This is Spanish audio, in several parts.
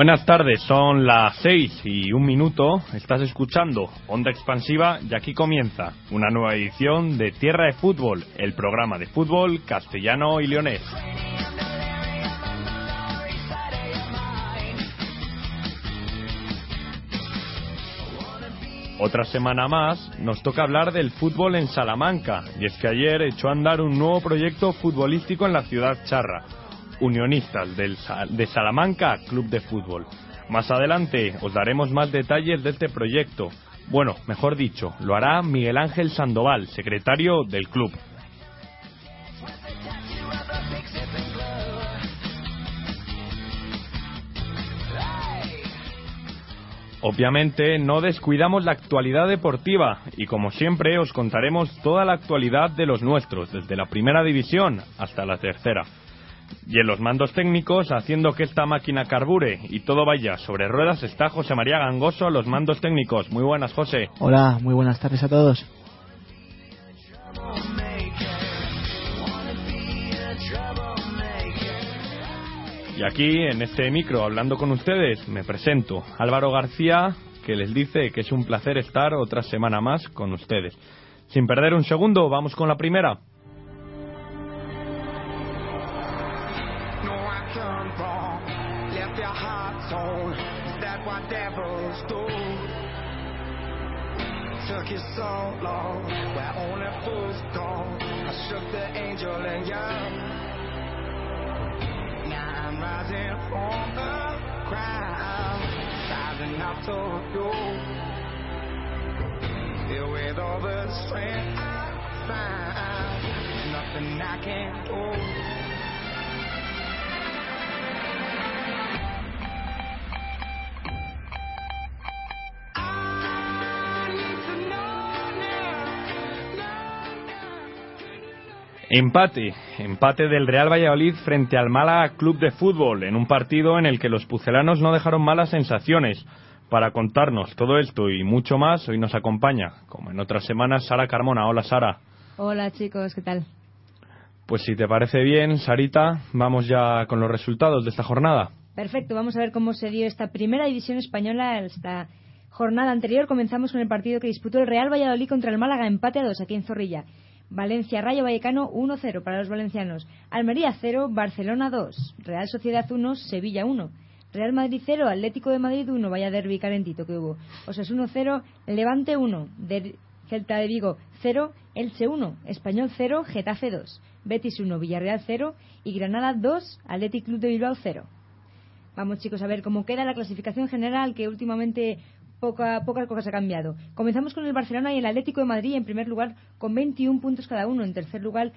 Buenas tardes, son las seis y un minuto. Estás escuchando Onda Expansiva y aquí comienza una nueva edición de Tierra de Fútbol, el programa de fútbol castellano y leonés. Otra semana más nos toca hablar del fútbol en Salamanca y es que ayer echó a andar un nuevo proyecto futbolístico en la ciudad charra Unionistas del, de Salamanca Club de Fútbol. Más adelante os daremos más detalles de este proyecto. Bueno, mejor dicho, lo hará Miguel Ángel Sandoval, secretario del club. Obviamente no descuidamos la actualidad deportiva y como siempre os contaremos toda la actualidad de los nuestros, desde la primera división hasta la tercera. Y en los mandos técnicos, haciendo que esta máquina carbure y todo vaya sobre ruedas, está José María Gangoso, los mandos técnicos. Muy buenas, José. Hola, muy buenas tardes a todos. Y aquí, en este micro, hablando con ustedes, me presento. Álvaro García, que les dice que es un placer estar otra semana más con ustedes. Sin perder un segundo, vamos con la primera. Took you so long. Where only fools go I shook the angel and young. Now I'm rising from the ground Rising up to you. Filled with all the strength I find Nothing I can't do Empate, empate del Real Valladolid frente al Málaga Club de Fútbol en un partido en el que los pucelanos no dejaron malas sensaciones. Para contarnos todo esto y mucho más, hoy nos acompaña, como en otras semanas, Sara Carmona. Hola Sara. Hola chicos, ¿qué tal? Pues si te parece bien, Sarita, vamos ya con los resultados de esta jornada. Perfecto, vamos a ver cómo se dio esta primera división española. Esta jornada anterior comenzamos con el partido que disputó el Real Valladolid contra el Málaga, empate a dos aquí en Zorrilla. Valencia Rayo Vallecano 1-0 para los valencianos. Almería 0, Barcelona 2. Real Sociedad 1, Sevilla 1. Real Madrid 0, Atlético de Madrid 1, vaya derbi calentito que hubo. Osasuna 0, Levante 1, Celta de Vigo 0, Elche 1, Español 0, Getafe 2, Betis 1, Villarreal 0 y Granada 2, Atlético Club de Bilbao 0. Vamos chicos a ver cómo queda la clasificación general que últimamente poca, pocas cosas ha cambiado. Comenzamos con el Barcelona y el Atlético de Madrid en primer lugar con 21 puntos cada uno. En tercer lugar,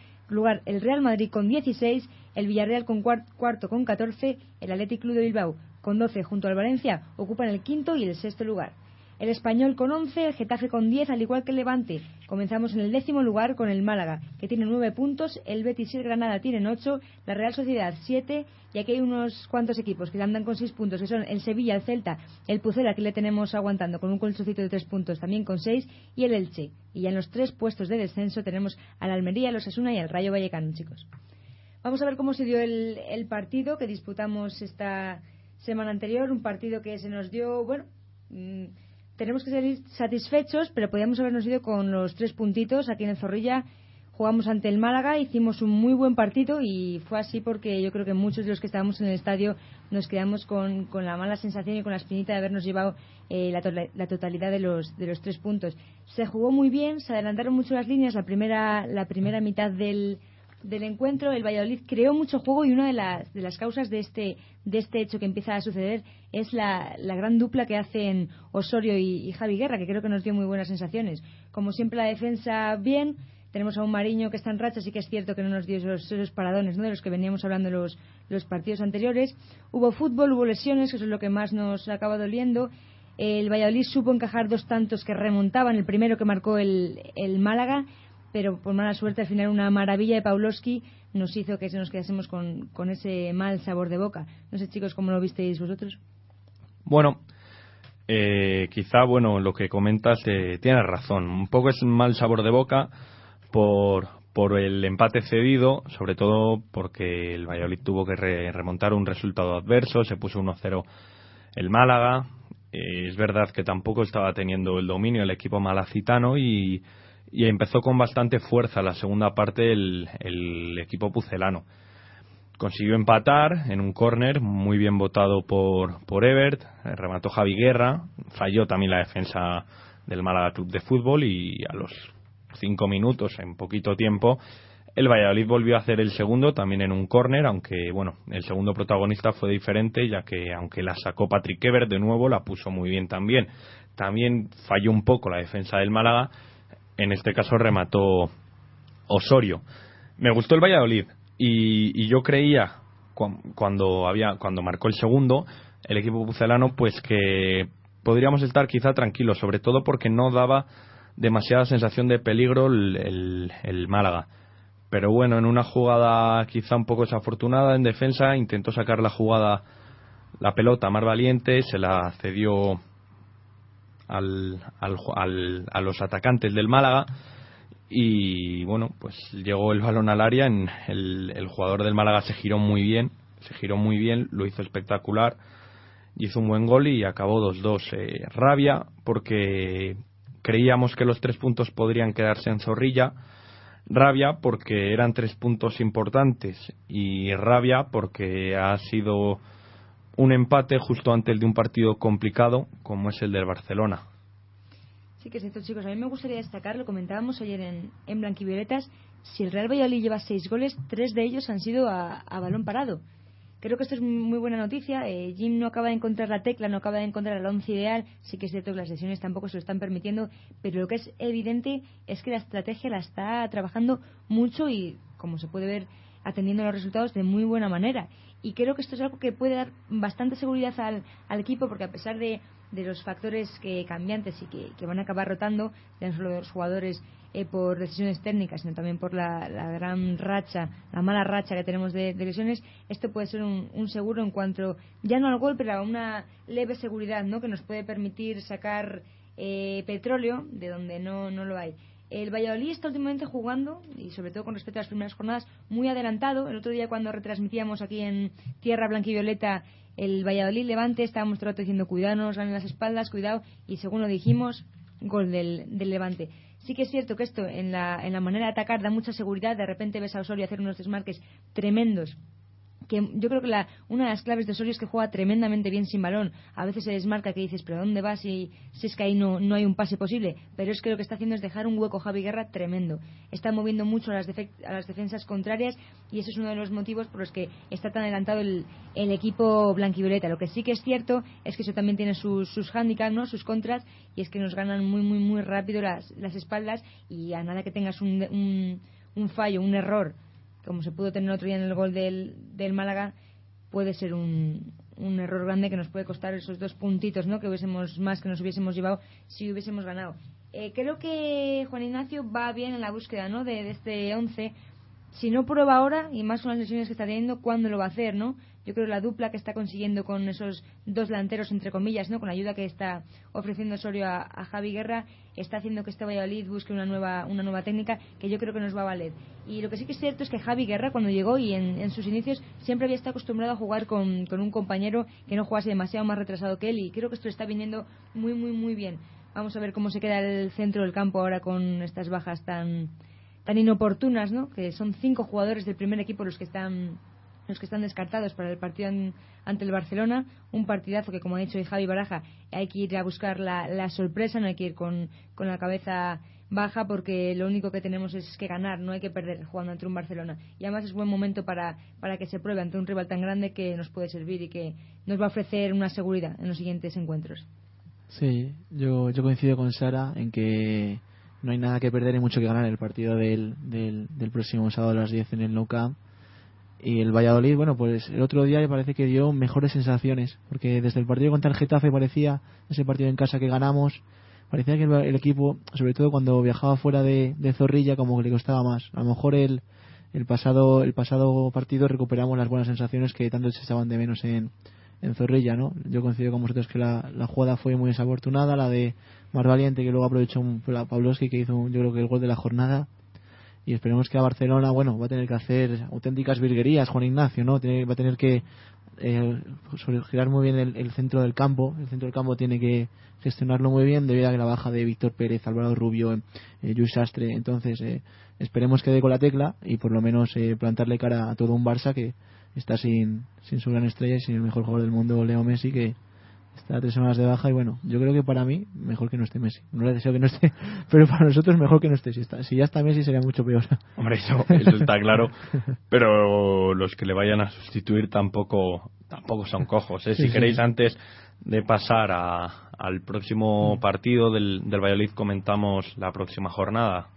el Real Madrid con 16, el Villarreal con cuarto con 14, el Atlético Club de Bilbao con 12 junto al Valencia ocupan el quinto y el sexto lugar. El Español con 11, el Getafe con 10, al igual que el Levante. Comenzamos en el décimo lugar con el Málaga, que tiene 9 puntos, el Betis y Granada tienen 8, la Real Sociedad 7, y aquí hay unos cuantos equipos que andan con 6 puntos, que son el Sevilla, el Celta, el Pucela, que le tenemos aguantando con un colchoncito de 3 puntos, también con 6, y el Elche. Y ya en los tres puestos de descenso tenemos al Almería, los Asuna y al Rayo Vallecano, chicos. Vamos a ver cómo se dio el, el partido que disputamos esta semana anterior, un partido que se nos dio, bueno, mm, tenemos que salir satisfechos, pero podíamos habernos ido con los tres puntitos aquí en el Zorrilla. Jugamos ante el Málaga, hicimos un muy buen partido y fue así porque yo creo que muchos de los que estábamos en el estadio nos quedamos con, la mala sensación y con la espinita de habernos llevado eh, la, totalidad de los, de los tres puntos. Se jugó muy bien, se adelantaron mucho las líneas la primera, la primera mitad del, del encuentro, el Valladolid creó mucho juego y una de las, de las causas de este, de este hecho que empieza a suceder es la, la gran dupla que hacen Osorio y, Javi Guerra, que creo que nos dio muy buenas sensaciones. Como siempre, la defensa bien. Tenemos a un Mariño que está en racha, sí que es cierto que no nos dio esos, esos paradones ¿no? de los que veníamos hablando los, los partidos anteriores. Hubo fútbol, hubo lesiones, que eso es lo que más nos acaba doliendo. El Valladolid supo encajar dos tantos que remontaban, el primero que marcó el, el Málaga pero por mala suerte al final una maravilla de Pawlowski nos hizo que nos quedásemos con, con ese mal sabor de boca. No sé, chicos, ¿cómo lo visteis vosotros? Bueno, eh, quizá, bueno, lo que comentas eh, tienes razón. Un poco es un mal sabor de boca por, por el empate cedido, sobre todo porque el Valladolid tuvo que remontar un resultado adverso, se puso 1-0 el Málaga. Eh, es verdad que tampoco estaba teniendo el dominio el equipo malacitano y, y empezó con bastante fuerza la segunda parte el, el equipo pucelano. Consiguió empatar en un córner muy bien votado por, por Ebert, remató Javi Guerra, falló también la defensa del Málaga Club de Fútbol y a los cinco minutos, en poquito tiempo, el Valladolid volvió a hacer el segundo también en un córner, aunque bueno, el segundo protagonista fue diferente, ya que aunque la sacó Patrick Ever de nuevo, la puso muy bien también. También falló un poco la defensa del Málaga, en este caso remató Osorio. Me gustó el Valladolid y, yo creía cuando había cuando marcó el segundo el equipo pucelano pues que podríamos estar quizá tranquilos, sobre todo porque no daba demasiada sensación de peligro el, el, Málaga. Pero bueno, en una jugada quizá un poco desafortunada en defensa, intentó sacar la jugada, la pelota más valiente, se la cedió al, al, a los atacantes del Málaga y bueno, pues llegó el balón al área, en el, el jugador del Málaga se giró muy bien, se giró muy bien, lo hizo espectacular hizo un buen gol y acabó 2-2. Eh, rabia porque creíamos que los tres puntos podrían quedarse en Zorrilla. Rabia porque eran tres puntos importantes y rabia porque ha sido un empate justo antes de un partido complicado como es el del Barcelona. Sí que es cierto, chicos. A mí me gustaría destacar, lo comentábamos ayer en, en Blanquivioletas, si el Real Valladolid lleva seis goles, tres de ellos han sido a balón parado. Creo que esto es muy buena noticia. Eh, Jim no acaba de encontrar la tecla, no acaba de encontrar el once ideal. Sí que es cierto que las lesiones tampoco se lo están permitiendo, pero lo que es evidente es que la estrategia la está trabajando mucho y, como se puede ver, atendiendo los resultados de muy buena manera. Y creo que esto es algo que puede dar bastante seguridad al, equipo, porque a pesar de, los factores que cambiantes y que, que van a acabar rotando, ya no solo los jugadores eh, por decisiones técnicas, sino también por la, gran racha, la mala racha que tenemos de, lesiones, esto puede ser un, seguro en cuanto, ya no al gol, pero a una leve seguridad, ¿no? Que nos puede permitir sacar eh, petróleo de donde no, no lo hay. El Valladolid está últimamente jugando, y sobre todo con respecto a las primeras jornadas, muy adelantado. El otro día cuando retransmitíamos aquí en Tierra Blanca y Violeta el Valladolid Levante, estábamos todo el rato diciendo cuidado, no nos ganen las espaldas, cuidado, y según lo dijimos, gol del Levante. Sí que es cierto que esto en la, en la manera de atacar da mucha seguridad. De repente ves a Osorio hacer unos desmarques tremendos que yo creo que la, una de las claves de Osorio es que juega tremendamente bien sin balón. A veces se desmarca que dices, pero ¿dónde vas si, si es que ahí no, no hay un pase posible? Pero es que lo que está haciendo es dejar un hueco Javi Guerra tremendo. Está moviendo mucho a las, a las defensas contrarias y ese es uno de los motivos por los que está tan adelantado el, el equipo blanquivioleta. Lo que sí que es cierto es que eso también tiene sus, sus handicaps, ¿no? sus contras, y es que nos ganan muy, muy, muy rápido las, las espaldas y a nada que tengas un, un, un fallo, un error como se pudo tener otro día en el gol del, del Málaga, puede ser un, un error grande que nos puede costar esos dos puntitos ¿no? que hubiésemos más que nos hubiésemos llevado si hubiésemos ganado. Eh, creo que Juan Ignacio va bien en la búsqueda ¿no? de, de este 11. Si no prueba ahora, y más con las lesiones que está teniendo, ¿cuándo lo va a hacer? ¿no? Yo creo la dupla que está consiguiendo con esos dos delanteros entre comillas no con la ayuda que está ofreciendo Osorio a, Javi Guerra está haciendo que este Valladolid busque una nueva una nueva técnica que yo creo que nos va a valer. Y lo que sí que es cierto es que Javi Guerra cuando llegó y en, sus inicios siempre había estado acostumbrado a jugar con, con un compañero que no jugase demasiado más retrasado que él y creo que esto está viniendo muy muy muy bien. Vamos a ver cómo se queda el centro del campo ahora con estas bajas tan tan inoportunas no que son cinco jugadores del primer equipo los que están los que están descartados para el partido ante el Barcelona, un partidazo que, como ha dicho Javi Baraja, hay que ir a buscar la, sorpresa, no hay que ir con, la cabeza baja porque lo único que tenemos es que ganar, no hay que perder jugando ante un Barcelona. Y además es buen momento para, para que se pruebe ante un rival tan grande que nos puede servir y que nos va a ofrecer una seguridad en los siguientes encuentros. Sí, yo, yo coincido con Sara en que no hay nada que perder y mucho que ganar el partido del, del, próximo sábado a las 10 en el Nou Camp y el Valladolid, bueno, pues el otro día me parece que dio mejores sensaciones, porque desde el partido contra el Getafe parecía, ese partido en casa que ganamos, parecía que el, equipo, sobre todo cuando viajaba fuera de, Zorrilla, como que le costaba más. A lo mejor el, el, pasado, el pasado partido recuperamos las buenas sensaciones que tanto se estaban de menos en, en Zorrilla, ¿no? Yo coincido con vosotros que la, la jugada fue muy desafortunada, la de más valiente que luego aprovechó un, Pavlovsky que hizo yo creo que el gol de la jornada y esperemos que a Barcelona, bueno, va a tener que hacer auténticas virguerías, Juan Ignacio, ¿no? va a tener que eh, girar muy bien el, centro del campo. El centro del campo tiene que gestionarlo muy bien debido a la baja de Víctor Pérez, Álvaro Rubio, eh, Luis Sastre. Entonces, eh, esperemos que dé con la tecla y por lo menos eh, plantarle cara a todo un Barça que está sin, sin su gran estrella y sin el mejor jugador del mundo, Leo Messi, que está tres semanas de baja y bueno, yo creo que para mí mejor que no esté Messi. No le deseo que no esté, pero para nosotros mejor que no esté. Si, está, si ya está Messi sería mucho peor. Hombre, eso, está claro, pero los que le vayan a sustituir tampoco tampoco son cojos. ¿eh? si queréis antes de pasar a, al próximo partido del, del Valladolid comentamos la próxima jornada.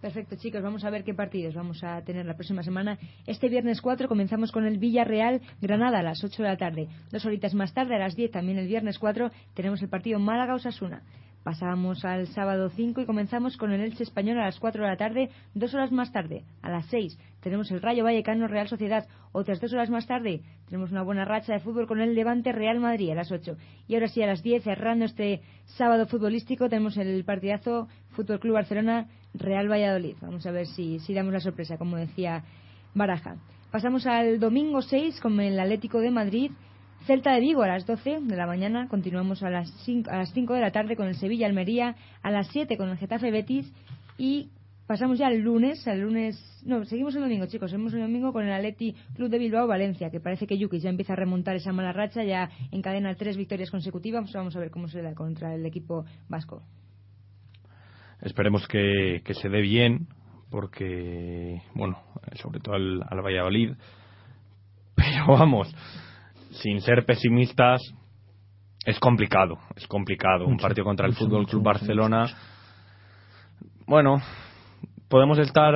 Perfecto, chicos. Vamos a ver qué partidos vamos a tener la próxima semana. Este viernes 4 comenzamos con el Villarreal Granada a las 8 de la tarde. Dos horitas más tarde, a las 10, también el viernes 4, tenemos el partido Málaga-Osasuna. Pasábamos al sábado 5 y comenzamos con el Elche Español a las 4 de la tarde. Dos horas más tarde, a las 6, tenemos el Rayo Vallecano Real Sociedad. Otras dos horas más tarde, tenemos una buena racha de fútbol con el Levante Real Madrid a las 8. Y ahora sí, a las 10, cerrando este sábado futbolístico, tenemos el partidazo Fútbol Club Barcelona Real Valladolid. Vamos a ver si, si damos la sorpresa, como decía Baraja. Pasamos al domingo 6 con el Atlético de Madrid Celta de Vigo a las 12 de la mañana, continuamos a las 5, a las 5 de la tarde con el Sevilla Almería, a las 7 con el Getafe Betis y pasamos ya al lunes, al lunes, no, seguimos el domingo, chicos, seguimos el domingo con el Atleti Club de Bilbao Valencia, que parece que Yuki ya empieza a remontar esa mala racha, ya encadena tres victorias consecutivas, vamos a ver cómo se da contra el equipo vasco. Esperemos que, se dé bien, porque, bueno, sobre todo al, al Valladolid, pero vamos, sin ser pesimistas, es complicado, es complicado. un partido contra el Fútbol Club Barcelona. Bueno, podemos estar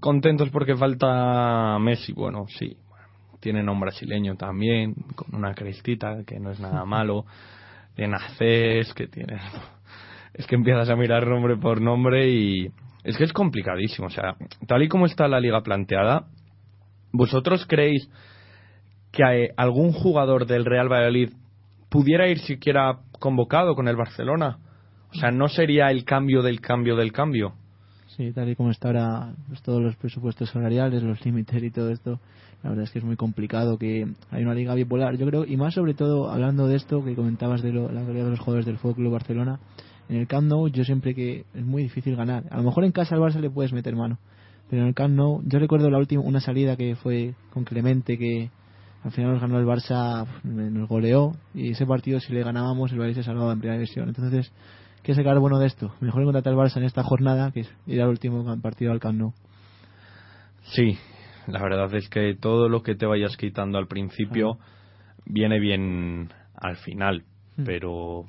contentos porque falta Messi. Bueno, sí, tiene nombre brasileño también, con una crestita que no es nada malo. En Acés, que tiene. Es que empiezas a mirar nombre por nombre y. Es que es complicadísimo. O sea, tal y como está la liga planteada, ¿vosotros creéis que algún jugador del Real Valladolid pudiera ir siquiera convocado con el Barcelona. O sea, no sería el cambio del cambio del cambio. Sí, tal y como está ahora pues, todos los presupuestos salariales, los límites y todo esto, la verdad es que es muy complicado que hay una liga bipolar. Yo creo, y más sobre todo hablando de esto que comentabas de la calidad de los jugadores del Fútbol Barcelona, en el Camp Nou yo siempre que es muy difícil ganar. A lo mejor en casa al Barça le puedes meter mano, pero en el Camp Nou, yo recuerdo la última una salida que fue con Clemente que al final nos ganó el Barça, nos goleó y ese partido si le ganábamos el Barça se salvaba en primera división. Entonces, ¿qué sacar bueno de esto? Mejor encontrar al Barça en esta jornada que ir al último partido al Camp Nou. Sí, la verdad es que todo lo que te vayas quitando al principio viene bien al final, hmm. pero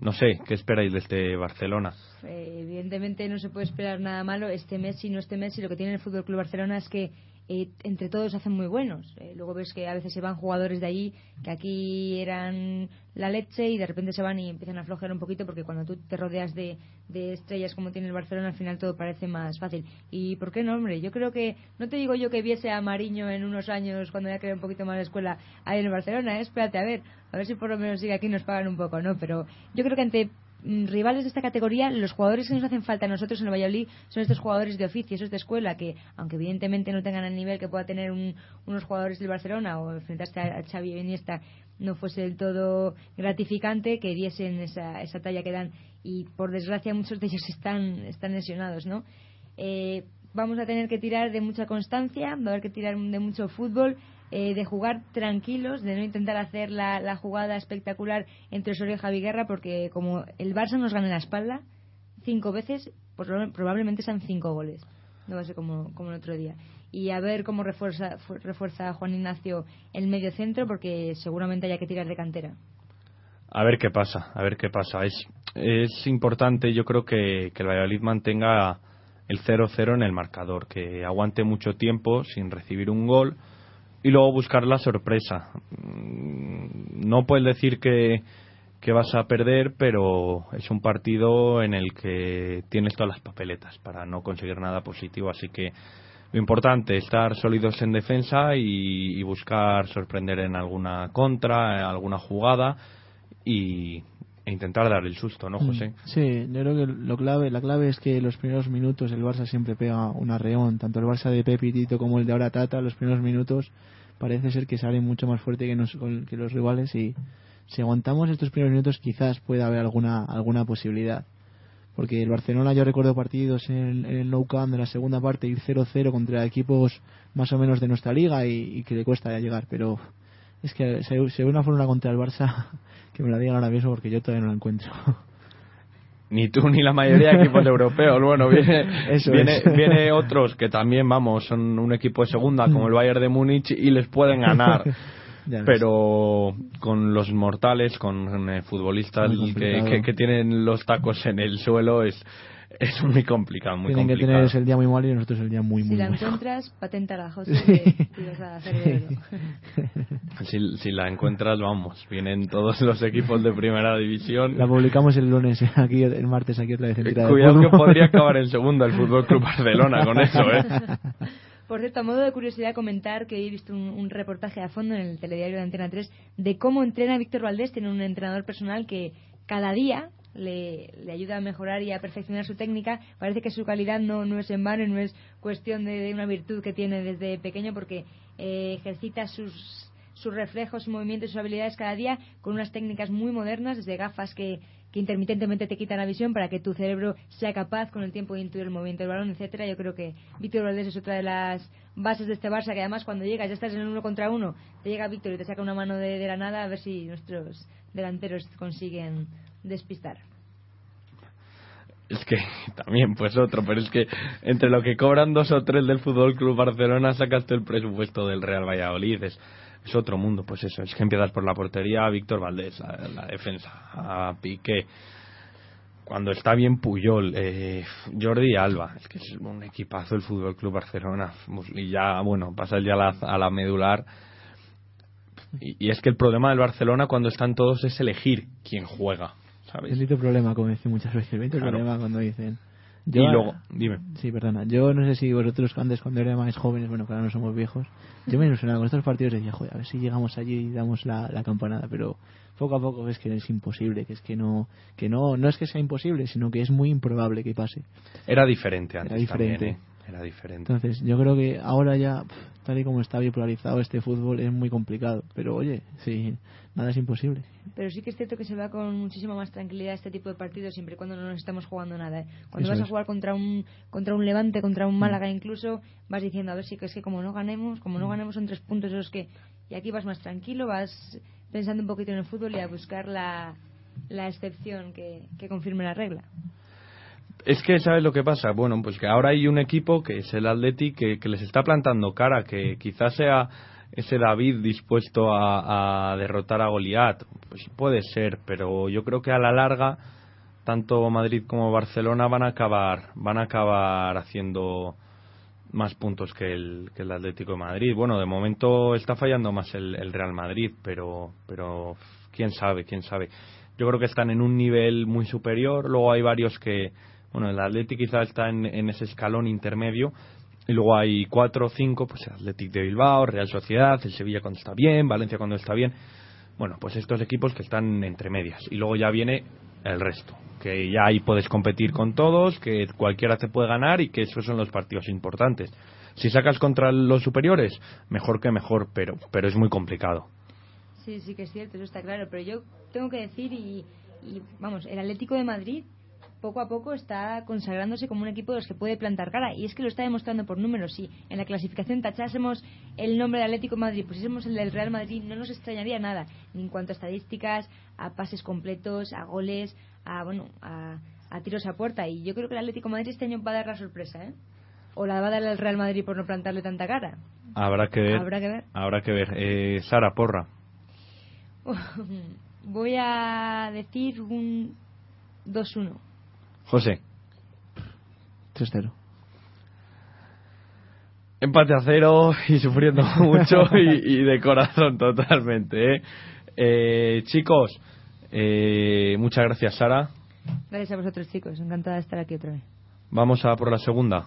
no sé, ¿qué esperáis de este Barcelona? Evidentemente no se puede esperar nada malo este Messi no este Messi lo que tiene el Fútbol Club Barcelona es que eh, entre todos hacen muy buenos. Eh, luego ves que a veces se van jugadores de allí que aquí eran la leche y de repente se van y empiezan a aflojar un poquito porque cuando tú te rodeas de, estrellas como tiene el Barcelona al final todo parece más fácil. ¿Y por qué no, hombre? Yo creo que, no te digo yo que viese a Mariño en unos años cuando ya creo un poquito más de escuela ahí en el Barcelona, ¿eh? espérate a ver, a ver si por lo menos sigue aquí nos pagan un poco, ¿no? Pero yo creo que ante rivales de esta categoría, los jugadores que nos hacen falta a nosotros en el Valladolid son estos jugadores de oficio, esos de escuela, que aunque evidentemente no tengan el nivel que pueda tener unos jugadores del Barcelona o enfrentarse a, Xavi y Iniesta no fuese del todo gratificante, que diesen esa, esa talla que dan. Y por desgracia muchos de ellos están, están lesionados, ¿no? Eh, vamos a tener que tirar de mucha constancia, va a haber que tirar de mucho fútbol eh, de jugar tranquilos, de no intentar hacer la, jugada espectacular entre Osorio y Javi Guerra, porque como el Barça nos gana la espalda cinco veces, pues probablemente sean cinco goles. No va a ser como, como el otro día. Y a ver cómo refuerza, refuerza Juan Ignacio el medio centro, porque seguramente haya que tirar de cantera. A ver qué pasa, a ver qué pasa. Es, es importante, yo creo que, que el Valladolid mantenga el 0-0 en el marcador, que aguante mucho tiempo sin recibir un gol y luego buscar la sorpresa. Mm, no puedes decir que, que vas a perder, pero es un partido en el que tienes todas las papeletas para no conseguir nada positivo. Así que lo importante es estar sólidos en defensa y, buscar sorprender en alguna contra, en alguna jugada y e intentar dar el susto, ¿no, José? Mm, sí, yo creo que lo clave, la clave es que los primeros minutos el Barça siempre pega un arreón, tanto el Barça de Pepitito como el de ahora Tata, los primeros minutos parece ser que sale mucho más fuerte que, que los rivales y si aguantamos estos primeros minutos quizás pueda haber alguna alguna posibilidad porque el Barcelona yo recuerdo partidos en, el Nou Camp de la segunda parte ir 0-0 contra equipos más o menos de nuestra liga y, que le cuesta ya llegar pero es que se, ve una fórmula contra el Barça que me la digan ahora mismo porque yo todavía no la encuentro ni tú ni la mayoría de equipos europeos. Bueno, viene, viene, viene, otros que también, vamos, son un equipo de segunda como el Bayern de Múnich y les pueden ganar. pero con los mortales, con eh, futbolistas que, que, tienen los tacos en el suelo, es, es muy complicado, muy Tienen que tener el día muy mal y nosotros el día muy, muy Si la encuentras, patenta la José, que vas a hacer si, si la encuentras, vamos, vienen todos los equipos de primera división. La publicamos el lunes, aquí el martes, aquí otra vez en Cuidado que podría acabar en segundo el Fútbol Club Barcelona con eso, ¿eh? Por cierto, a modo de curiosidad, comentar que he visto un, reportaje a fondo en el telediario de Antena 3 de cómo entrena Víctor Valdés. Tiene un entrenador personal que cada día le, ayuda a mejorar y a perfeccionar su técnica. Parece que su calidad no, no es en vano, no es cuestión de, una virtud que tiene desde pequeño porque eh, ejercita sus, sus reflejos, sus movimientos, sus habilidades cada día con unas técnicas muy modernas, desde gafas que, que intermitentemente te quitan la visión para que tu cerebro sea capaz con el tiempo de intuir el movimiento del balón, etcétera. Yo creo que Víctor Valdés es otra de las bases de este Barça, que además cuando llegas, ya estás en el uno contra uno, te llega Víctor y te saca una mano de la nada a ver si nuestros delanteros consiguen despistar. Es que también, pues otro, pero es que entre lo que cobran dos o tres del Fútbol Club Barcelona sacaste el presupuesto del Real Valladolid. Es, es, otro mundo, pues eso. Es que empiezas por la portería a Víctor Valdés, la, defensa, a Piqué. Cuando está bien Puyol, eh, Jordi Alba, es que es un equipazo el Fútbol Club Barcelona. Y ya, bueno, pasa ya la, a la medular. Y, y es que el problema del Barcelona cuando están todos es elegir quién juega ¿sabes? El problema, como dicen muchas veces. El problema cuando dicen. Yo, y luego, dime. Sí, perdona. Yo no sé si vosotros antes, cuando erais más jóvenes, bueno, claro, no somos viejos, yo me ilusionaba con estos partidos y decía, joder, a ver si llegamos allí y damos la, la campanada, pero poco a poco ves que es imposible, que es que no, que no, no es que sea imposible, sino que es muy improbable que pase. Era diferente antes. Era diferente. ¿eh? Era diferente. Entonces, yo creo que ahora ya, tal y como está bipolarizado este fútbol, es muy complicado. Pero oye, sí, nada es imposible. Pero sí que es cierto que se va con muchísima más tranquilidad este tipo de partidos siempre y cuando no nos estamos jugando nada. ¿eh? Cuando vas a jugar contra un contra un Levante, contra un mm. Málaga incluso, vas diciendo a ver si que es que como no ganemos, como no mm. ganemos son tres puntos los que y aquí vas más tranquilo, vas pensando un poquito en el fútbol y a buscar la, la excepción que, que confirme la regla. Es que, ¿sabes lo que pasa? Bueno, pues que ahora hay un equipo que es el Atleti que, les está plantando cara, que quizás sea ese David dispuesto a, derrotar a Goliat. Pues puede ser, pero yo creo que a la larga tanto Madrid como Barcelona van a acabar van a acabar haciendo más puntos que el, que el Atlético de Madrid. Bueno, de momento está fallando más el, el, Real Madrid, pero pero quién sabe, quién sabe. Yo creo que están en un nivel muy superior. Luego hay varios que bueno, el Atlético quizá está en, en ese escalón intermedio, y luego hay cuatro o cinco, pues el Athletic de Bilbao, Real Sociedad, el Sevilla cuando está bien, Valencia cuando está bien. Bueno, pues estos equipos que están entre medias. Y luego ya viene el resto, que ya ahí puedes competir con todos, que cualquiera te puede ganar y que esos son los partidos importantes. Si sacas contra los superiores, mejor que mejor, pero, pero es muy complicado. Sí, sí que es cierto, eso está claro. Pero yo tengo que decir, y, y vamos, el Atlético de Madrid poco a poco está consagrándose como un equipo de los que puede plantar cara. Y es que lo está demostrando por números. Si en la clasificación tachásemos el nombre de Atlético de Madrid, pusiésemos el del Real Madrid, no nos extrañaría nada. en cuanto a estadísticas, a pases completos, a goles, a, bueno, a, tiros a puerta. Y yo creo que el Atlético de Madrid este año va a dar la sorpresa, ¿eh? O la va a dar el Real Madrid por no plantarle tanta cara. Habrá que ver. Habrá que ver. Habrá que ver. Eh, Sara, porra. Voy a decir un 2-1. José. 3-0. Empate a cero y sufriendo mucho y, de corazón totalmente. ¿eh? Eh, chicos, eh, muchas gracias Sara. Gracias a vosotros chicos, encantada de estar aquí otra vez. Vamos a por la segunda.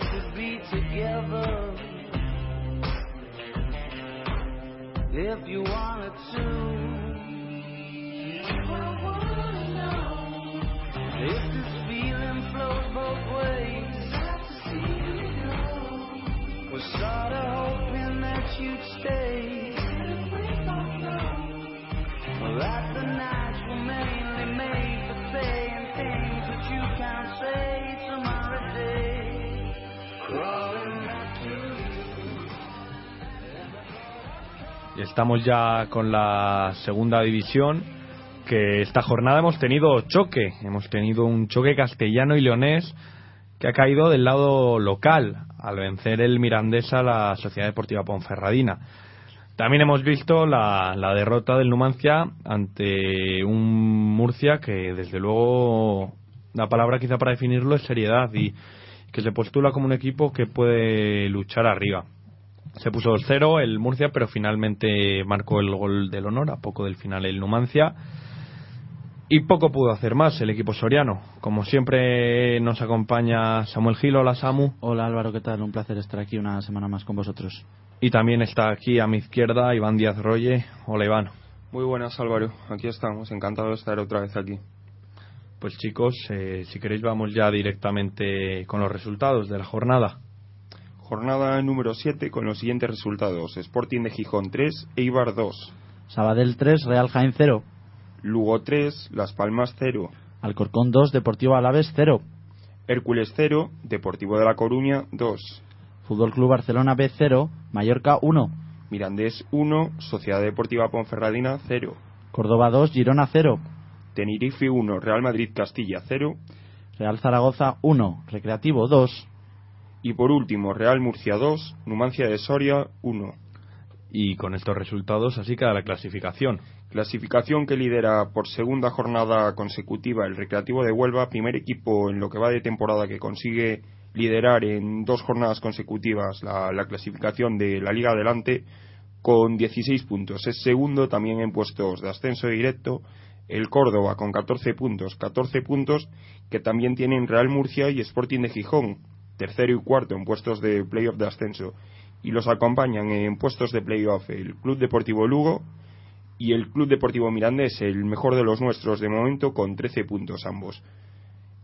could be together if you wanted to. I if this feeling flows both ways. Was sorta hoping that you'd stay. Well, that estamos ya con la segunda división, que esta jornada hemos tenido choque, hemos tenido un choque castellano y leonés que ha caído del lado local al vencer el Mirandesa la Sociedad Deportiva Ponferradina. También hemos visto la, la derrota del Numancia ante un Murcia que desde luego la palabra quizá para definirlo es seriedad y que se postula como un equipo que puede luchar arriba. Se puso 2-0 el Murcia, pero finalmente marcó el gol del honor, a poco del final el Numancia. Y poco pudo hacer más el equipo soriano. Como siempre nos acompaña Samuel Gil. Hola Samu. Hola Álvaro, ¿qué tal? Un placer estar aquí una semana más con vosotros. Y también está aquí a mi izquierda Iván Díaz Rolle. Hola Iván. Muy buenas Álvaro, aquí estamos, encantado de estar otra vez aquí. Pues chicos, eh, si queréis vamos ya directamente con los resultados de la jornada. Jornada número 7 con los siguientes resultados. Sporting de Gijón 3, Eibar 2. Sabadell 3, Real Jaén 0. Lugo 3, Las Palmas 0. Alcorcón 2, Deportivo Alaves 0. Hércules 0, Deportivo de La Coruña 2. Fútbol Club Barcelona B 0, Mallorca 1. Mirandés 1, Sociedad Deportiva Ponferradina 0. Córdoba 2, Girona 0. Tenerife 1, Real Madrid Castilla 0. Real Zaragoza 1, Recreativo 2. Y por último, Real Murcia 2, Numancia de Soria 1. Y con estos resultados así queda la clasificación. Clasificación que lidera por segunda jornada consecutiva el Recreativo de Huelva, primer equipo en lo que va de temporada que consigue liderar en dos jornadas consecutivas la, la clasificación de la Liga Adelante con 16 puntos. Es segundo también en puestos de ascenso directo el Córdoba con 14 puntos, 14 puntos que también tienen Real Murcia y Sporting de Gijón, tercero y cuarto en puestos de playoff de ascenso. Y los acompañan en puestos de playoff el Club Deportivo Lugo y el Club Deportivo Mirandés, el mejor de los nuestros de momento, con 13 puntos ambos.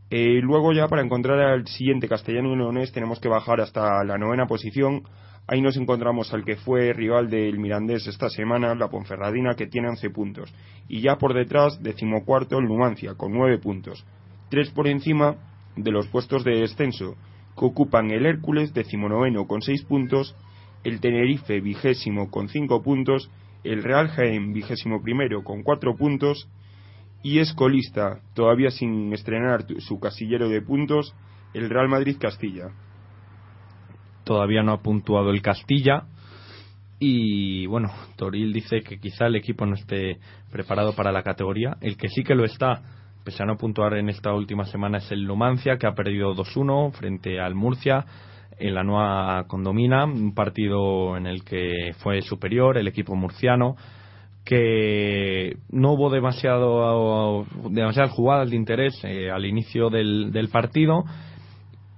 Eh, luego ya para encontrar al siguiente castellano y leonés tenemos que bajar hasta la novena posición Ahí nos encontramos al que fue rival del Mirandés esta semana, la Ponferradina, que tiene 11 puntos. Y ya por detrás, decimocuarto, el Numancia, con 9 puntos. Tres por encima de los puestos de descenso, que ocupan el Hércules, decimonoveno, con 6 puntos, el Tenerife, vigésimo, con 5 puntos, el Real Jaén, vigésimo primero, con 4 puntos, y es colista, todavía sin estrenar su casillero de puntos, el Real Madrid Castilla todavía no ha puntuado el Castilla. Y bueno, Toril dice que quizá el equipo no esté preparado para la categoría. El que sí que lo está, pese a puntuar en esta última semana, es el Numancia, que ha perdido 2-1 frente al Murcia en la nueva condomina, un partido en el que fue superior el equipo murciano, que no hubo demasiado, demasiadas jugadas de interés eh, al inicio del, del partido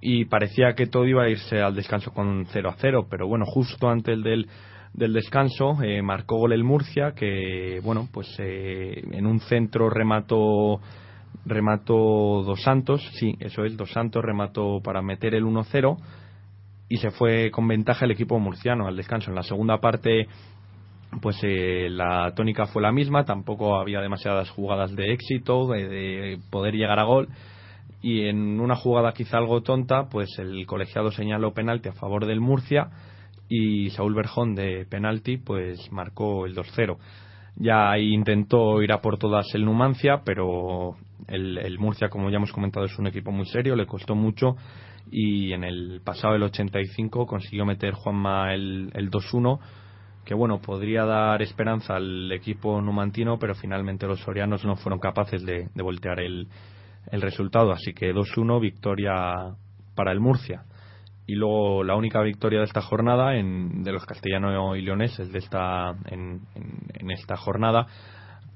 y parecía que todo iba a irse al descanso con 0 a 0, pero bueno, justo antes del, del descanso eh, marcó gol el Murcia, que bueno, pues eh, en un centro remató remató Dos Santos, sí, eso es, Dos Santos remató para meter el 1-0 y se fue con ventaja el equipo murciano al descanso. En la segunda parte, pues eh, la tónica fue la misma, tampoco había demasiadas jugadas de éxito, de poder llegar a gol y en una jugada quizá algo tonta, pues el colegiado señaló penalti a favor del Murcia y Saúl Berjón de penalti pues marcó el 2-0. Ya intentó ir a por todas el Numancia, pero el, Murcia, como ya hemos comentado, es un equipo muy serio, le costó mucho y en el pasado el 85 consiguió meter Juanma el, el 2-1 que bueno, podría dar esperanza al equipo numantino, pero finalmente los sorianos no fueron capaces de voltear el, el resultado. Así que 2-1, victoria para el Murcia. Y luego la única victoria de esta jornada en, de los castellanos y leoneses de esta, en, en, esta jornada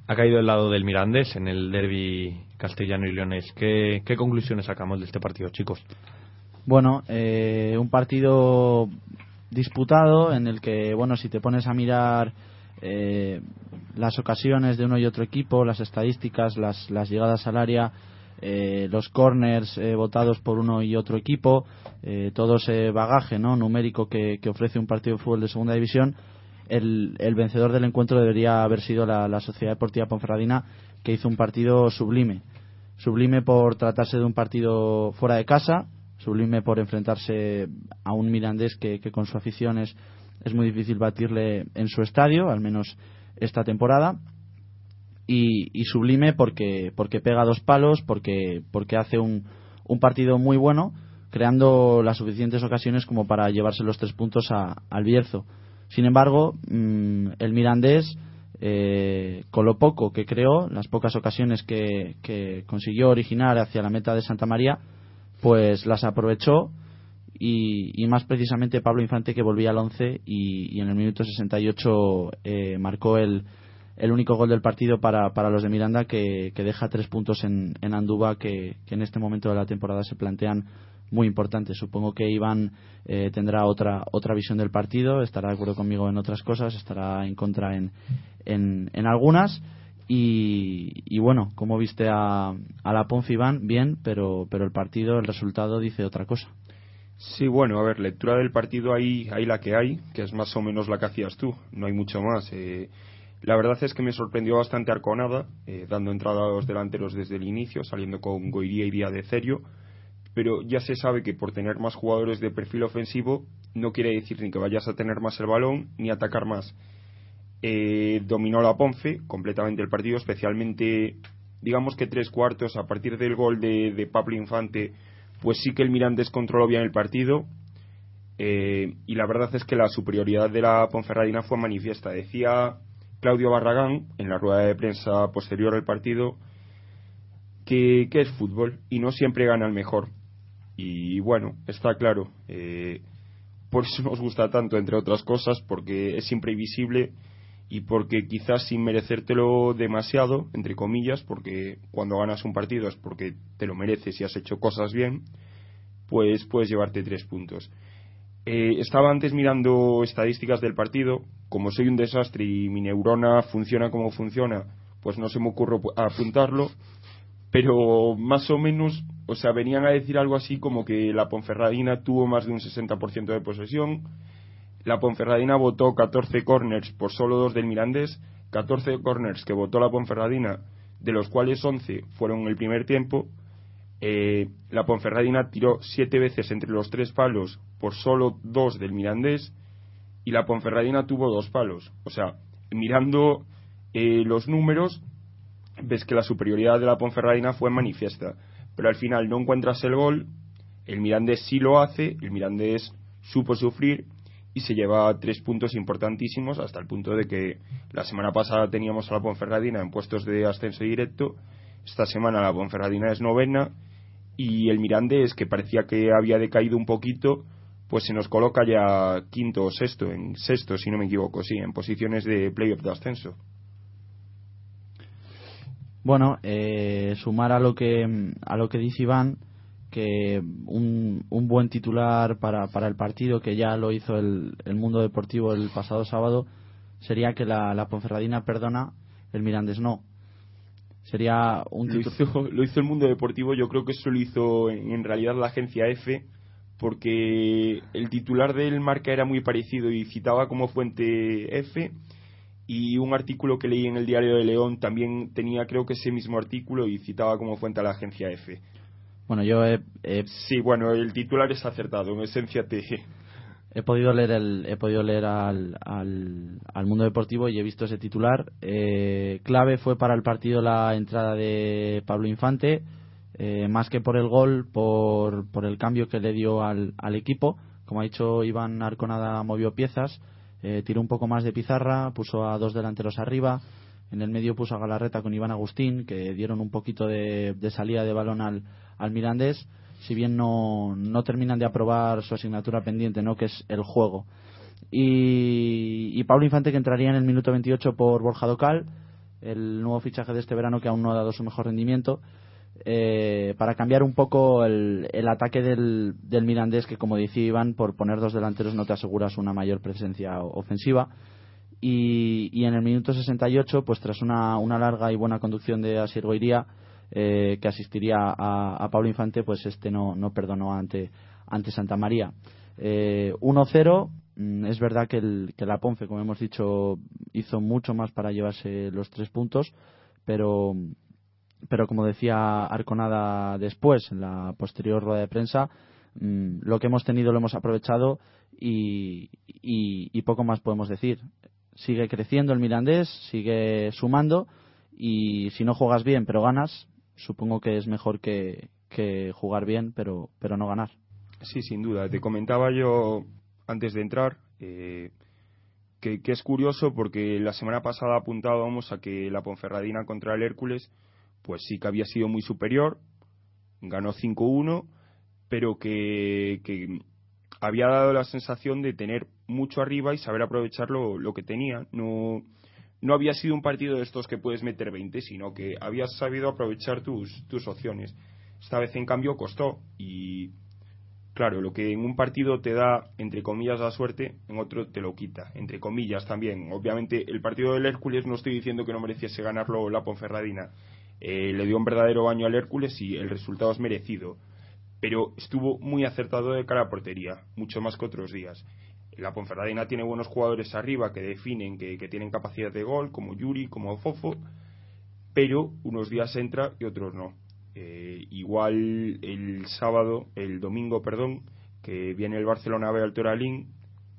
ha caído del lado del Mirandés en el derby castellano y leonés. ¿Qué, ¿Qué, conclusiones sacamos de este partido, chicos? Bueno, eh, un partido disputado en el que, bueno, si te pones a mirar eh, las ocasiones de uno y otro equipo, las estadísticas, las, las llegadas al área, eh, los corners eh, votados por uno y otro equipo, eh, todo ese bagaje ¿no? numérico que, ofrece un partido de fútbol de segunda división, el, vencedor del encuentro debería haber sido la, Sociedad Deportiva Ponferradina, que hizo un partido sublime. Sublime por tratarse de un partido fuera de casa, sublime por enfrentarse a un Mirandés que, con su afición es, es muy difícil batirle en su estadio, al menos esta temporada y, sublime porque, porque pega dos palos, porque, porque hace un, un partido muy bueno, creando las suficientes ocasiones como para llevarse los tres puntos al Bierzo. Sin embargo, mm, el Mirandés, eh, con lo poco que creó, las pocas ocasiones que, consiguió originar hacia la meta de Santa María, pues las aprovechó y, y más precisamente Pablo Infante que volvía al 11 y, y en el minuto 68 eh, marcó el, el único gol del partido para, para los de Miranda que, deja tres puntos en, en Andúba que, en este momento de la temporada se plantean muy importantes. Supongo que Iván eh, tendrá otra otra visión del partido, estará de acuerdo conmigo en otras cosas, estará en contra en, en, algunas. Y, bueno, como viste a, a la Ponce Iván, bien, pero, pero el partido, el resultado dice otra cosa. Sí, bueno, a ver, lectura del partido ahí hay la que hay, que es más o menos la que hacías tú, no hay mucho más. Eh, la verdad es que me sorprendió bastante Arconada, eh, dando entrada a los delanteros desde el inicio, saliendo con Goiría y Día de Cerio, pero ya se sabe que por tener más jugadores de perfil ofensivo no quiere decir ni que vayas a tener más el balón ni atacar más. Eh, dominó la Ponce completamente el partido, especialmente digamos que tres cuartos a partir del gol de, Pablo Infante, pues sí que el Mirandés controló bien el partido. Eh, y la verdad es que la superioridad de la Ponferradina fue manifiesta. Decía Claudio Barragán, en la rueda de prensa posterior al partido, que, es fútbol y no siempre gana el mejor. Y bueno, está claro. Eh, por eso nos gusta tanto, entre otras cosas, porque es imprevisible y porque quizás sin merecértelo demasiado, entre comillas, porque cuando ganas un partido es porque te lo mereces y has hecho cosas bien, pues puedes llevarte tres puntos. Eh, estaba antes mirando estadísticas del partido. Como soy un desastre y mi neurona funciona como funciona, pues no se me ocurre apuntarlo. Pero más o menos, o sea, venían a decir algo así como que la Ponferradina tuvo más de un 60% de posesión, la Ponferradina votó 14 corners por solo dos del Mirandés, 14 corners que votó la Ponferradina, de los cuales 11 fueron el primer tiempo. Eh, la Ponferradina tiró siete veces entre los tres palos por solo dos del Mirandés y la Ponferradina tuvo dos palos. O sea, mirando eh, los números, ves que la superioridad de la Ponferradina fue manifiesta. Pero al final no encuentras el gol, el Mirandés sí lo hace, el Mirandés supo sufrir y se lleva tres puntos importantísimos hasta el punto de que la semana pasada teníamos a la Ponferradina en puestos de ascenso directo, esta semana la Ponferradina es novena y el Mirandés que parecía que había decaído un poquito pues se nos coloca ya quinto o sexto, en sexto si no me equivoco, sí, en posiciones de playoff de ascenso. Bueno, eh, sumar a lo que a lo que dice Iván, que un, un buen titular para, para el partido, que ya lo hizo el, el mundo deportivo el pasado sábado, sería que la, la Ponferradina perdona, el Mirandés no. Sería un lo hizo, lo hizo el mundo deportivo, yo creo que eso lo hizo en, en realidad la agencia F, porque el titular del marca era muy parecido y citaba como fuente F y un artículo que leí en el diario de León también tenía creo que ese mismo artículo y citaba como fuente a la agencia F. Bueno, yo he, sí, bueno, el titular es acertado, en esencia te he podido leer el he podido leer al, al, al mundo deportivo y he visto ese titular. Eh, clave fue para el partido la entrada de Pablo Infante, eh, más que por el gol, por, por el cambio que le dio al, al equipo. Como ha dicho Iván Arconada, movió piezas eh, tiró un poco más de pizarra, puso a dos delanteros arriba, en el medio puso a Galarreta con Iván Agustín, que dieron un poquito de, salida de balón al, al Mirandés, si bien no, no terminan de aprobar su asignatura pendiente, ¿no? que es el juego. Y, y Pablo Infante que entraría en el minuto 28 por Borja Docal, el nuevo fichaje de este verano que aún no ha dado su mejor rendimiento. Eh, para cambiar un poco el, ataque del, del, Mirandés, que como decía Iván, por poner dos delanteros no te aseguras una mayor presencia ofensiva. Y, y en el minuto 68, pues tras una, una larga y buena conducción de Asier Goiría, eh, que asistiría a, a, Pablo Infante, pues este no, no perdonó ante, ante Santa María. Eh, 1-0, mm, es verdad que, el, que la Ponce, como hemos dicho, hizo mucho más para llevarse los tres puntos, pero pero como decía Arconada después, en la posterior rueda de prensa, mmm, lo que hemos tenido lo hemos aprovechado y, poco más podemos decir. Sigue creciendo el Mirandés, sigue sumando y si no juegas bien pero ganas, supongo que es mejor que, que jugar bien pero, pero no ganar. Sí, sin duda. Te comentaba yo antes de entrar eh, que, que es curioso porque la semana pasada apuntábamos a que la Ponferradina contra el Hércules pues sí que había sido muy superior, ganó 5-1, pero que, que, había dado la sensación de tener mucho arriba y saber aprovechar lo, que tenía. No, no había sido un partido de estos que puedes meter 20, sino que habías sabido aprovechar tus, tus opciones. Esta vez, en cambio, costó y claro, lo que en un partido te da, entre comillas, la suerte, en otro te lo quita, entre comillas también. Obviamente, el partido del Hércules no estoy diciendo que no mereciese ganarlo la Ponferradina, eh, le dio un verdadero baño al Hércules y el resultado es merecido. Pero estuvo muy acertado de cara a portería, mucho más que otros días. La Ponferradina tiene buenos jugadores arriba que definen que, tienen capacidad de gol, como Yuri, como Fofo, pero unos días entra y otros no. Eh, igual el sábado, el domingo, perdón, que viene el Barcelona B al Toralín,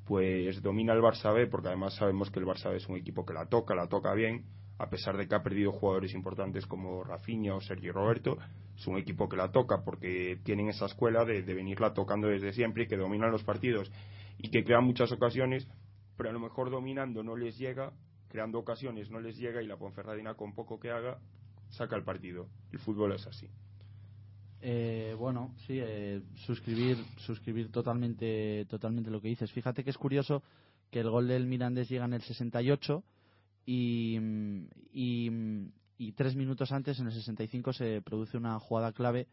pues domina el Barça B, porque además sabemos que el Barça B es un equipo que la toca, la toca bien, a pesar de que ha perdido jugadores importantes como Rafinha o Sergio Roberto, es un equipo que la toca porque tienen esa escuela de, venirla tocando desde siempre y que dominan los partidos y que crean muchas ocasiones, pero a lo mejor dominando no les llega, creando ocasiones no les llega y la Ponferradina con poco que haga saca el partido. El fútbol es así. Eh, bueno, sí, eh, suscribir, suscribir totalmente, totalmente lo que dices. Fíjate que es curioso que el gol del Mirandés llega en el 68 y, y, y, tres minutos antes, en el 65, se produce una jugada clave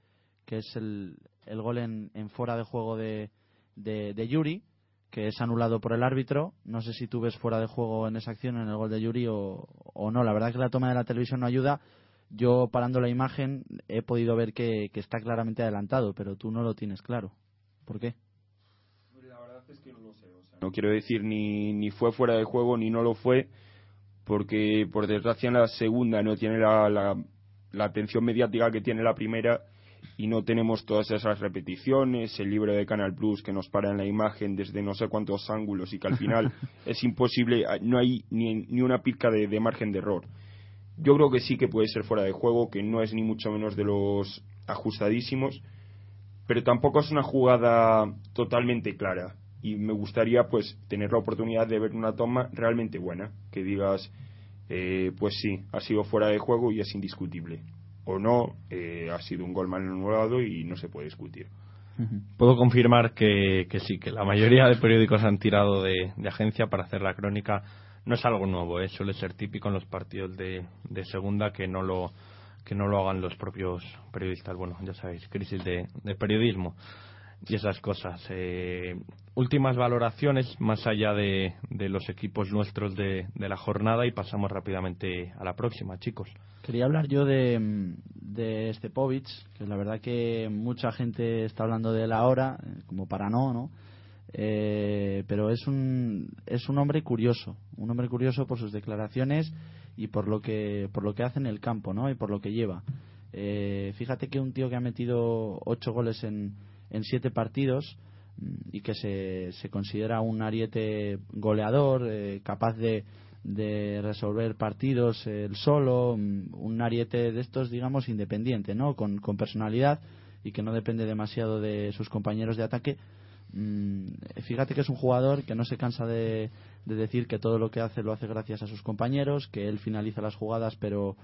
que es el, el gol en, en, fuera de juego de, de, de, Yuri, que es anulado por el árbitro. No sé si tú ves fuera de juego en esa acción, en el gol de Yuri o, o no. La verdad es que la toma de la televisión no ayuda. Yo, parando la imagen, he podido ver que, que está claramente adelantado, pero tú no lo tienes claro. ¿Por qué? La verdad es que no lo sé. O sea, No quiero decir ni, ni fue fuera de juego ni no lo fue, porque por desgracia en la segunda no tiene la, la, la atención mediática que tiene la primera y no tenemos todas esas repeticiones, el libro de Canal Plus que nos para en la imagen desde no sé cuántos ángulos y que al final es imposible, no hay ni, ni una pizca de, de margen de error. Yo creo que sí que puede ser fuera de juego, que no es ni mucho menos de los ajustadísimos, pero tampoco es una jugada totalmente clara. Y me gustaría pues tener la oportunidad de ver una toma realmente buena, que digas, eh, pues sí, ha sido fuera de juego y es indiscutible. O no, eh, ha sido un gol mal anulado y no se puede discutir. Puedo confirmar que, que sí, que la mayoría de periódicos han tirado de, de agencia para hacer la crónica. No es algo nuevo, ¿eh? suele ser típico en los partidos de, de segunda que no lo que no lo hagan los propios periodistas. Bueno, ya sabéis, crisis de, de periodismo y esas cosas. Eh, últimas valoraciones más allá de, de los equipos nuestros de, de, la jornada y pasamos rápidamente a la próxima, chicos. Quería hablar yo de, de Stepovic, que la verdad que mucha gente está hablando de él ahora, como para no, ¿no? Eh, pero es un, es un hombre curioso, un hombre curioso por sus declaraciones y por lo que, por lo que hace en el campo, ¿no? Y por lo que lleva. Eh, fíjate que un tío que ha metido ocho goles en, en siete partidos y que se, se considera un ariete goleador, eh, capaz de, de resolver partidos él solo, mm, un ariete de estos, digamos, independiente, ¿no? Con, con personalidad y que no depende demasiado de sus compañeros de ataque. Mm, fíjate que es un jugador que no se cansa de, de, decir que todo lo que hace lo hace gracias a sus compañeros, que él finaliza las jugadas, pero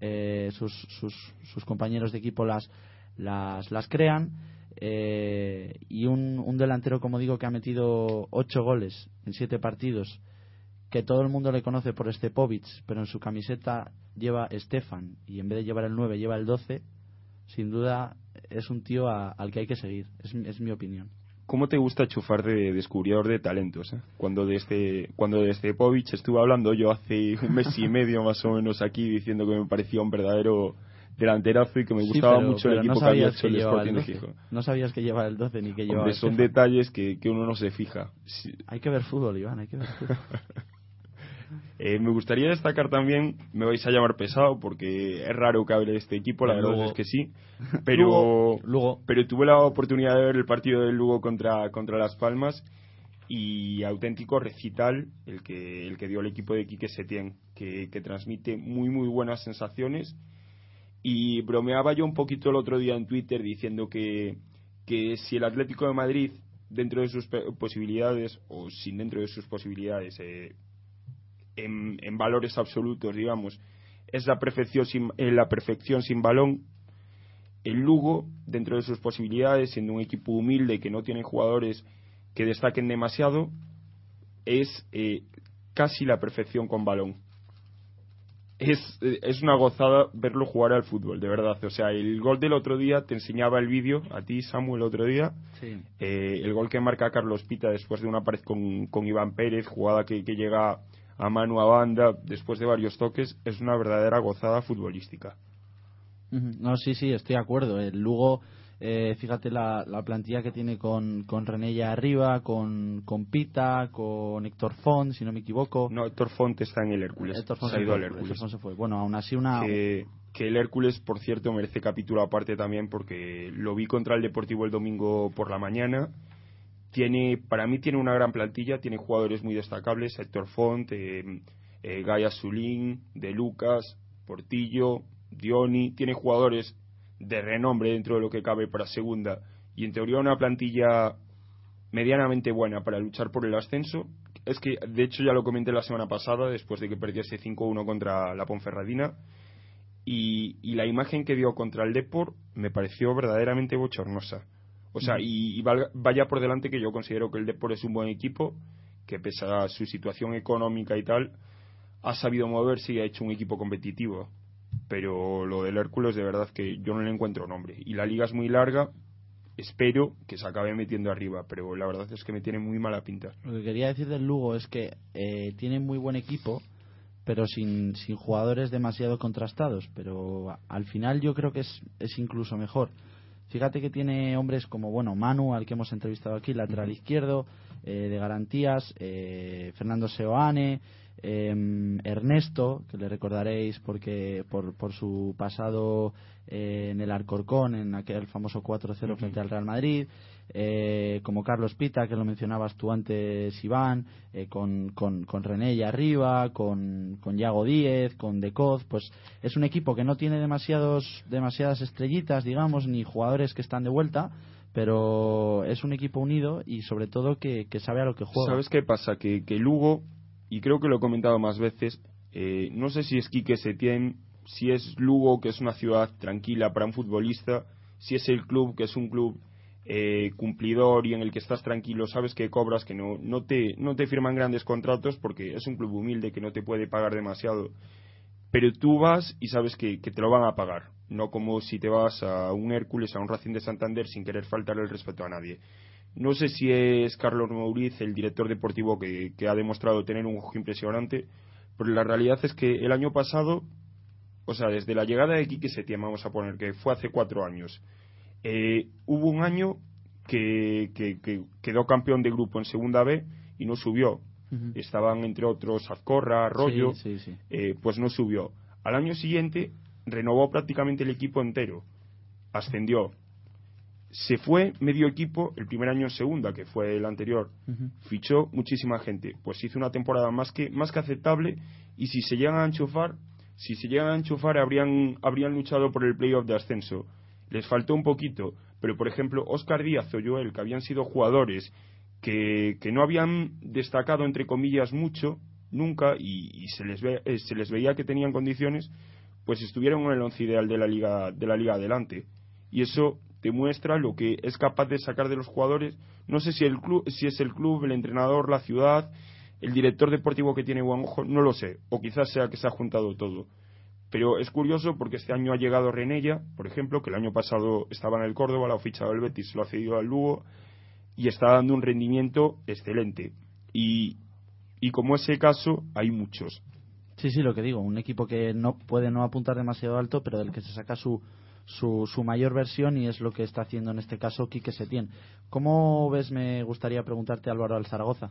eh, sus, sus, sus compañeros de equipo las, las, las crean eh, y un, un, delantero, como digo, que ha metido ocho goles en siete partidos, que todo el mundo le conoce por Stepovic, pero en su camiseta lleva Stefan y en vez de llevar el 9 lleva el 12, sin duda es un tío al que hay que seguir, es, mi opinión. ¿Cómo te gusta chufar de descubridor de talentos? Eh? Cuando de este cuando de Stepovic estuve hablando yo hace un mes y medio más o menos aquí diciendo que me parecía un verdadero delanterazo y que me gustaba sí, pero, mucho pero el equipo no que había hecho el Sporting el de 12. Gijón. No sabías que llevaba el 12 ni que llevaba Hombre, el son detalles que, que uno no se fija. Sí. Hay que ver fútbol, Iván, hay que ver fútbol. Eh, me gustaría destacar también, me vais a llamar pesado porque es raro que hable de este equipo, la verdad Lugo. es que sí, pero, Lugo, Lugo. pero tuve la oportunidad de ver el partido del Lugo contra, contra Las Palmas y auténtico recital el que, el que dio el equipo de Quique Setién, que, que transmite muy muy buenas sensaciones y bromeaba yo un poquito el otro día en Twitter diciendo que, que si el Atlético de Madrid dentro de sus posibilidades o sin dentro de sus posibilidades eh, en, en valores absolutos digamos es la perfección sin, eh, la perfección sin balón el Lugo dentro de sus posibilidades siendo un equipo humilde que no tiene jugadores que destaquen demasiado es eh, casi la perfección con balón es, es una gozada verlo jugar al fútbol, de verdad. O sea, el gol del otro día, te enseñaba el vídeo, a ti, Samuel, el otro día. Sí. Eh, el gol que marca Carlos Pita después de una pared con, con Iván Pérez, jugada que, que llega a mano a banda después de varios toques, es una verdadera gozada futbolística. No, sí, sí, estoy de acuerdo. El Lugo, eh, fíjate la, la plantilla que tiene con, con Renella arriba, con, con Pita, con Héctor Font, si no me equivoco. No, Héctor Font está en el Hércules. Héctor Font se ha ido al Hércules. Héctor Font se fue. Bueno, aún así una... que, que el Hércules, por cierto, merece capítulo aparte también porque lo vi contra el Deportivo el domingo por la mañana. Tiene, para mí tiene una gran plantilla, tiene jugadores muy destacables, Héctor Font, eh, eh, Gaia Zulín, De Lucas, Portillo, Dioni, tiene jugadores de renombre dentro de lo que cabe para segunda y en teoría una plantilla medianamente buena para luchar por el ascenso. Es que, de hecho, ya lo comenté la semana pasada, después de que perdiese 5-1 contra la Ponferradina. Y, y la imagen que dio contra el Depor me pareció verdaderamente bochornosa. O sea, y, vaya por delante que yo considero que el Depor es un buen equipo, que pese a su situación económica y tal, ha sabido moverse y ha hecho un equipo competitivo. Pero lo del Hércules, de verdad que yo no le encuentro nombre. Y la liga es muy larga, espero que se acabe metiendo arriba, pero la verdad es que me tiene muy mala pinta. Lo que quería decir del Lugo es que eh, tiene muy buen equipo, pero sin, sin jugadores demasiado contrastados. Pero al final yo creo que es, es incluso mejor. Fíjate que tiene hombres como, bueno, Manu, al que hemos entrevistado aquí, lateral izquierdo, eh, de garantías, eh, Fernando Seoane, eh, Ernesto, que le recordaréis porque por, por su pasado eh, en el Alcorcón, en aquel famoso 4-0 frente al Real Madrid, eh, como Carlos Pita, que lo mencionabas tú antes, Iván, eh, con, con, con René y arriba, con, con Yago Díez, con Decoz, pues es un equipo que no tiene demasiados, demasiadas estrellitas, digamos, ni jugadores que están de vuelta, pero es un equipo unido y sobre todo que, que sabe a lo que juega. ¿Sabes qué pasa? Que, que Lugo, y creo que lo he comentado más veces, eh, no sé si es Quique Setién, si es Lugo, que es una ciudad tranquila para un futbolista, si es el club, que es un club eh, cumplidor y en el que estás tranquilo, sabes que cobras, que no, no, te, no te firman grandes contratos porque es un club humilde que no te puede pagar demasiado. Pero tú vas y sabes que, te lo van a pagar, no como si te vas a un Hércules, a un Racing de Santander sin querer faltarle el respeto a nadie. No sé si es Carlos Mauriz, el director deportivo, que, que ha demostrado tener un ojo impresionante, pero la realidad es que el año pasado, o sea, desde la llegada de Quique Setién, vamos a poner que fue hace cuatro años, eh, hubo un año que, que- que quedó campeón de grupo en segunda B y no subió. Estaban entre otros Azcorra, Rollo, Sí, sí, sí. eh, pues no subió. Al año siguiente renovó prácticamente el equipo entero, ascendió. Se fue medio equipo el primer año en segunda, que fue el anterior. Fichó muchísima gente. Pues hizo una temporada más que, más que aceptable y si se llegan a enchufar, si se llegan a enchufar habrían, habrían luchado por el playoff de ascenso. Les faltó un poquito, pero por ejemplo, Oscar Díaz o Joel, que habían sido jugadores que, que no habían destacado entre comillas mucho nunca y, y se, les ve- eh, se les veía que tenían condiciones, pues estuvieron en el once ideal de la liga de la liga adelante y eso demuestra lo que es capaz de sacar de los jugadores. No sé si el club, si es el club, el entrenador, la ciudad, el director deportivo que tiene buen ojo, no lo sé, o quizás sea que se ha juntado todo. Pero es curioso porque este año ha llegado Renella, por ejemplo, que el año pasado estaba en el Córdoba, lo ha fichado el Betis, lo ha cedido al Lugo y está dando un rendimiento excelente. Y, y como ese caso, hay muchos. Sí, sí, lo que digo, un equipo que no puede no apuntar demasiado alto, pero del que se saca su, su, su mayor versión y es lo que está haciendo en este caso Quique Setién. ¿Cómo ves, me gustaría preguntarte, Álvaro, al Zaragoza?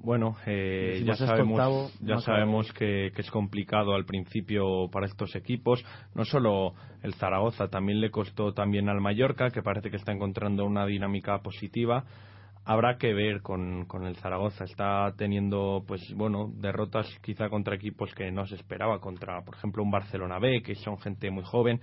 Bueno, eh, ya sabemos, octavo, ya no sabemos que, que es complicado al principio para estos equipos. No solo el Zaragoza, también le costó también al Mallorca, que parece que está encontrando una dinámica positiva. Habrá que ver con, con el Zaragoza. Está teniendo, pues bueno, derrotas quizá contra equipos que no se esperaba, contra, por ejemplo, un Barcelona B, que son gente muy joven,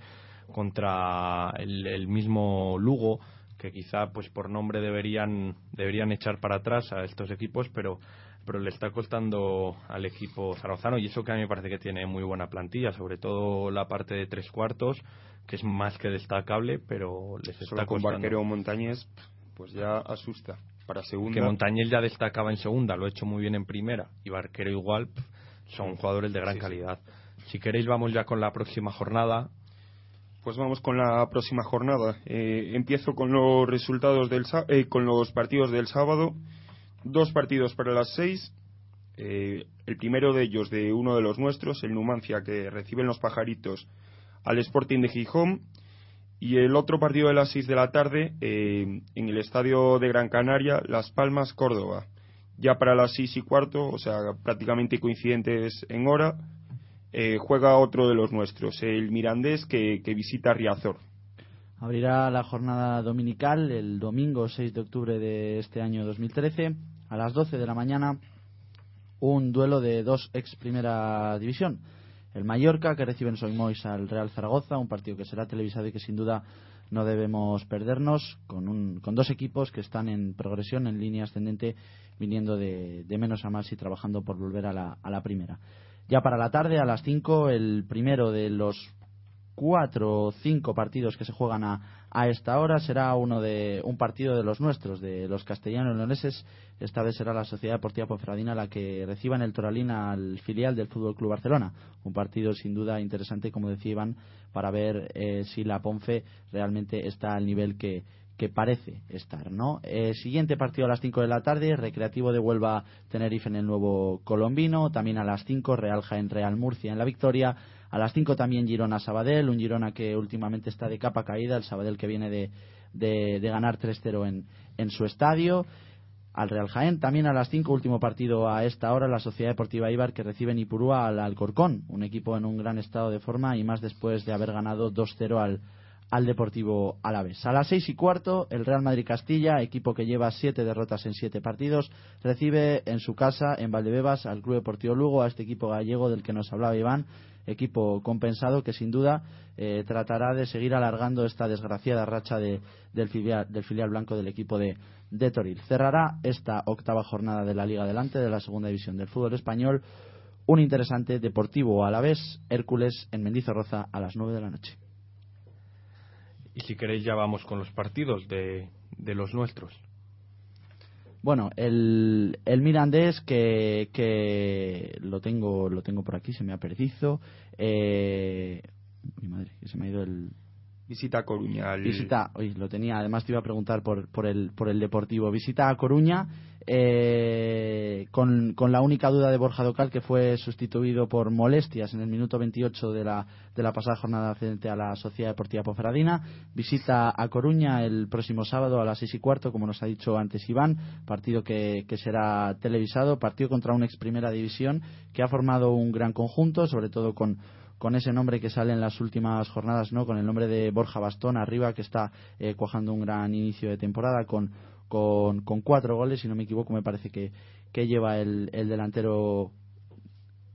contra el, el mismo Lugo, que quizá pues por nombre deberían deberían echar para atrás a estos equipos pero pero le está costando al equipo zaragozano y eso que a mí me parece que tiene muy buena plantilla sobre todo la parte de tres cuartos que es más que destacable pero les está Solo con costando Barquero Montañés, pues ya asusta. Para segunda. que Montañez ya destacaba en segunda lo ha hecho muy bien en primera y Barquero igual son jugadores de gran Sí, sí. calidad si queréis vamos ya con la próxima jornada Pues vamos con la próxima jornada. Eh, empiezo con los resultados del eh, con los partidos del sábado. Dos partidos para las seis. Eh, el primero de ellos de uno de los nuestros, el Numancia, que reciben los pajaritos al Sporting de Gijón. Y el otro partido de las seis de la tarde eh, en el estadio de Gran Canaria, Las Palmas, Córdoba. Ya para las seis y cuarto, o sea, prácticamente coincidentes en hora, eh, juega otro de los nuestros, el Mirandés, que, que visita Riazor. Abrirá la jornada dominical el domingo 6 de octubre de este año 2013 a las 12 de la mañana un duelo de dos ex primera división. El Mallorca que recibe en Soimois al Real Zaragoza, un partido que será televisado y que sin duda no debemos perdernos, con, un, con dos equipos que están en progresión, en línea ascendente, viniendo de, de menos a más y trabajando por volver a la, a la primera. Ya para la tarde, a las 5, el primero de los cuatro o cinco partidos que se juegan a, a esta hora será uno de un partido de los nuestros, de los castellanos leoneses. Esta vez será la Sociedad Deportiva Ponferradina la que reciba en el Toralín al filial del Fútbol Club Barcelona. Un partido sin duda interesante, como decía Iván, para ver eh, si la Ponfe realmente está al nivel que, parece estar, ¿no? Eh, siguiente partido a las 5 de la tarde, Recreativo de Huelva Tenerife en el nuevo Colombino, también a las 5 Real Jaén Real Murcia en la victoria, a las 5 también Girona Sabadell, un Girona que últimamente está de capa caída, el Sabadell que viene de, de, ganar 3-0 en, en su estadio. al Real Jaén. También a las 5, último partido a esta hora, la Sociedad Deportiva Ibar que recibe en Ipurúa al Alcorcón, un equipo en un gran estado de forma y más después de haber ganado 2-0 al, al Deportivo Alavés. A las seis y cuarto, el Real Madrid Castilla, equipo que lleva siete derrotas en siete partidos, recibe en su casa, en Valdebebas, al Club Deportivo Lugo, a este equipo gallego del que nos hablaba Iván, equipo compensado que sin duda eh, tratará de seguir alargando esta desgraciada racha de, del, filial, del filial blanco del equipo de, de Toril. Cerrará esta octava jornada de la Liga Adelante de la segunda división del fútbol español un interesante Deportivo a la vez, Hércules en Mendizorroza a las nueve de la noche. Y si queréis ya vamos con los partidos de, de los nuestros. Bueno, el, el Mirandés que, que lo tengo lo tengo por aquí, se me ha perdido. Eh, mi madre, que se me ha ido el, Visita a Coruña. Visita, lo tenía, además te iba a preguntar por, por, el, por el Deportivo. Visita a Coruña eh, con, con la única duda de Borja Docal que fue sustituido por molestias en el minuto 28 de la, de la pasada jornada frente a la Sociedad Deportiva Ponferradina. Visita a Coruña el próximo sábado a las seis y cuarto, como nos ha dicho antes Iván, partido que, que será televisado, partido contra una ex primera división que ha formado un gran conjunto, sobre todo con con ese nombre que sale en las últimas jornadas, ¿no? Con el nombre de Borja Bastón arriba, que está eh, cuajando un gran inicio de temporada con, con, con cuatro goles, si no me equivoco, me parece que, que lleva el, el delantero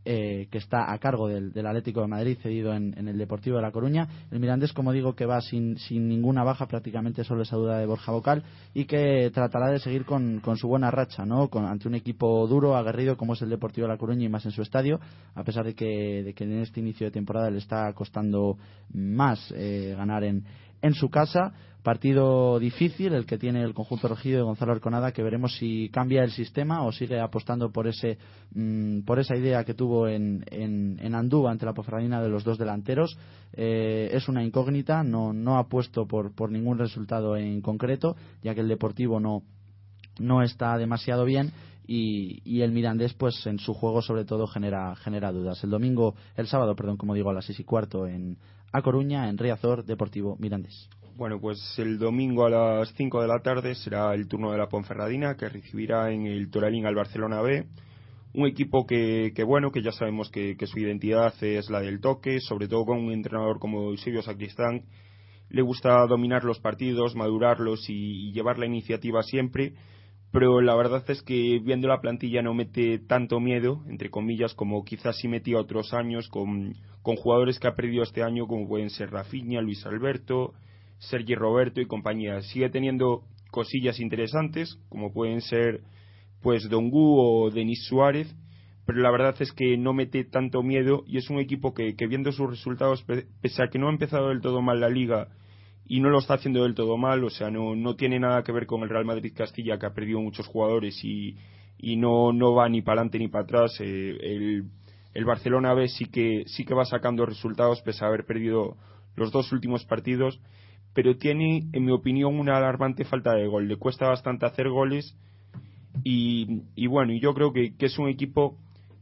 eh, que está a cargo del, del Atlético de Madrid, cedido en, el Deportivo de La Coruña. El Mirandés, como digo, que va sin, sin ninguna baja, prácticamente solo esa duda de Borja Vocal, y que tratará de seguir con, con su buena racha, ¿no? Con, ante un equipo duro, aguerrido, como es el Deportivo de La Coruña y más en su estadio, a pesar de que, de que en este inicio de temporada le está costando más eh, ganar en, en su casa. Partido difícil el que tiene el conjunto regido de Gonzalo Arconada, que veremos si cambia el sistema o sigue apostando por ese mm, por esa idea que tuvo en, en, en Andúa ante la Ponferradina de los dos delanteros. Eh, es una incógnita, no, no ha puesto por, por ningún resultado en concreto, ya que el Deportivo no, no está demasiado bien y, y el Mirandés pues en su juego sobre todo genera genera dudas el domingo el sábado perdón como digo a las seis y cuarto en A Coruña en Riazor Deportivo Mirandés Bueno, pues el domingo a las 5 de la tarde será el turno de la Ponferradina, que recibirá en el Toralín al Barcelona B. Un equipo que, que bueno, que ya sabemos que, que su identidad es la del toque, sobre todo con un entrenador como Eusebio Sacristán. Le gusta dominar los partidos, madurarlos y, y llevar la iniciativa siempre. Pero la verdad es que viendo la plantilla no mete tanto miedo, entre comillas, como quizás sí metía otros años con, con jugadores que ha perdido este año, como pueden ser Rafinha, Luis Alberto, Sergi Roberto y compañía. Sigue teniendo cosillas interesantes, como pueden ser pues Dongu o Denis Suárez, pero la verdad es que no mete tanto miedo y es un equipo que, que viendo sus resultados, pe- pese a que no ha empezado del todo mal la liga y no lo está haciendo del todo mal, o sea, no, no tiene nada que ver con el Real Madrid Castilla, que ha perdido muchos jugadores y, y no, no va ni para adelante ni para atrás. Eh, el, el Barcelona B sí que, sí que va sacando resultados, pese a haber perdido los dos últimos partidos, pero tiene, en mi opinión, una alarmante falta de gol. Le cuesta bastante hacer goles y, y bueno, yo creo que, que es un equipo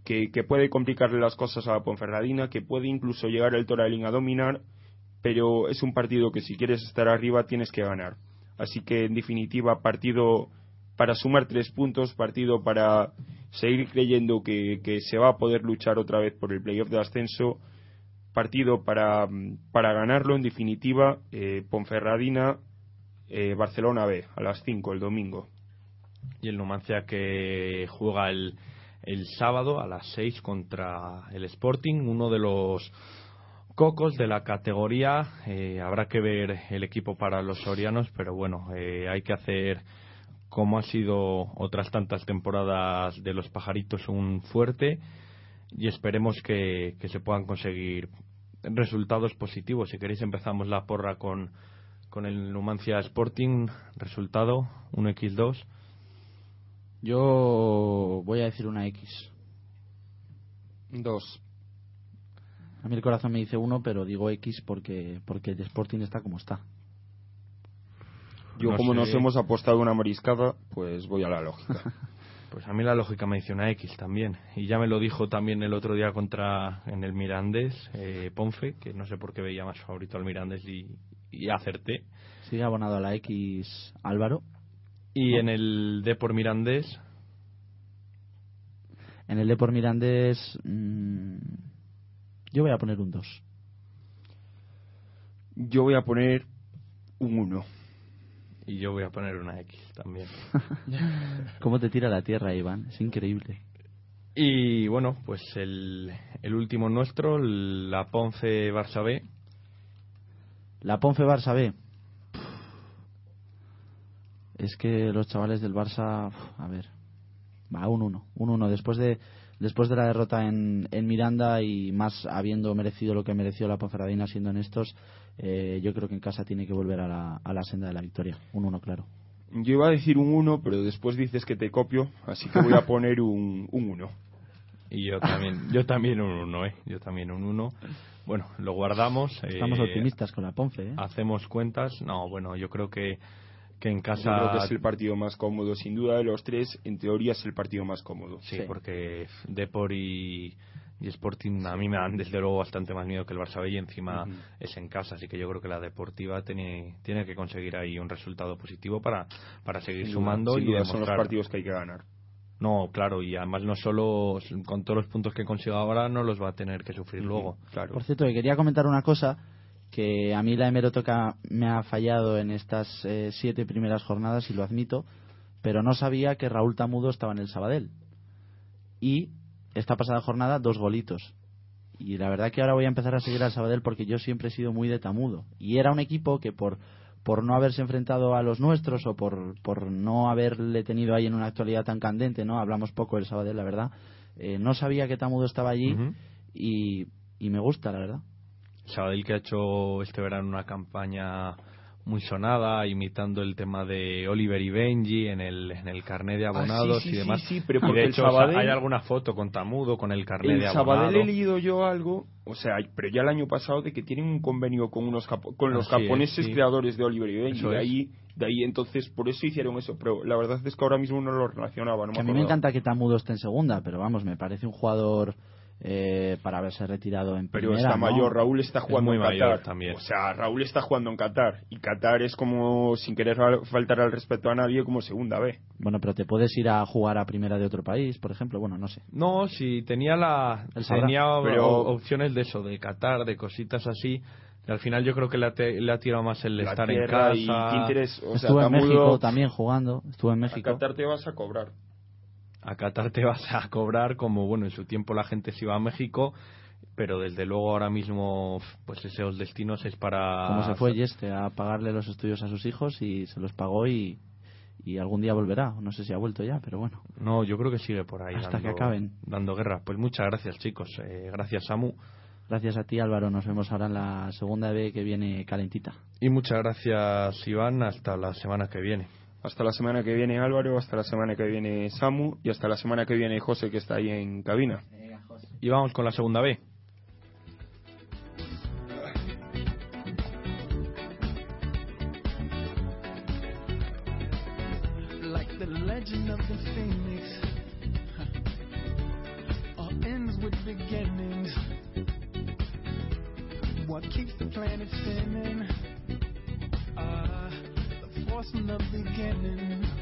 que, que puede complicarle las cosas a la Ponferradina, que puede incluso llegar el Toralín a dominar, pero es un partido que si quieres estar arriba tienes que ganar. Así que, en definitiva, partido para sumar tres puntos, partido para seguir creyendo que, que se va a poder luchar otra vez por el playoff de ascenso, partido para, para ganarlo, en definitiva, eh, Ponferradina, eh, Barcelona B, a las 5 el domingo. Y el Numancia que juega el, el sábado a las 6 contra el Sporting, uno de los cocos de la categoría. Eh, habrá que ver el equipo para los sorianos, pero bueno, eh, hay que hacer como ha sido otras tantas temporadas de los pajaritos un fuerte y esperemos que, que se puedan conseguir resultados positivos. Si queréis empezamos la porra con, con el Numancia Sporting, resultado 1x2. yo voy a decir una X Dos. A mí el corazón me dice uno pero digo X porque porque el Sporting está como está Yo, No como sé. nos hemos apostado una mariscada, pues voy a la lógica. Pues a mí la lógica me dice una X también. Y ya me lo dijo también el otro día contra en el Mirandés, eh, Ponfe, que no sé por qué veía más favorito al Mirandés y, y acerté. sigue abonado a la X Álvaro Y en el Depor Mirandés, En el Depor Mirandés, mm, yo voy a poner un 2. Yo voy a poner un 1. y yo voy a poner una X también. ¿Cómo te tira la tierra, Iván? Es increíble. Y bueno, pues el, el último nuestro, la Ponce Barça B. La Ponfe Barça B. Es que los chavales del Barça, a ver, va un 1, un 1 después de después de la derrota en, en Miranda y más habiendo merecido lo que mereció la Ponferradina siendo honestos, eh, yo creo que en casa tiene que volver a la, a la senda de la victoria. Un 1 claro. Yo iba a decir un 1, pero después dices que te copio, así que voy a poner un 1. Y yo también, yo también un 1, ¿eh? Yo también un 1. Bueno, lo guardamos. Estamos eh, optimistas con la Ponfe, ¿eh? Hacemos cuentas. No, bueno, yo creo que, que en Yo casa... creo que es el partido más cómodo, sin duda de los tres, en teoría es el partido más cómodo. Sí, Sí. porque Depor y, y Sporting a mí me dan desde luego bastante más miedo que el Barça B y encima es en casa, así que yo creo que la Deportiva tiene, tiene que conseguir ahí un resultado positivo para, para seguir Sin duda, sumando sin y duda son los demostrar. partidos que hay que ganar. No, claro, y además no solo con todos los puntos que consiga ahora no los va a tener que sufrir luego. Claro. Por cierto, que quería comentar una cosa que a mí la hemeroteca me ha fallado en estas eh, siete primeras jornadas y lo admito, pero no sabía que Raúl Tamudo estaba en el Sabadell. Y esta pasada jornada dos golitos. Y la verdad que ahora voy a empezar a seguir al Sabadell porque yo siempre he sido muy de Tamudo. Y era un equipo que por por no haberse enfrentado a los nuestros o por, por no haberle tenido ahí en una actualidad tan candente, ¿no? Hablamos poco del Sabadell, la verdad. Eh, no sabía que Tamudo estaba allí y, y me gusta, la verdad. Sabadell que ha hecho este verano una campaña muy sonada, imitando el tema de Oliver y Benji en el, en el carnet de Ah, abonados sí, y sí, demás. sí, sí, pero Y porque de el hecho o sea, Sabadell- hay alguna foto con Tamudo, con el carnet de abonado. Sabadell he leído yo algo, o sea, pero ya el año pasado de que tienen un convenio con unos con los Así japoneses sí. creadores de Oliver y Benji. Eso De es. ahí, de ahí entonces por eso hicieron eso, pero la verdad es que ahora mismo no lo relacionaba, no que a mí me encanta que Tamudo esté en segunda, pero vamos, me parece un jugador eh, para haberse retirado en Pero primera. está ¿no? mayor, Raúl está jugando muy en mayor Qatar. también. O sea, Raúl está jugando en Qatar. Y Qatar es como, sin querer fal- faltar al respeto a nadie, como segunda B. Bueno, pero te puedes ir a jugar a primera de otro país, por ejemplo. Bueno, no sé. No, si tenía la tenía Pero- opciones de eso, de Qatar, de cositas así. Y al final yo creo que le ha, te- le ha tirado más el La estar en casa. y qué interés. O sea, Estuvo en México también jugando. Estuvo en A México. Qatar te vas a cobrar. A Qatar te vas a cobrar como bueno en su tiempo la gente se iba a México pero desde luego ahora mismo pues esos destinos es para Como se fue Yeste a pagarle los estudios a sus hijos y se los pagó y, y algún día volverá. No sé si ha vuelto ya, pero bueno. no yo creo que sigue por ahí Hasta dando, que acaben. dando guerra pues muchas gracias chicos Eh, gracias Samu Gracias a ti, Álvaro. Nos vemos ahora en la segunda B que viene calentita. y muchas gracias Iván hasta la semana que viene Hasta la semana que viene Álvaro, hasta la semana que viene Samu y hasta la semana que viene José que está ahí en cabina. y vamos con la segunda B like the legend of the phoenix. All ends with beginnings. What keeps the planet spinning? Ah, the force from the beginning.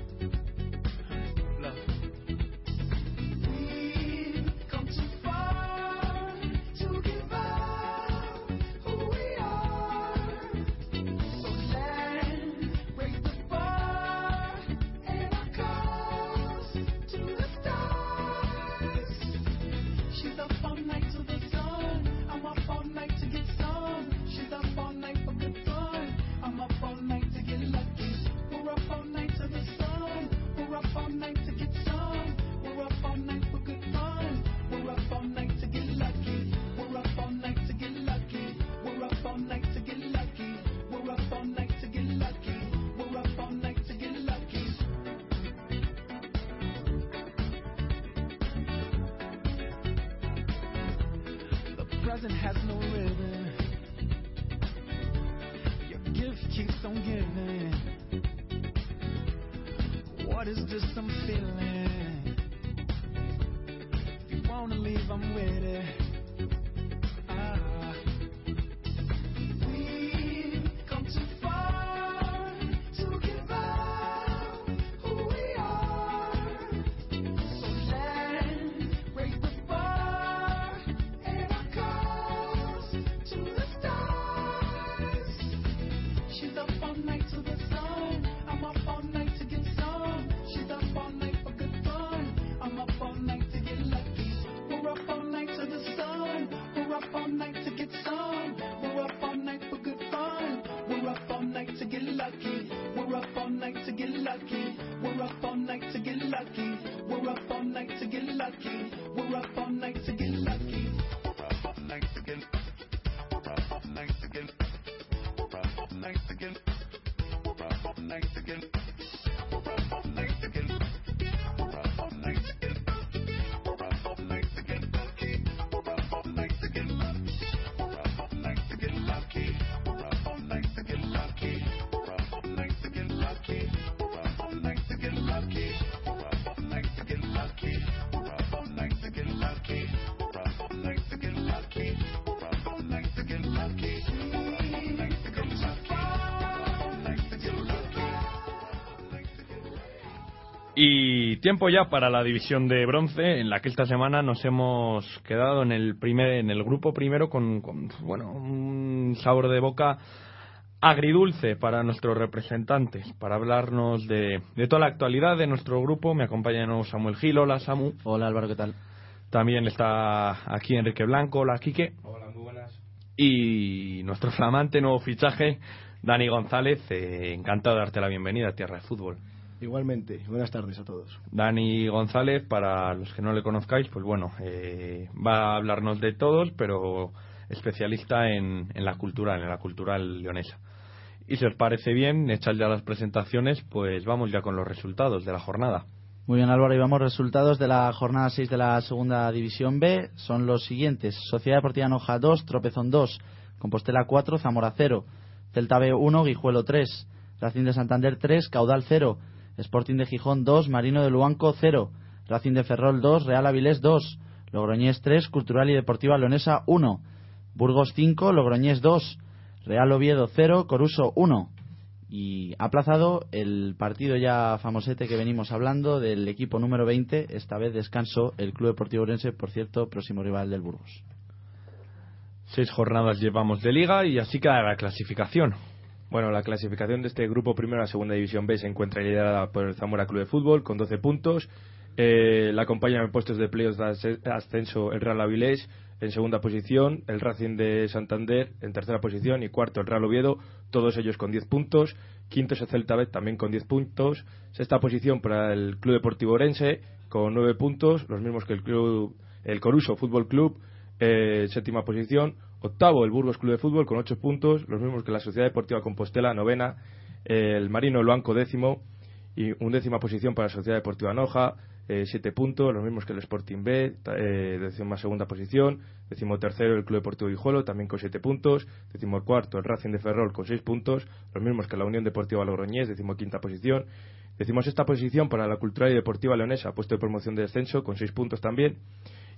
Tiempo ya para la división de bronce, en la que esta semana nos hemos quedado en el primer, en el grupo primero con, con, bueno un sabor de boca agridulce para nuestros representantes, para hablarnos de, de toda la actualidad de nuestro grupo. Me acompaña de nuevo Samuel Gil, hola Samu. Hola Álvaro, ¿qué tal? También está aquí Enrique Blanco, hola Quique. Hola, muy buenas. Y nuestro flamante nuevo fichaje, Dani González. eh, encantado de darte la bienvenida a Tierra de Fútbol. Igualmente, buenas tardes a todos. Dani González, para los que no le conozcáis, pues bueno, eh, va a hablarnos de todos, pero especialista en, en la cultural, en la cultural leonesa. Y si os parece bien, echar ya las presentaciones, pues vamos ya con los resultados de la jornada. Muy bien Álvaro, y vamos resultados de la jornada 6 de la segunda división B. Son los siguientes. Sociedad Deportiva Noja 2, Tropezón 2, Compostela 4, Zamora 0, Celta B 1, Guijuelo 3, Racing de Santander 3, Caudal 0, Sporting de Gijón 2, Marino de Luanco 0, Racing de Ferrol 2, Real Avilés 2, Logroñés 3, Cultural y Deportiva Leonesa 1, Burgos 5, Logroñés 2, Real Oviedo 0, Coruso 1. Y ha aplazado el partido ya famosete que venimos hablando del equipo número 20, esta vez descanso el Club Deportivo Orense, por cierto, próximo rival del Burgos. Seis jornadas llevamos de liga y así queda la clasificación. Bueno, la clasificación de este grupo primero a la segunda división B se encuentra liderada por el Zamora Club de Fútbol con 12 puntos. Eh, la acompañan en puestos de playoffs de ascenso el Real Avilés en segunda posición, el Racing de Santander en tercera posición y cuarto el Real Oviedo, todos ellos con 10 puntos. Quinto es el Celta B también con 10 puntos. Sexta posición para el Club Deportivo Orense con 9 puntos, los mismos que el club el Coruso Fútbol Club, eh, séptima posición. Octavo, el Burgos Club de Fútbol con ocho puntos, los mismos que la Sociedad Deportiva Compostela, novena. El Marino Luanco, décimo. Y undécima posición para la Sociedad Deportiva Noja, eh, siete puntos, los mismos que el Sporting B, eh, décima segunda posición. Décimo tercero, el Club Deportivo Guijuelo, también con siete puntos. Décimo cuarto, el Racing de Ferrol con seis puntos, los mismos que la Unión Deportiva Logroñés, décimo quinta posición. Decimos esta posición para la Cultural y Deportiva Leonesa, puesto de promoción de descenso con seis puntos también.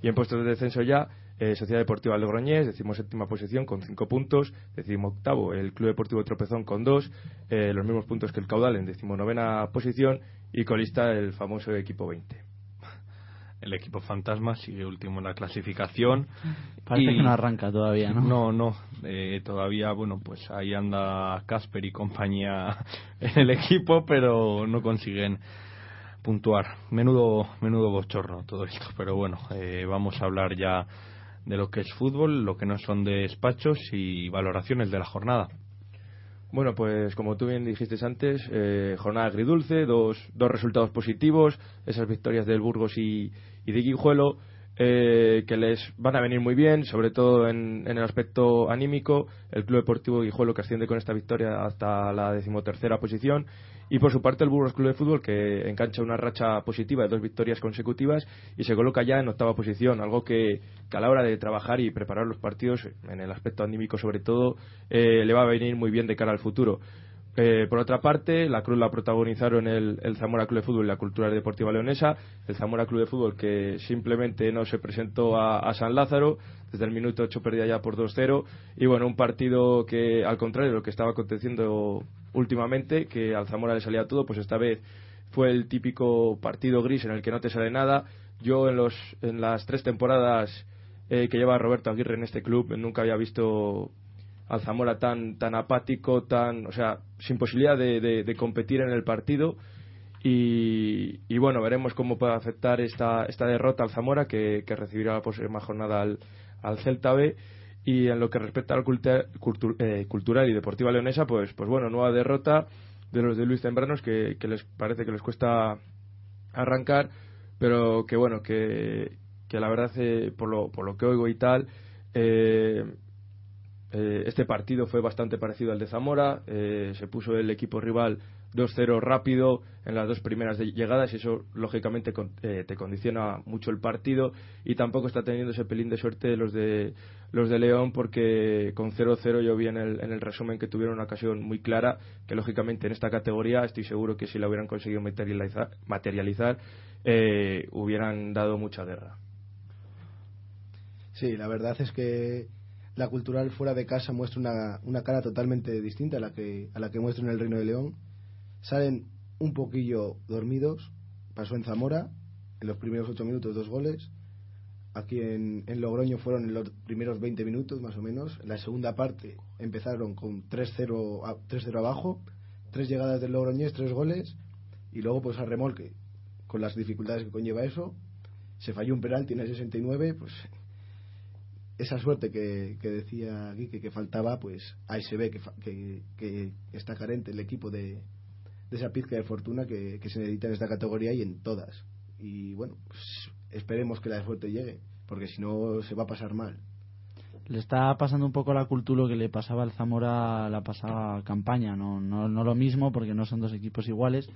Y en puestos de descenso ya, eh, Sociedad Deportiva Logroñés, decimos séptima posición con cinco puntos, decimo octavo el Club Deportivo Tropezón con dos, eh, los mismos puntos que el Caudal en decimonovena posición y colista el famoso equipo 20. El equipo fantasma sigue último en la clasificación. Parece Y- que no arranca todavía, ¿no? No, no. eh, todavía, bueno, pues ahí anda Casper y compañía en el equipo, pero no consiguen puntuar. Menudo, menudo bochorno todo esto, pero bueno, eh, vamos a hablar ya de lo que es fútbol, lo que no son despachos y valoraciones de la jornada. Bueno, pues como tú bien dijiste antes, eh, jornada agridulce, dos, dos resultados positivos, esas victorias del Burgos y, y de Guijuelo, eh, que les van a venir muy bien, sobre todo en, el aspecto anímico. El Club Deportivo Guijuelo que asciende con esta victoria hasta la decimotercera posición. Y por su parte el Burgos Club de Fútbol que engancha una racha positiva de dos victorias consecutivas y se coloca ya en octava posición, algo que, que a la hora de trabajar y preparar los partidos, en el aspecto anímico sobre todo, eh, le va a venir muy bien de cara al futuro. Eh, por otra parte, la cruz la protagonizaron el, Zamora Club de Fútbol y la Cultura Deportiva Leonesa. El Zamora Club de Fútbol que simplemente no se presentó a, a San Lázaro, desde el minuto 8 perdía ya por 2-0. Y bueno, un partido que, al contrario de lo que estaba aconteciendo últimamente, que al Zamora le salía todo, pues esta vez fue el típico partido gris en el que no te sale nada. Yo en, los, en las tres temporadas eh, que lleva Roberto Aguirre en este club nunca había visto al Zamora tan, tan apático, tan, o sea, sin posibilidad de, de- competir en el partido. Y, y bueno, veremos cómo puede afectar esta, esta derrota al Zamora, que, que recibirá la próxima jornada al, al Celta B. Y en lo que respecta al culta- cultu- eh, cultural y deportiva leonesa, pues, pues bueno, nueva derrota de los de Luis Tembranos, que, que les parece que les cuesta arrancar, pero que bueno, que, que la verdad, eh, por, lo, por lo que oigo y tal, eh, eh, este partido fue bastante parecido al de Zamora, eh, se puso el equipo rival 2-0 rápido en las dos primeras de- llegadas y eso lógicamente con- eh, te condiciona mucho el partido y tampoco está teniendo ese pelín de suerte los de los de León porque con 0-0 yo vi en el, en el resumen que tuvieron una ocasión muy clara que lógicamente en esta categoría estoy seguro que si la hubieran conseguido materializar, materializar eh, hubieran dado mucha guerra. Sí, la verdad es que la cultural fuera de casa muestra una, una cara totalmente distinta a la que a la que muestra en el Reino de León. Salen un poquillo dormidos. Pasó en Zamora, en los primeros ocho minutos dos goles. Aquí en, Logroño fueron en los primeros 20 minutos más o menos. En la segunda parte empezaron con 3-0 a- 3-0 abajo, tres llegadas del Logroñés, tres goles y luego pues a remolque con las dificultades que conlleva eso. Se falló un penalti en el 69, pues esa suerte que, que decía Quique que faltaba, pues ahí se ve que, que, que está carente el equipo de, de esa pizca de fortuna que, que se necesita en esta categoría y en todas. Y bueno, pues esperemos que la suerte llegue, porque si no se va a pasar mal. Le está pasando un poco la cultura que le pasaba al Zamora la pasada campaña. No, no, no lo mismo porque no son dos equipos iguales,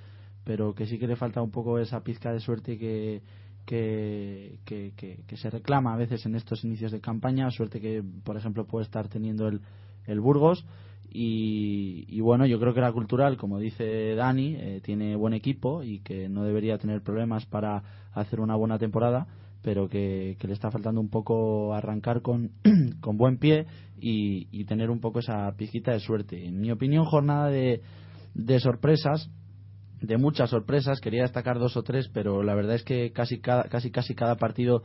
pero que sí que le falta un poco esa pizca de suerte que, que, que, que- que se reclama a veces en estos inicios de campaña. Suerte que, por ejemplo, puede estar teniendo el, el Burgos. Y, y bueno, yo creo que la cultural, como dice Dani, eh, tiene buen equipo y que no debería tener problemas para hacer una buena temporada pero que, que le está faltando un poco arrancar con, con buen pie y, tener un poco esa pizquita de suerte. En mi opinión, jornada de, de sorpresas, de muchas sorpresas, quería destacar dos o tres, pero la verdad es que casi cada, casi, casi cada partido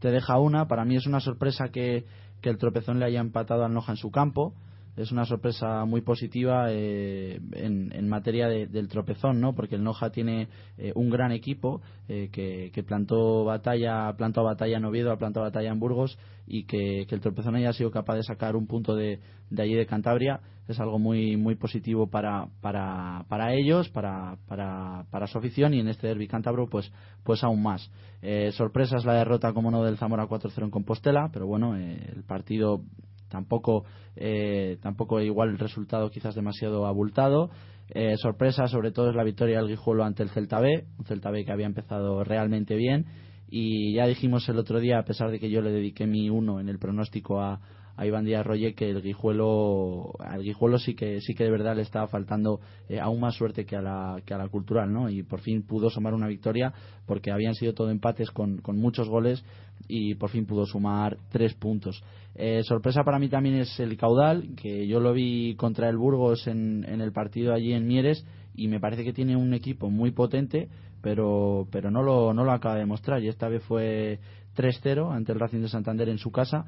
te deja una. Para mí es una sorpresa que, que el tropezón le haya empatado al Noja en su campo. Es una sorpresa muy positiva eh, en, en materia de- del tropezón, ¿no? Porque el Noja tiene eh, un gran equipo eh, que, que plantó batalla, plantó batalla en Oviedo, ha plantado batalla en Burgos y que, que el tropezón haya sido capaz de sacar un punto de, de allí de Cantabria es algo muy muy positivo para, para, para ellos, para, para, para su afición y en este derbi cántabro pues, pues aún más. Eh, sorpresa es la derrota, como no, del Zamora 4-0 en Compostela, pero bueno, eh, el partido tampoco eh, tampoco igual el resultado quizás demasiado abultado Eh, sorpresa sobre todo es la victoria del Guijuelo ante el Celta B un Celta B que había empezado realmente bien y ya dijimos el otro día a pesar de que yo le dediqué mi uno en el pronóstico a, a Iván Díaz Roye que el Guijuelo al Guijuelo sí que sí que de verdad le estaba faltando eh, aún más suerte que a la que a la cultural no y por fin pudo sumar una victoria porque habían sido todo empates con, con muchos goles y por fin pudo sumar tres puntos. Eh, sorpresa para mí también es el caudal que yo lo vi contra el Burgos en, en el partido allí en Mieres y me parece que tiene un equipo muy potente pero pero no lo no lo acaba de mostrar y esta vez fue 3-0 ante el Racing de Santander en su casa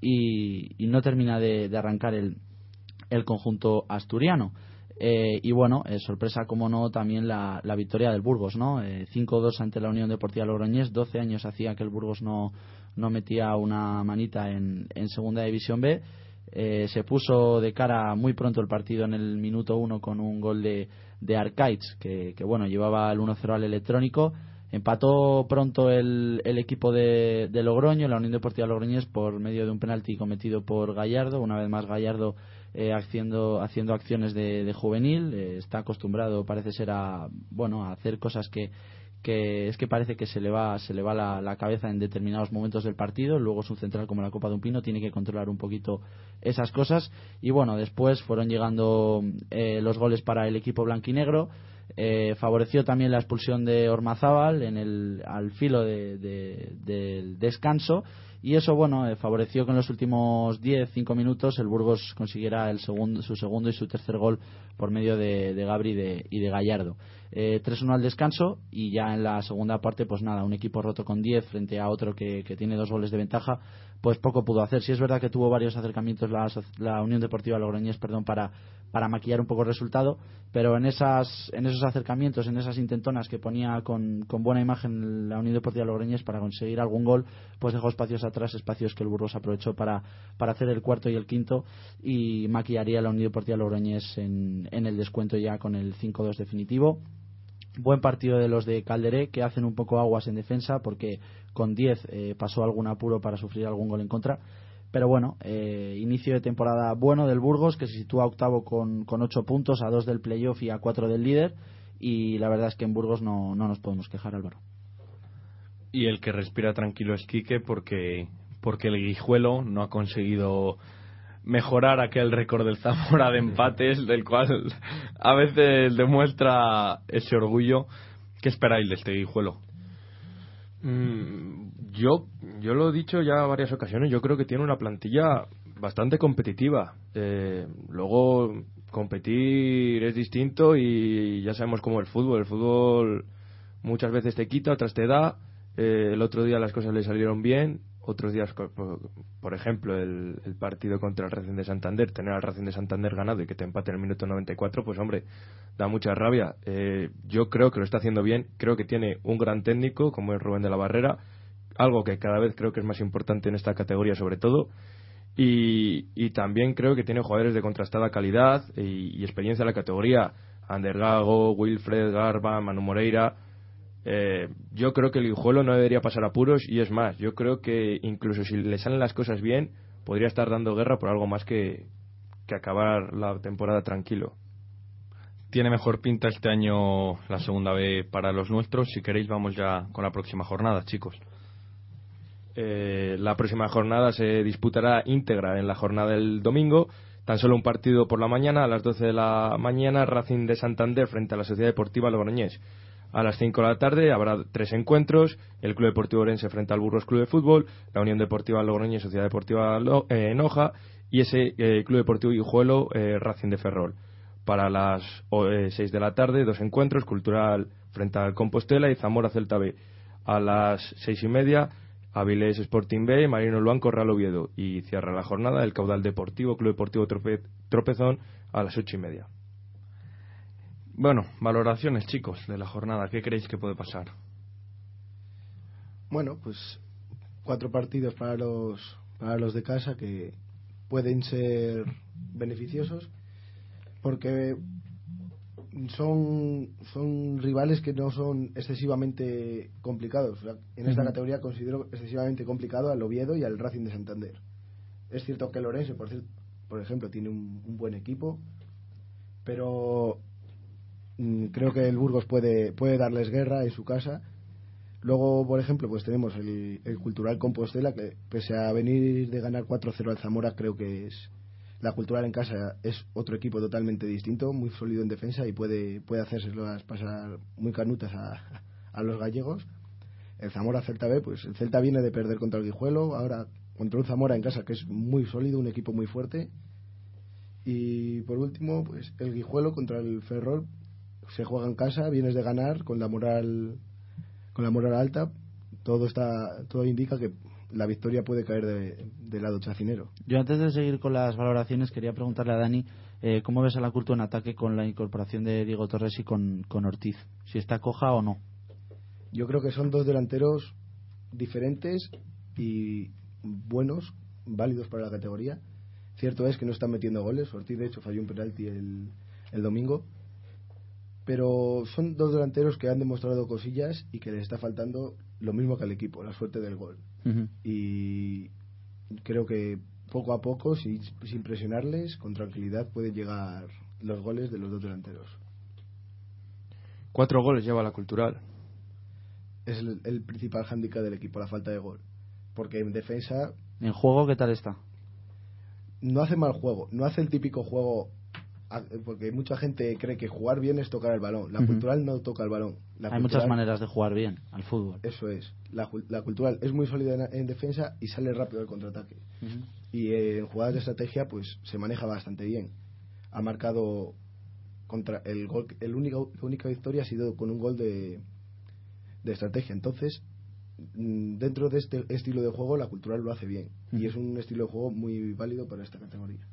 y, y no termina de, de arrancar el, el conjunto asturiano. Eh, y bueno, eh, sorpresa como no también la, la victoria del Burgos, ¿no? Eh, 5-2 ante la Unión Deportiva Logroñés, 12 años hacía que el Burgos no, no metía una manita en, en Segunda División B. Eh, se puso de cara muy pronto el partido en el minuto 1 con un gol de, de Arcaids, que, que bueno, llevaba el 1-0 al electrónico. Empató pronto el, el equipo de, de Logroño, la Unión Deportiva Logroñés, por medio de un penalti cometido por Gallardo. Una vez más, Gallardo eh, haciendo, haciendo acciones de, de juvenil. eh, está acostumbrado, parece ser, a, bueno, a hacer cosas que, que es que parece que se le va, se le va la, cabeza en determinados momentos del partido. Luego es un central como la Copa de un Pino, tiene que controlar un poquito esas cosas. Y bueno, después fueron llegando eh, los goles para el equipo blanquinegro. Eh, favoreció también la expulsión de Ormazábal en el, al filo de- de- del descanso. Y eso bueno eh, favoreció que en los últimos 10-5 minutos el Burgos consiguiera el segundo, su segundo y su tercer gol por medio de, de Gabri de, y de Gallardo. Eh, 3-1 al descanso y ya en la segunda parte pues nada, un equipo roto con 10 frente a otro que, que tiene dos goles de ventaja pues poco pudo hacer. Sí es verdad que tuvo varios acercamientos la, la Unión Deportiva Logroñés, perdón, para, para maquillar un poco el resultado, pero en esas en esos acercamientos, en esas intentonas que ponía con, con buena imagen la Unión Deportiva Logroñés para conseguir algún gol, pues dejó espacios atrás, espacios que el Burgos aprovechó para, para hacer el cuarto y el quinto y maquillaría la Unión Deportiva Logroñés en, en el descuento ya con el 5-2 definitivo. Buen partido de los de Calderé, que hacen un poco aguas en defensa, porque con 10 eh, pasó algún apuro para sufrir algún gol en contra. Pero bueno, eh, inicio de temporada bueno del Burgos, que se sitúa octavo con, con 8 puntos, a 2 del playoff y a 4 del líder. Y la verdad es que en Burgos no, no nos podemos quejar, Álvaro. Y el que respira tranquilo es Quique porque, porque el Guijuelo no ha conseguido mejorar aquel récord del Zamora de empates, del cual a veces demuestra ese orgullo. ¿Qué esperáis de este Guijuelo? Mm, yo, yo lo he dicho ya varias ocasiones, yo creo que tiene una plantilla bastante competitiva. Eh, luego, competir es distinto y ya sabemos cómo el fútbol. El fútbol muchas veces te quita, otras te da. Eh, el otro día las cosas le salieron bien, otros días, por, ejemplo, el, el partido contra el Racing de Santander, tener al Racing de Santander ganado y que te empate en el minuto 94, pues hombre, da mucha rabia. Eh, yo creo que lo está haciendo bien, creo que tiene un gran técnico como es Rubén de la Barrera, algo que cada vez creo que es más importante en esta categoría sobre todo. Y, y también creo que tiene jugadores de contrastada calidad y, y experiencia en la categoría. Ander Gago, Wilfred Garba, Manu Moreira. Eh, yo creo que el Guijuelo no debería pasar apuros y es más, yo creo que incluso si le salen las cosas bien, podría estar dando guerra por algo más que, que acabar la temporada tranquilo. Tiene mejor pinta este año la segunda B para los nuestros. Si queréis, vamos ya con la próxima jornada, chicos. Eh, la próxima jornada se disputará íntegra en la jornada del domingo. Tan solo un partido por la mañana, a las 12 de la mañana, Racing de Santander frente a la Sociedad Deportiva Logroñés. A las 5 de la tarde habrá tres encuentros. El Club Deportivo Orense frente al Burgos Club de Fútbol, la Unión Deportiva Logroñés Sociedad Deportiva Lo- eh, Enoja y ese eh, Club Deportivo Guijuelo eh, Racing de Ferrol. Para las 6 de la tarde, dos encuentros, Cultural frente al Compostela y Zamora Celta B. A las seis y media, Avilés Sporting B, Marino Luanco Real Oviedo. Y cierra la jornada el Caudal Deportivo, Club Deportivo Trope- Tropezón a las ocho y media. Bueno, valoraciones, chicos, de la jornada. ¿Qué creéis que puede pasar? Bueno, pues cuatro partidos para los para los de casa que pueden ser beneficiosos porque son son rivales que no son excesivamente complicados. En esta categoría considero excesivamente complicado al Oviedo y al Racing de Santander. Es cierto que Lorenzo, por, por ejemplo, tiene un, un buen equipo, pero creo que el Burgos puede puede darles guerra en su casa. Luego, por ejemplo, pues tenemos el, el Cultural Compostela, que pese a venir de ganar 4-0 al Zamora, creo que es la Cultural en casa es otro equipo totalmente distinto, muy sólido en defensa y puede, puede hacérselas pasar muy canutas a, a los gallegos. El Zamora Celta B, pues el Celta viene de perder contra el Guijuelo, ahora contra un Zamora en casa que es muy sólido, un equipo muy fuerte. Y por último, pues el Guijuelo contra el Ferrol se juega en casa, vienes de ganar con la moral con la moral alta, todo está todo indica que la victoria puede caer de- del lado chacinero. Yo antes de seguir con las valoraciones quería preguntarle a Dani eh, cómo ves a la cultura en ataque con la incorporación de Diego Torres y con, con Ortiz. Si está coja o no. Yo creo que son dos delanteros diferentes y buenos, válidos para la categoría. Cierto es que no están metiendo goles. Ortiz, de hecho, falló un penalti el, el domingo. Pero son dos delanteros que han demostrado cosillas y que les está faltando lo mismo que al equipo, la suerte del gol. Y creo que poco a poco, sin, sin presionarles, con tranquilidad, pueden llegar los goles de los dos delanteros. Cuatro goles lleva la Cultural. Es el, el principal hándicap del equipo, la falta de gol. Porque en defensa En juego, ¿qué tal está? no hace mal juego, no hace el típico juego porque mucha gente cree que jugar bien es tocar el balón. La cultural no toca el balón. La Hay muchas maneras de jugar bien al fútbol. Eso es. La, la cultural es muy sólida en, en defensa y sale rápido el contraataque. Y eh, en jugadas de estrategia pues se maneja bastante bien. Ha marcado contra el gol, el único, la única victoria ha sido con un gol de, de estrategia. Entonces mm, dentro de este estilo de juego la cultural lo hace bien y es un estilo de juego muy válido para esta categoría.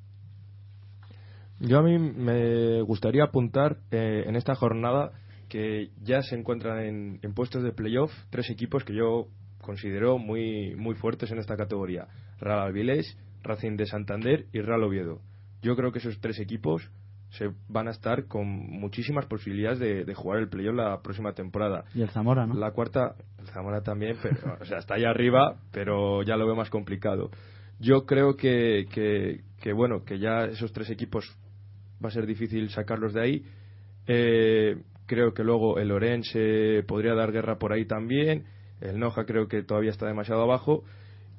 Yo a mí me gustaría apuntar eh, en esta jornada que ya se encuentran en, en puestos de playoff tres equipos que yo considero muy, muy fuertes en esta categoría. Real Avilés, Racing de Santander y Real Oviedo. Yo creo que esos tres equipos se van a estar con muchísimas posibilidades de, de jugar el playoff la próxima temporada. Y el Zamora, ¿no? La cuarta, el Zamora también, pero, o sea, está ahí arriba, pero ya lo veo más complicado. Yo creo que, que, que, bueno, que ya esos tres equipos va a ser difícil sacarlos de ahí. Eh, creo que luego el Orense podría dar guerra por ahí también. El Noja creo que todavía está demasiado abajo.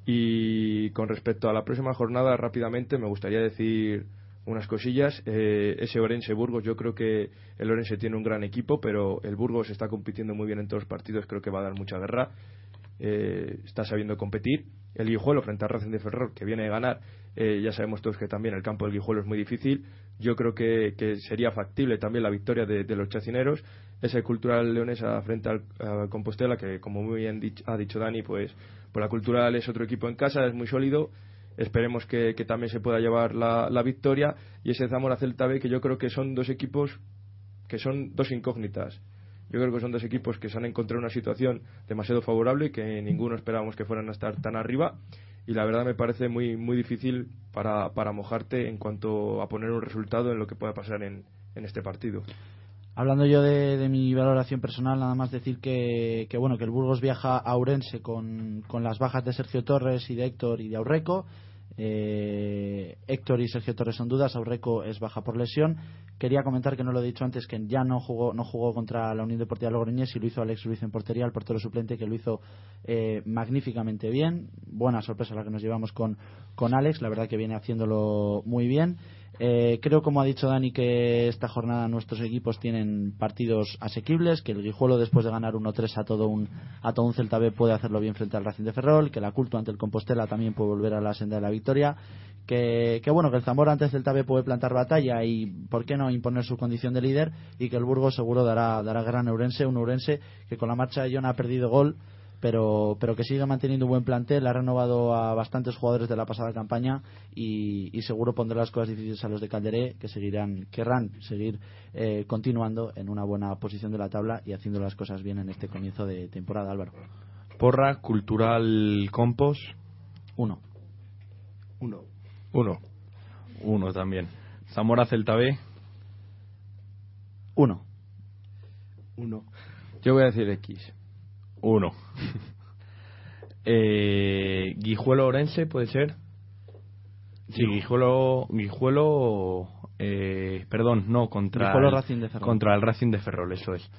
Y con respecto a la próxima jornada, rápidamente me gustaría decir unas cosillas. Eh, ese Orense Burgos, yo creo que el Orense tiene un gran equipo, pero el Burgos está compitiendo muy bien en todos los partidos. Creo que va a dar mucha guerra. Eh, está sabiendo competir. El Guijuelo frente a Racing de Ferrol, que viene a ganar, eh, ya sabemos todos que también el campo del Guijuelo es muy difícil. Yo creo que, sería factible también la victoria de, de los chacineros. Ese Cultural Leonesa frente al, al Compostela, que como muy bien dich- ha dicho Dani, pues, pues la Cultural es otro equipo en casa, es muy sólido. Esperemos que, que también se pueda llevar la, la victoria. Y ese Zamora Celta B, que yo creo que son dos equipos que son dos incógnitas. Yo creo que son dos equipos que se han encontrado en una situación demasiado favorable que ninguno esperábamos que fueran a estar tan arriba y la verdad me parece muy muy difícil para, para mojarte en cuanto a poner un resultado en lo que pueda pasar en, en este partido. Hablando yo de, de mi valoración personal, nada más decir que, que, bueno que el Burgos viaja a Ourense con, con las bajas de Sergio Torres y de Héctor y de Aurreco. Eh, Héctor y Sergio Torres son dudas, Aurreco es baja por lesión. Quería comentar que no lo he dicho antes que ya no jugó no jugó contra la Unión Deportiva Logroñés y lo hizo Alex Ruiz en portería, el portero suplente que lo hizo eh, magníficamente bien. Buena sorpresa la que nos llevamos con, con Alex, la verdad que viene haciéndolo muy bien. Eh, creo, como ha dicho Dani, que esta jornada nuestros equipos tienen partidos asequibles, que el Guijuelo después de ganar 1-3 a todo un a todo un Celta B puede hacerlo bien frente al Racing de Ferrol, que la Culto ante el Compostela también puede volver a la senda de la victoria, que, bueno, que el Zamora ante el Celta B puede plantar batalla y por qué no imponer su condición de líder y que el Burgos seguro dará dará guerra a Neurense, un Neurense que con la marcha de John ha perdido gol pero, pero que sigue manteniendo un buen plantel, ha renovado a bastantes jugadores de la pasada campaña y, y seguro pondrá las cosas difíciles a los de Calderé, que seguirán, querrán seguir eh, continuando en una buena posición de la tabla y haciendo las cosas bien en este comienzo de temporada, Álvaro. Porra, Cultural Compos. Uno. Uno. Uno. Uno también. Zamora Celta B. Uno. Uno. Yo voy a decir X. Uno. eh, Guijuelo Orense, ¿puede ser? Sí, Guijuelo. Guijuelo. Eh, perdón, no, contra. Guijuelo el, Racing de Ferrol. Contra el Racing de Ferrol, eso es.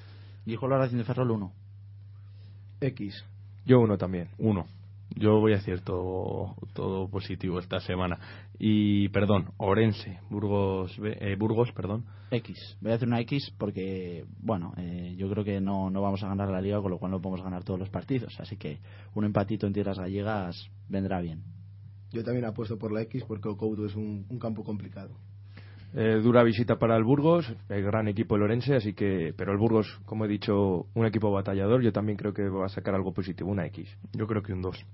Guijuelo Racing de Ferrol, uno. X. Yo uno también. Uno. Yo voy a decir todo, todo positivo esta semana. Y, perdón, Orense, Burgos, eh, Burgos, perdón. X. Voy a hacer una X porque, bueno, eh, yo creo que no, no vamos a ganar la liga, con lo cual no podemos ganar todos los partidos. Así que un empatito en tierras gallegas vendrá bien. Yo también apuesto por la X porque Ocouto es un, un campo complicado. Eh, dura visita para el Burgos, el gran equipo el Orense, así que, pero el Burgos, como he dicho, un equipo batallador, yo también creo que va a sacar algo positivo, una X. Yo creo que un 2.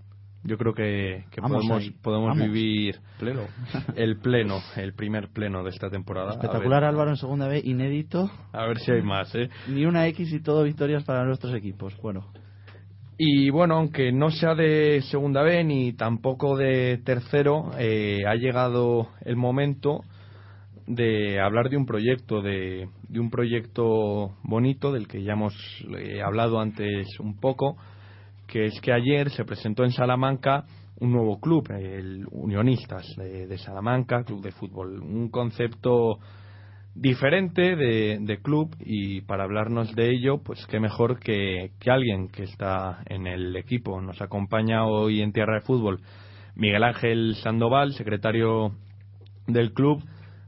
Yo creo que, que Vamos podemos, ahí. podemos Vamos. vivir Pleno. el pleno, el primer pleno de esta temporada. Espectacular Álvaro en segunda B, inédito. A ver si hay más, ¿eh? Ni una X y todo victorias para nuestros equipos. Bueno, Y bueno, aunque no sea de segunda B ni tampoco de tercero, eh, ha llegado el momento de hablar de un proyecto, de, de un proyecto bonito del que ya hemos eh, hablado antes un poco, que es que ayer se presentó en Salamanca un nuevo club, el Unionistas de, Salamanca, club de fútbol, un concepto diferente de, de club y para hablarnos de ello, pues qué mejor que, que alguien que está en el equipo. Nos acompaña hoy en Tierra de Fútbol Miguel Ángel Sandoval, secretario del club.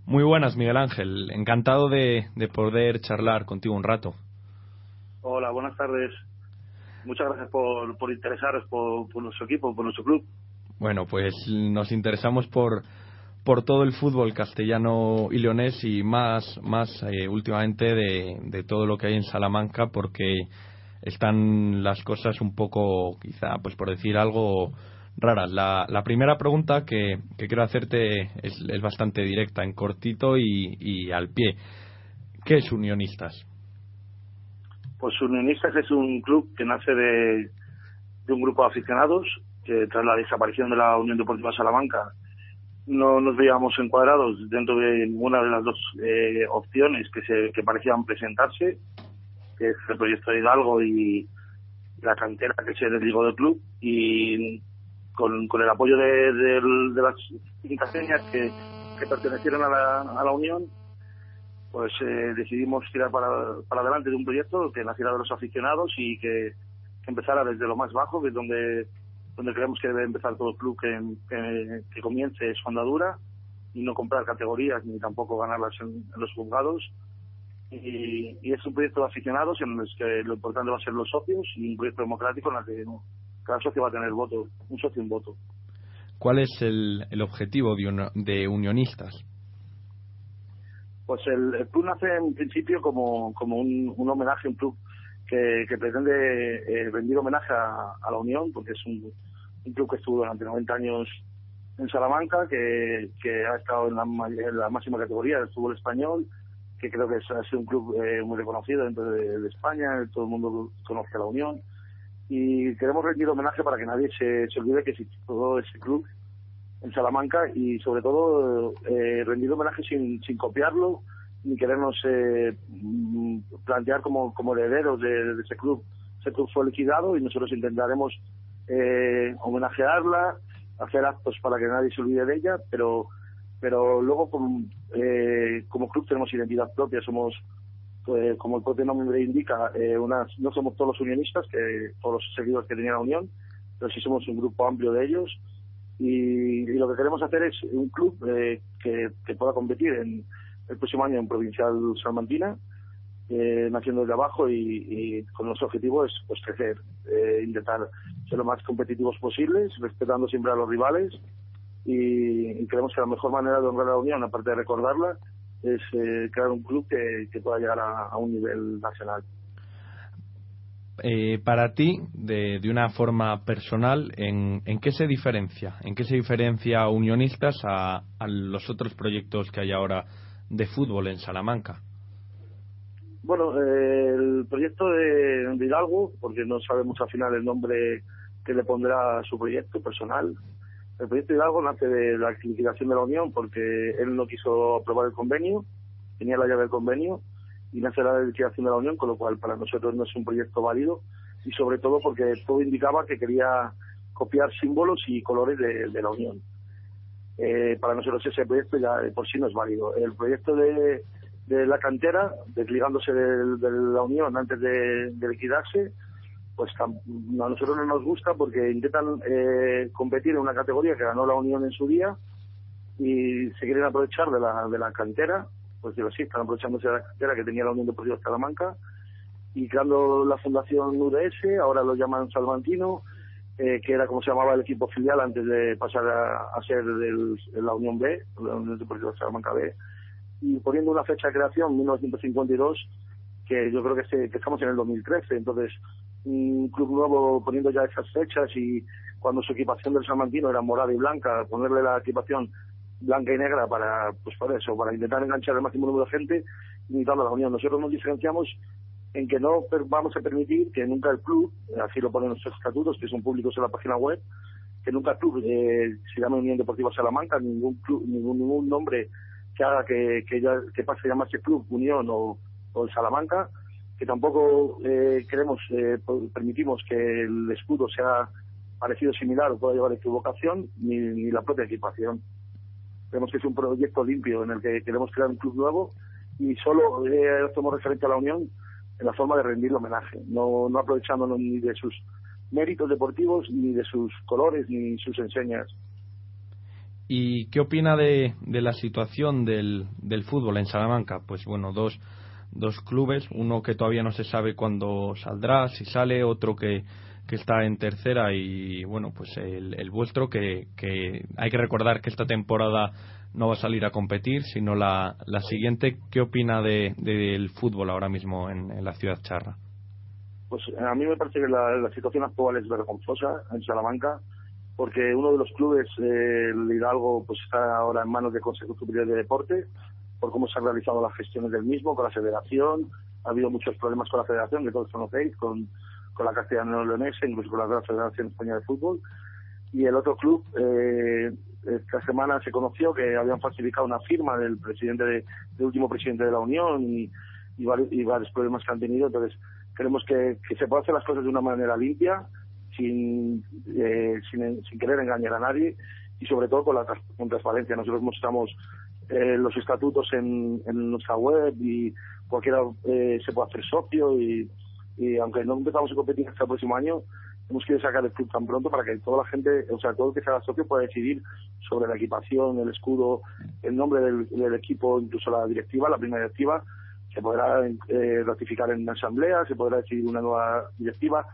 Muy buenas, Miguel Ángel. Encantado de, de poder charlar contigo un rato. Hola, buenas tardes. Muchas gracias por, por interesaros por, nuestro equipo, por nuestro club. Bueno, pues nos interesamos por, por todo el fútbol castellano y leonés y más, más eh, últimamente de, de todo lo que hay en Salamanca porque están las cosas un poco, quizá, pues por decir algo, raras. La, la primera pregunta que, que quiero hacerte es, es bastante directa, en cortito y, y al pie. ¿Qué es Unionistas? Pues Unionistas es un club que nace de, un grupo de aficionados que tras la desaparición de la Unión Deportiva Salamanca no nos veíamos encuadrados dentro de ninguna de las dos eh, opciones que se que parecían presentarse, que es el proyecto de Hidalgo y la cantera que se desligó del club y con, con el apoyo de, las señas que, que pertenecieron a la Unión, pues eh, decidimos tirar para, para adelante de un proyecto que naciera de los aficionados y que, empezara desde lo más bajo, que es donde, donde creemos que debe empezar todo club que, que, comience su andadura y no comprar categorías ni tampoco ganarlas en, los juzgados. Y, y es un proyecto de aficionados en el que lo importante va a ser los socios y un proyecto democrático en el que cada socio va a tener voto, un socio un voto. ¿Cuál es el, el objetivo de, uno- de Unionistas? Pues el, club nace en principio como, como un, un homenaje, un club que, que pretende eh, rendir homenaje a, la Unión, porque es un, un club que estuvo durante 90 años en Salamanca, que, que ha estado en la, en la máxima categoría del fútbol español, que creo que es, ha sido un club eh, muy reconocido dentro de, de España, todo el mundo conoce a la Unión, y queremos rendir homenaje para que nadie se, se olvide que existió ese club en Salamanca y sobre todo eh, rendir homenaje sin, sin copiarlo ni querernos eh, mm, plantear como, como herederos de, de ese club. Ese club fue liquidado y nosotros intentaremos eh, homenajearla, hacer actos para que nadie se olvide de ella, pero pero luego como, eh, como club tenemos identidad propia, somos pues, como el propio nombre indica, eh, unas, no somos todos los unionistas, que todos los seguidores que tenía la Unión, pero sí somos un grupo amplio de ellos y, y lo que queremos hacer es un club eh, que, pueda competir en el próximo año en Provincial Salmantina, eh, naciendo desde abajo y, con los objetivos pues crecer, eh, intentar ser lo más competitivos posibles, respetando siempre a los rivales y, creemos que la mejor manera de honrar la Unión, aparte de recordarla, es eh, crear un club que, que pueda llegar a un nivel nacional. Eh, para ti, de, de una forma personal, ¿en, en qué se diferencia? ¿En qué se diferencia Unionistas a, a los otros proyectos que hay ahora de fútbol en Salamanca? Bueno, eh, el proyecto de, Hidalgo, porque no sabemos al final el nombre que le pondrá a su proyecto personal. El proyecto de Hidalgo nace de la liquidación de la Unión porque él no quiso aprobar el convenio, tenía la llave del convenio y nace la liquidación de la Unión, con lo cual para nosotros no es un proyecto válido y sobre todo porque todo indicaba que quería copiar símbolos y colores de, de la Unión. Eh, para nosotros ese proyecto ya de por sí no es válido. El proyecto de, de la cantera, desligándose de, la Unión antes de, de liquidarse, pues a nosotros no nos gusta porque intentan eh, competir en una categoría que ganó la Unión en su día y se quieren aprovechar de la, de la cantera, pues digo, sí, están aprovechándose de la cantera que tenía la Unión Deportiva Salamanca. Y creando la Fundación UDS, ahora lo llaman Salmantino, eh, que era como se llamaba el equipo filial antes de pasar a, a ser del- de la Unión B, la Unión Deportiva Salamanca B, y poniendo una fecha de creación, 1952, que yo creo que, se- que estamos en el 2013, entonces un club nuevo poniendo ya esas fechas y cuando su equipación del Salmantino era morada y blanca, ponerle la equipación blanca y negra para, pues por eso, para intentar enganchar el máximo número de gente, limitando la Unión. Nosotros nos diferenciamos en que no vamos a permitir que nunca el club, así lo ponen nuestros estatutos, que son públicos en la página web, que nunca el club eh, se llame Unión Deportiva Salamanca, ningún club, ningún, ningún nombre que haga que, que, ya, que pase a llamarse Club Unión o, o el Salamanca, que tampoco eh, queremos, eh, permitimos que el escudo sea parecido, similar o pueda llevar equivocación, ni, ni la propia equipación. Creemos que es un proyecto limpio en el que queremos crear un club nuevo y solo eh, hacemos referencia a la Unión en la forma de rendirle homenaje, no, no aprovechándonos ni de sus méritos deportivos, ni de sus colores, ni sus enseñas. ¿Y qué opina de, de la situación del, del fútbol en Salamanca? Pues bueno, dos, dos clubes, uno que todavía no se sabe cuándo saldrá, si sale, otro que, que está en tercera y bueno, pues el, el vuestro que, que hay que recordar que esta temporada no va a salir a competir, sino la, la siguiente. ¿Qué opina de, del fútbol ahora mismo en, en la ciudad charra? Pues a mí me parece que la, la situación actual es vergonzosa en Salamanca, porque uno de los clubes, eh, el Hidalgo, pues está ahora en manos del Consejo Superior de Deporte, por cómo se han realizado las gestiones del mismo, con la federación. Ha habido muchos problemas con la federación, que todos conocéis, con, con la castellano leonesa, incluso con la Federación Española de Fútbol. Y el otro club, eh, esta semana se conoció que habían falsificado una firma del presidente de, último presidente de la Unión y, varios, problemas que han tenido. Entonces, creemos que, se puede hacer las cosas de una manera limpia, sin, eh, sin, sin querer engañar a nadie y sobre todo con la con transparencia. Nosotros mostramos eh, los estatutos en, en nuestra web y cualquiera eh, se puede hacer socio y, y aunque no empezamos a competir hasta el próximo año, hemos querido sacar el club tan pronto para que toda la gente, o sea, todo el que se haga socio pueda decidir sobre la equipación, el escudo, el nombre del, equipo, incluso la directiva, la primera directiva, se podrá eh, ratificar en asamblea, se podrá decidir una nueva directiva.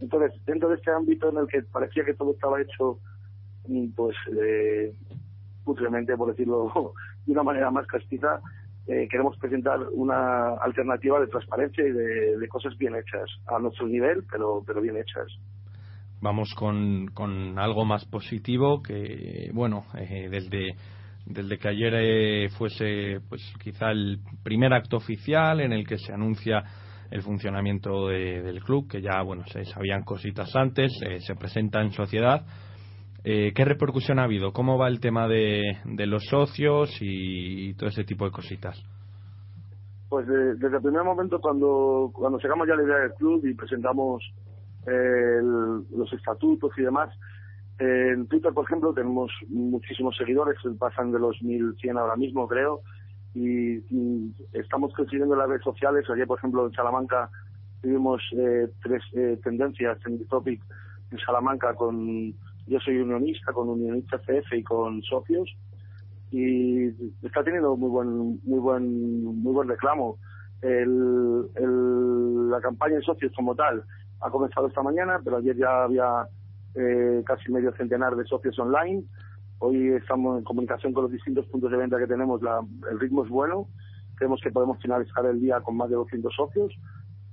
Entonces, dentro de este ámbito en el que parecía que todo estaba hecho, mm, pues, eh, putremente, por decirlo de una manera más castiza, eh, queremos presentar una alternativa de transparencia y de, cosas bien hechas, a nuestro nivel, pero, pero bien hechas. Vamos con, con algo más positivo que, bueno, eh, desde, desde que ayer eh, fuese, pues quizá el primer acto oficial en el que se anuncia el funcionamiento de- del club, que ya, bueno, se sabían cositas antes, eh, se presenta en sociedad. Eh, ¿Qué repercusión ha habido? ¿Cómo va el tema de, de los socios y, todo ese tipo de cositas? Pues de- desde el primer momento, cuando, cuando sacamos ya la idea del club y presentamos eh, el- los estatutos y demás, eh, en Twitter, por ejemplo, tenemos muchísimos seguidores, pasan de los 1.100 ahora mismo, creo, y, y estamos consiguiendo en las redes sociales. Ayer, por ejemplo, en Salamanca tuvimos eh, tres tendencias en topic en Salamanca con Yo soy unionista, con Unionista CF y con socios y está teniendo muy buen muy buen muy buen reclamo. El, la campaña de socios como tal ha comenzado esta mañana pero ayer ya había eh, casi medio centenar de socios online. Hoy estamos en comunicación con los distintos puntos de venta que tenemos. La- el ritmo es bueno. Creemos que podemos finalizar el día con más de 200 socios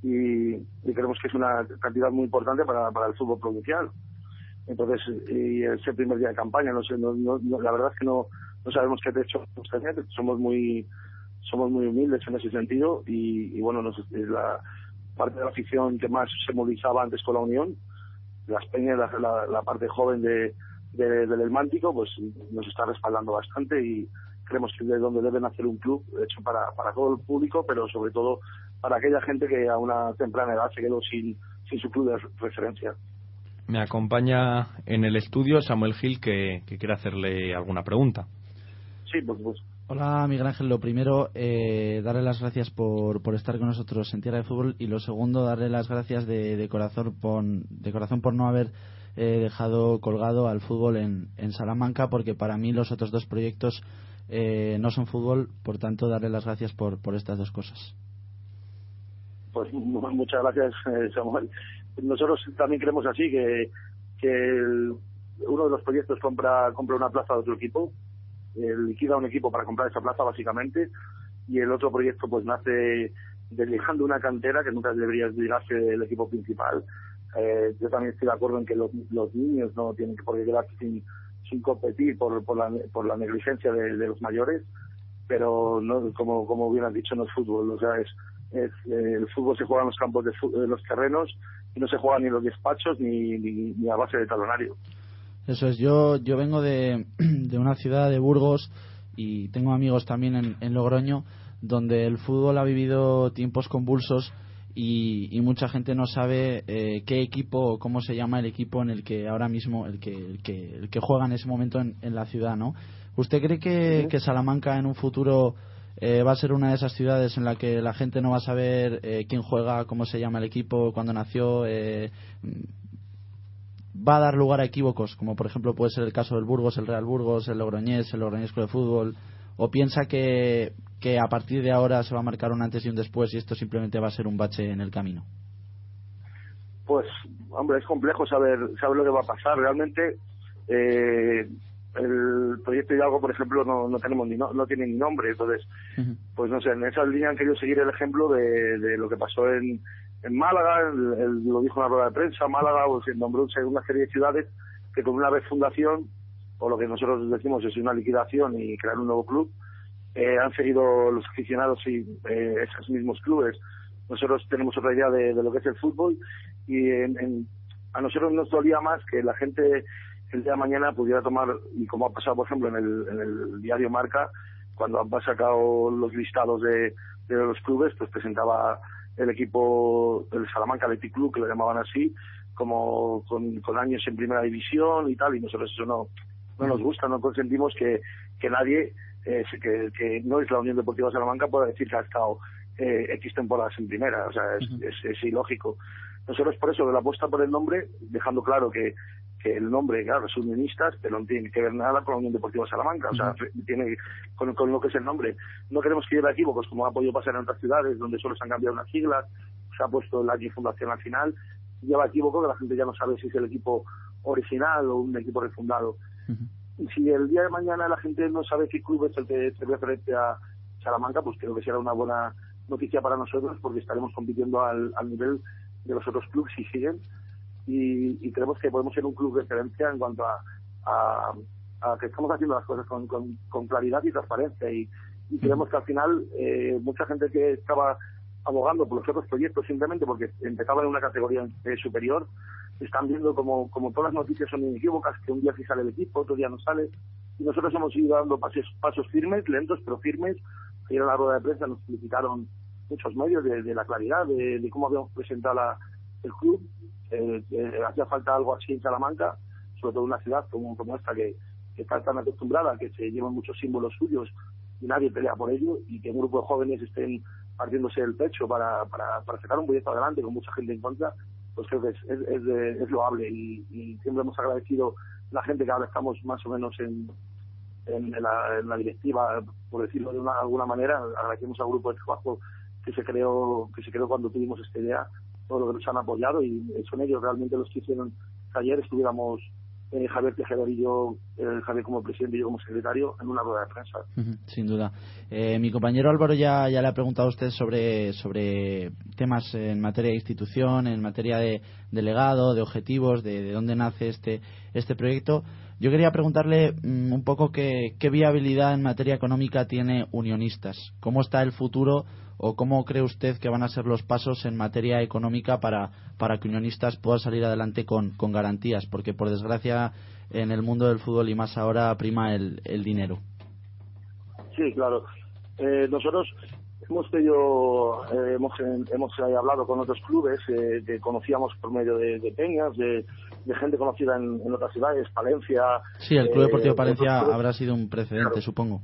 y, creemos que es una cantidad muy importante para el fútbol provincial entonces, y es el primer día de campaña, no sé, no, no- la verdad es que no, no sabemos qué techo tenía, somos muy, somos muy humildes en ese sentido y, bueno, nos, es la parte de la afición que más se movilizaba antes con la Unión, las peñas, la, la- parte joven de, de- del Elmántico, pues nos está respaldando bastante y creemos que es de donde deben hacer un club hecho para, para todo el público, pero sobre todo para aquella gente que a una temprana edad se quedó sin, sin su club de referencia. Me acompaña en el estudio Samuel Gil, que, que quiere hacerle alguna pregunta. Sí, por supuesto. Hola Miguel Ángel, lo primero, eh, darle las gracias por, por estar con nosotros en Tierra de Fútbol y lo segundo, darle las gracias de, de corazón, por, de corazón por no haber eh, dejado colgado al fútbol en, en Salamanca porque para mí los otros dos proyectos eh, no son fútbol, por tanto darle las gracias por, por estas dos cosas. Pues mu- muchas gracias, eh, Samuel. Nosotros también creemos así que, que el- uno de los proyectos compra compra una plaza de otro equipo, liquida un equipo para comprar esa plaza básicamente, y el otro proyecto pues nace desligando una cantera que nunca debería desligarse del equipo principal. Eh, yo también estoy de acuerdo en que los, los niños no tienen que por qué quedarse sin, sin competir por, por, la, por la negligencia de, los mayores, pero no, como, como bien has dicho, no es fútbol, o sea, es, eh, el fútbol se juega en los campos de los terrenos y no se juega ni en los despachos ni, ni, ni a base de talonario. Eso es, yo, yo vengo de, de una ciudad de Burgos y tengo amigos también en, en Logroño donde el fútbol ha vivido tiempos convulsos y, y mucha gente no sabe eh, qué equipo o cómo se llama el equipo en el que ahora mismo el que, el que, el que juega en ese momento en, en la ciudad, ¿no? ¿Usted cree que, que Salamanca en un futuro eh, va a ser una de esas ciudades en la que la gente no va a saber eh, quién juega, cómo se llama el equipo, cuándo nació? Eh, va a dar lugar a equívocos, como por ejemplo puede ser el caso del Burgos, el Real Burgos, el Logroñés, el Logroñés Club de Fútbol, o piensa que, que a partir de ahora se va a marcar un antes y un después y esto simplemente va a ser un bache en el camino. Pues, hombre, es complejo saber saber lo que va a pasar. Realmente, eh, el proyecto Hidalgo, por ejemplo, no, no tenemos ni no, no tiene ni nombre, entonces, pues no sé, en esa línea han querido seguir el ejemplo de, de lo que pasó en, en Málaga, el- el- lo dijo en la rueda de prensa, Málaga, pues se nombró una serie de ciudades que con una vez fundación, o lo que nosotros decimos es una liquidación y crear un nuevo club, eh, han seguido los aficionados y eh, esos mismos clubes. Nosotros tenemos otra idea de, de lo que es el fútbol y en- en- a nosotros nos dolía más que la gente el día de mañana pudiera tomar, y como ha pasado por ejemplo en el, en el diario Marca, cuando han sacado los listados de, de los clubes, pues presentaba el equipo del Salamanca Athletic Club, que lo llamaban así, como con, con años en primera división y tal, y nosotros eso no, no nos gusta, no consentimos que, que nadie, eh, que, que no es la Unión Deportiva Salamanca, pueda decir que ha estado eh, X temporadas en primera, o sea, es, es, es ilógico. Nosotros por eso de la apuesta por el nombre, dejando claro que, que el nombre, claro, es unionistas, pero no tiene que ver nada con la Unión Deportiva Salamanca, o sea, tiene con, con lo que es el nombre. No queremos que lleve equívocos, como ha podido pasar en otras ciudades, donde solo se han cambiado unas siglas, se ha puesto el año fundación al final, lleva equívoco que la gente ya no sabe si es el equipo original o un equipo refundado. Y si el día de mañana la gente no sabe qué club es el que se referente a Salamanca, pues creo que será una buena noticia para nosotros porque estaremos compitiendo al, al nivel de los otros clubes si siguen y, y creemos que podemos ser un club de referencia en cuanto a, a- que estamos haciendo las cosas con, con- claridad y transparencia. Y, y creemos que al final eh, mucha gente que estaba abogando por los otros proyectos simplemente porque empezaban en una categoría eh, superior están viendo como, como todas las noticias son inequívocas que un día sí sale el equipo, otro día no sale. Y nosotros hemos ido dando pasos, pasos firmes, lentos pero firmes. Ayer en la rueda de prensa nos felicitaron muchos medios de, de la claridad de, de cómo habíamos presentado la- el club eh, eh, hacía falta algo así en Salamanca, sobre todo en una ciudad como, como esta que, está tan acostumbrada que se llevan muchos símbolos suyos y nadie pelea por ello y que un grupo de jóvenes estén partiéndose el pecho para, para, para sacar un proyecto adelante con mucha gente en contra, pues es, es, es, de- es loable. Y, y siempre hemos agradecido la gente que ahora estamos más o menos en, en, en la, en la directiva, por decirlo de una, alguna manera, agradecemos al grupo de trabajo que se creó, que se creó cuando tuvimos esta idea, todo lo que nos han apoyado y son ellos realmente los que hicieron que ayer estuviéramos eh, Javier Tejedor y yo, eh, Javier como presidente y yo como secretario, en una rueda de prensa. Sin duda. Eh, mi compañero Álvaro ya, ya le ha preguntado a usted sobre, sobre temas en materia de institución, en materia de delegado, de objetivos, de, de dónde nace este, este proyecto. Yo quería preguntarle mm, un poco qué, viabilidad en materia económica tiene Unionistas. ¿Cómo está el futuro o cómo cree usted que van a ser los pasos en materia económica para, para que Unionistas pueda salir adelante con, con garantías? Porque, por desgracia, en el mundo del fútbol y más ahora prima el, el dinero. Sí, claro. Eh, nosotros hemos pedido, eh, hemos, hemos hablado con otros clubes eh, que conocíamos por medio de, de peñas, de, de gente conocida en, en otras ciudades, Palencia. Sí, el Club eh, Deportivo Palencia otros clubes. habrá sido un precedente, Claro. supongo.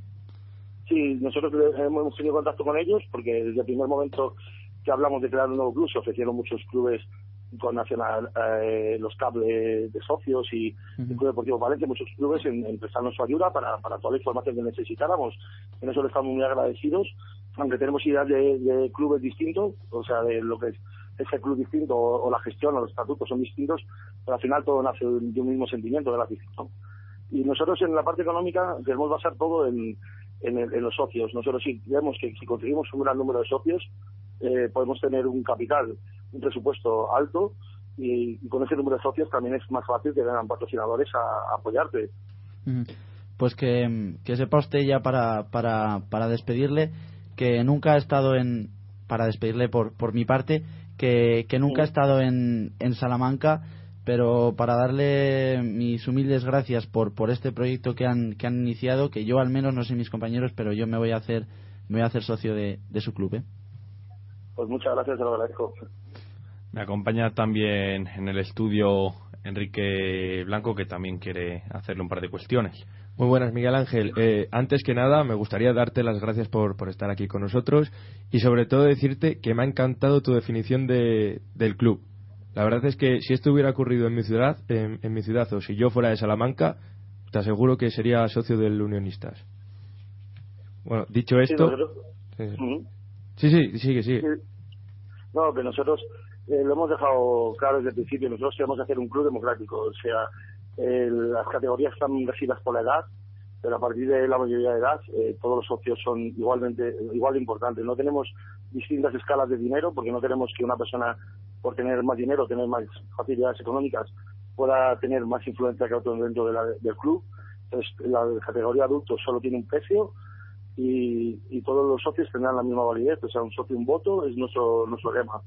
Sí, nosotros hemos tenido contacto con ellos porque desde el primer momento que hablamos de crear un nuevo club se ofrecieron muchos clubes con Nacional, eh, los cables de socios y el Club Deportivo Valencia, muchos clubes en, en prestarnos su ayuda para, para toda la información que necesitáramos. En eso le estamos muy agradecidos, aunque tenemos ideas de, de clubes distintos, o sea, de lo que es ese club distinto o, o la gestión o los estatutos son distintos, pero al final todo nace de un mismo sentimiento de la afición. Y nosotros en la parte económica queremos basar todo en, en, el- en los socios. Nosotros sí creemos que si conseguimos un gran número de socios, eh, podemos tener un capital, un presupuesto alto y, y con ese número de socios también es más fácil que vengan patrocinadores a, a apoyarte. Ujú. Pues que, que sepa usted ya para, para, para despedirle que nunca ha estado en. Para despedirle por, por mi parte, que, que nunca ha estado en, en Salamanca, pero para darle mis humildes gracias por, por este proyecto que han, que han iniciado, que yo al menos, no sé mis compañeros, pero yo me voy a hacer, me voy a hacer socio de, de su club. ¿eh? Pues muchas gracias, te lo agradezco. Me acompaña también en el estudio Enrique Blanco, que también quiere hacerle un par de cuestiones. Muy buenas, Miguel Ángel. Eh, antes que nada, me gustaría darte las gracias por, por estar aquí con nosotros y sobre todo decirte que me ha encantado tu definición de, del club. La verdad es que si esto hubiera ocurrido en mi ciudad, en, en mi ciudad o si yo fuera de Salamanca, te aseguro que sería socio del Unionistas. Bueno, dicho esto, sí, sí, sí, sigue, sigue. Sí. No, que nosotros eh, lo hemos dejado claro desde el principio. Nosotros queremos hacer un club democrático. O sea, eh, las categorías están regidas por la edad, pero a partir de la mayoría de edad eh, todos los socios son igualmente igual de importantes. No tenemos distintas escalas de dinero porque no queremos que una persona por tener más dinero, tener más facilidades económicas, pueda tener más influencia que otro dentro del club. Entonces, la categoría adulto solo tiene un precio y, y todos los socios tendrán la misma validez. O sea, un socio, un voto es nuestro, nuestro lema.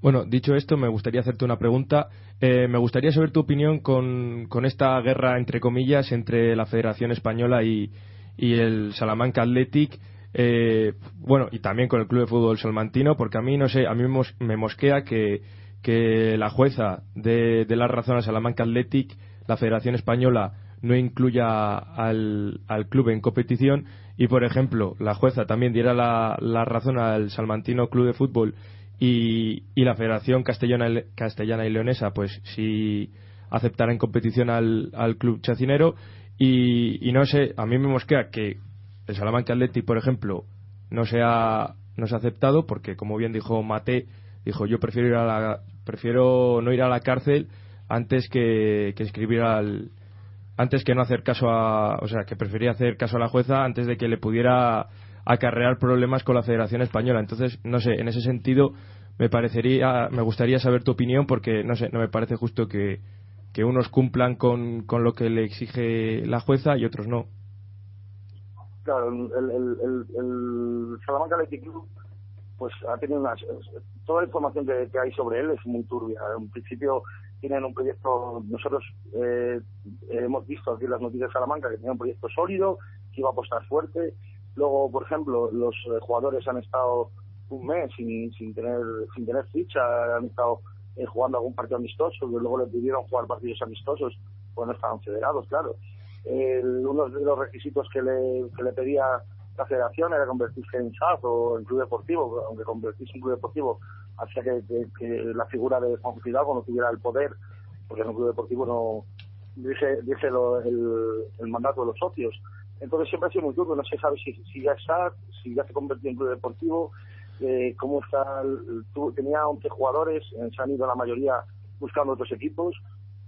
Bueno, dicho esto, me gustaría hacerte una pregunta. Eh, me gustaría saber tu opinión con, con esta guerra, entre comillas, entre la Federación Española y, y el Salamanca Athletic. Eh, bueno, y también con el Club de Fútbol Salmantino, porque a mí, no sé, a mí me mos- me mosquea que, que la jueza de, de la razón al Salamanca Athletic, la Federación Española, no incluya al, al club en competición. Y, por ejemplo, la jueza también diera la, la razón al Salmantino Club de Fútbol y, y la Federación Castellana, Castellana y Leonesa, pues si aceptara en competición al, al club chacinero. Y, y no sé, a mí me mosquea que el Salamanca Athletic, por ejemplo, no se ha, no se ha aceptado porque, como bien dijo Mate, dijo yo prefiero ir a la, prefiero no ir a la cárcel antes que, que escribir al antes que no hacer caso a o sea que prefería hacer caso a la jueza antes de que le pudiera acarrear problemas con la Federación Española entonces no sé en ese sentido me parecería me gustaría saber tu opinión porque no sé no me parece justo que que unos cumplan con, con lo que le exige la jueza y otros no Claro, el, el, el, el Salamanca Athletic Club pues ha tenido unas, toda la información que, hay sobre él es muy turbia. En principio tienen un proyecto, nosotros eh, hemos visto aquí las noticias de Salamanca que tenía un proyecto sólido, que iba a apostar fuerte. Luego, por ejemplo, los eh, jugadores han estado un mes sin, sin tener sin tener ficha, han estado eh, jugando algún partido amistoso, y luego le pidieron jugar partidos amistosos, pues no estaban federados, claro. El- uno de los requisitos que le, que le pedía la federación era convertirse en SAF o en club deportivo, aunque convertirse en club deportivo hacía que, la figura de Juan Fidalgo no tuviera el poder, porque en un club deportivo no dice, dice lo- el, mandato de los socios. Entonces siempre ha sido muy turbio, no se sabe si, si ya es si ya se convirtió en club deportivo, eh, cómo está, el- tenía 11 jugadores, eh, se han ido la mayoría buscando otros equipos,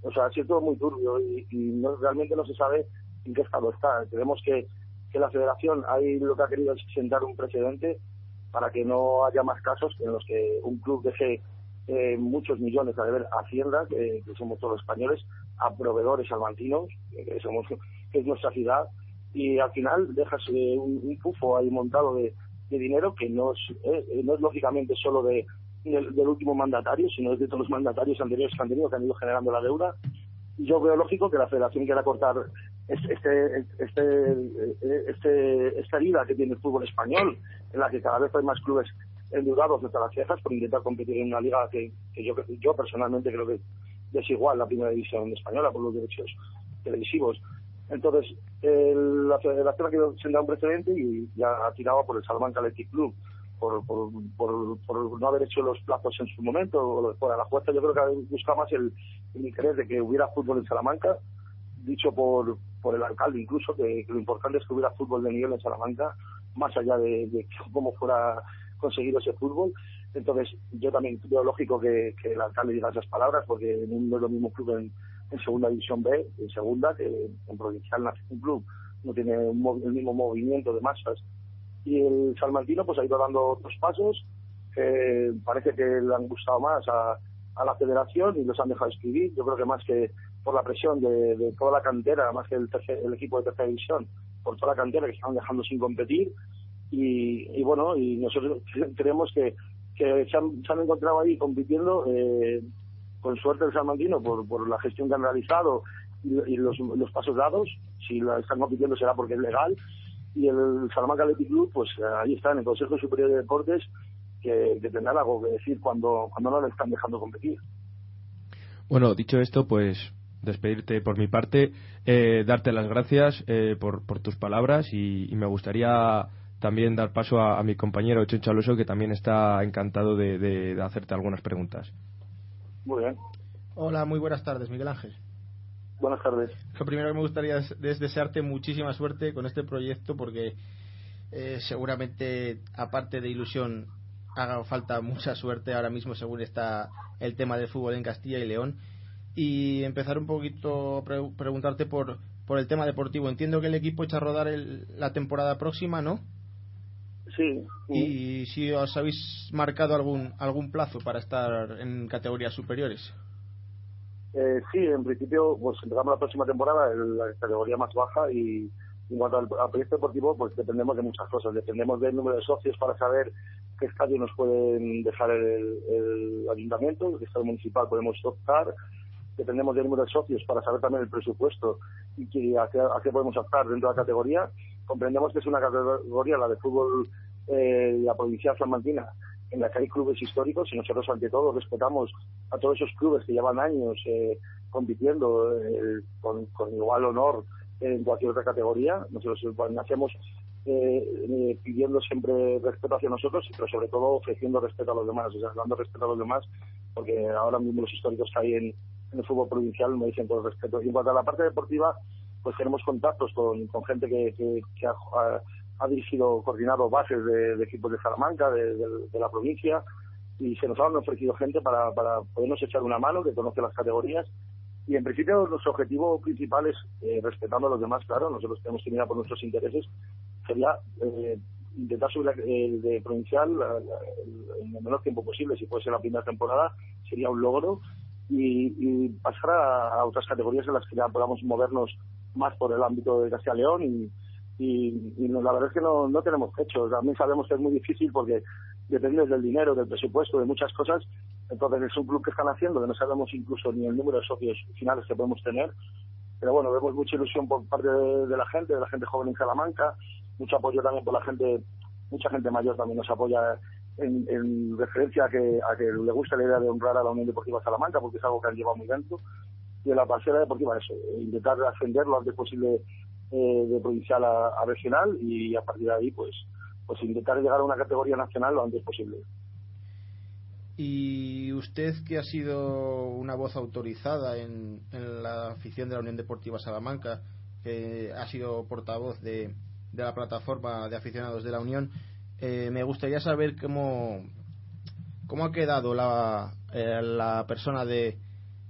o sea, ha sido todo muy turbio y, y no- realmente no se sabe en qué estado está. Creemos que, la federación ahí lo que ha querido es sentar un precedente para que no haya más casos en los que un club deje eh, muchos millones a deber a Hacienda, que, que somos todos españoles, a proveedores salmantinos, que somos que es nuestra ciudad, y al final dejas eh, un, un pufo ahí montado de, de dinero que no es, eh, no es lógicamente solo de del, del último mandatario, sino de todos los mandatarios anteriores que han tenido, ido generando la deuda. Yo veo lógico que la federación quiera cortar este, este, este, este, esta herida que tiene el fútbol español, en la que cada vez hay más clubes endeudados hasta las cejas por intentar competir en una liga que, que yo, personalmente creo que es igual la primera división española por los derechos televisivos. Entonces, el- la federación ha querido sentar un precedente y ya ha tirado por el Salamanca Athletic Club, por, por, por, por no haber hecho los plazos en su momento, o lo de fuera. La jueza yo creo que busca más el, interés de que hubiera fútbol en Salamanca, dicho por, por el alcalde incluso, que, lo importante es que hubiera fútbol de nivel en Salamanca, más allá de, cómo fuera conseguido ese fútbol. Entonces, yo también veo lógico que, el alcalde diga esas palabras, porque no es lo mismo club en, segunda división B, en segunda, que en provincial un club. No tiene el mismo movimiento de masas. Y el Salmantino pues ha ido dando otros pasos. que parece que le han gustado más a, a la federación y los han dejado escribir. Yo creo que más que por la presión de, de toda la cantera, más que el, tercer- el equipo de tercera división, por toda la cantera que estaban dejando sin competir. Y, y bueno, y nosotros creemos que, que se, han, encontrado ahí compitiendo eh, con suerte el Salmantino por, por la gestión que han realizado y los, los pasos dados. Si la están compitiendo será porque es legal. Y el Salamanca Athletic Club, pues eh, ahí está en el Consejo Superior de Deportes, que, que tendrán algo que decir cuando, cuando no le están dejando competir. Bueno, dicho esto, pues despedirte por mi parte, eh, darte las gracias eh, por, por tus palabras y, y me gustaría también dar paso a, a mi compañero Chencho Alonso, que también está encantado de, de- de hacerte algunas preguntas. Muy bien. Hola, muy buenas tardes, Miguel Ángel. Buenas tardes. Lo primero que me gustaría es, es desearte muchísima suerte con este proyecto porque eh, seguramente, aparte de ilusión, haga falta mucha suerte ahora mismo según está el tema del fútbol en Castilla y León. y empezar un poquito a pre- preguntarte por, por el tema deportivo. Entiendo que el equipo echa a rodar el- la temporada próxima, ¿no? Sí. Y si os habéis marcado algún algún plazo para estar en categorías superiores. Eh, sí, en principio, pues empezamos la próxima temporada en la categoría más baja y en cuanto al, al proyecto deportivo, pues dependemos de muchas cosas. Dependemos del número de socios para saber qué estadio nos pueden dejar el, el ayuntamiento, qué estadio municipal podemos optar. Dependemos del número de socios para saber también el presupuesto y qué- a, qué, a qué podemos optar dentro de la categoría. Comprendemos que es una categoría, la de fútbol, eh, la provincial salmantina, en la que hay clubes históricos y nosotros ante todo respetamos a todos esos clubes que llevan años eh, compitiendo eh, con, igual honor en cualquier otra categoría. Nosotros nacemos eh, eh, pidiendo siempre respeto hacia nosotros, pero sobre todo ofreciendo respeto a los demás, o sea, dando respeto a los demás, porque ahora mismo los históricos que hay en, el fútbol provincial me dicen todo el respeto. Y en cuanto a la parte deportiva, pues tenemos contactos con, con gente que, que, que ha, ha- dirigido, coordinado bases de, equipos de Salamanca, de, de- la provincia, y se nos han ofrecido gente para, para podernos echar una mano, que conoce las categorías. Y en principio nuestro objetivo principal es, eh, respetando a los demás, claro, nosotros tenemos que mirar por nuestros intereses, sería eh, intentar subir el de provincial en el menor tiempo posible, si puede ser la primera temporada, sería un logro, y, pasar a, a otras categorías en las que ya podamos movernos más por el ámbito de Castilla León y, y, no- la verdad es que no, no tenemos techo. También sabemos que es muy difícil porque depende del dinero, del presupuesto, de muchas cosas. Entonces es un club que están haciendo que no sabemos incluso ni el número de socios finales que podemos tener. Pero bueno, vemos mucha ilusión por parte de, de la gente, de la gente joven en Salamanca, mucho apoyo también por la gente, mucha gente mayor también nos apoya en, en referencia a que, a que le gusta la idea de honrar a la Unión Deportiva Salamanca porque es algo que han llevado muy dentro. Y en la parcela deportiva eso, intentar ascender lo antes posible eh, de provincial a, regional y a partir de ahí pues pues intentar llegar a una categoría nacional lo antes posible. Y usted que ha sido una voz autorizada en, en la afición de la Unión Deportiva Salamanca, que ha sido portavoz de, de la plataforma de aficionados de la Unión, eh, me gustaría saber cómo, cómo ha quedado la, eh, la persona de,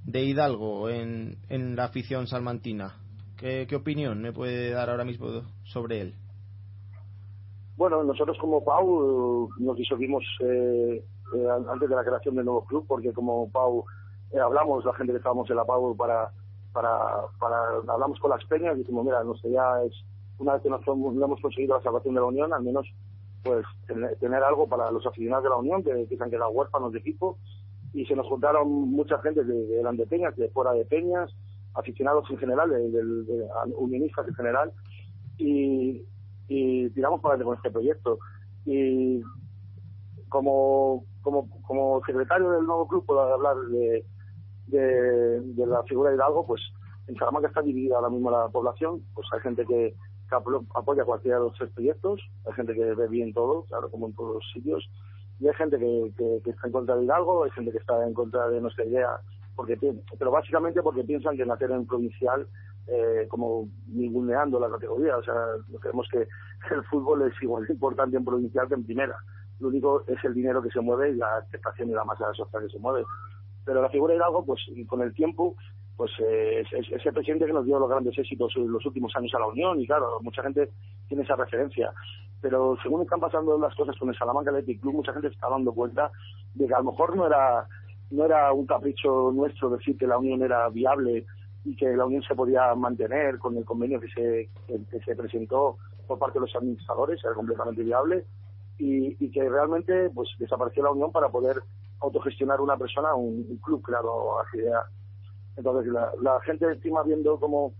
de Hidalgo en, en la afición salmantina. ¿Qué, ¿Qué opinión me puede dar ahora mismo sobre él? Bueno, nosotros como Pau eh, nos disolvimos eh, eh, antes de la creación del nuevo club, porque como Pau eh, hablamos, la gente que estábamos en la Pau, para, para, para hablamos con las peñas y dijimos, mira, nuestra idea es, una vez que nos no hemos conseguido la salvación de la Unión, al menos pues tener, tener algo para los aficionados de la Unión, que, que se han quedado huérfanos de equipo, y se nos juntaron mucha gente de eran de Peñas, de fuera de Peñas, aficionados en general, de, de- de- unionistas en general, y, y tiramos para adelante con este proyecto. Y como, como, como secretario del nuevo club puedo hablar de, de, la figura de Hidalgo, pues en Salamanca está dividida ahora mismo la población, pues hay gente que, apoya cualquiera de los tres proyectos, hay gente que ve bien todo, claro, como en todos los sitios, y hay gente que, que, que está en contra de Hidalgo, hay gente que está en contra de nuestra idea, porque pero básicamente porque piensan que nacer en provincial eh, como ninguneando la categoría, o sea, creemos que el fútbol es igual de importante en provincial que en primera. Lo único es el dinero que se mueve y la aceptación y la masa social que se mueve. Pero la figura de Hidalgo, pues con el tiempo, pues eh, es, el presidente que nos dio los grandes éxitos en los últimos años a la Unión y claro, mucha gente tiene esa referencia. Pero según están pasando las cosas con el Salamanca Athletic Club, mucha gente está dando cuenta de que a lo mejor no era no era un capricho nuestro decir que la Unión era viable y que la Unión se podía mantener con el convenio que se, que, se presentó por parte de los administradores, era completamente viable, y, y que realmente pues desapareció la Unión para poder autogestionar una persona, un, club, claro, así de Entonces la, la gente encima viendo como,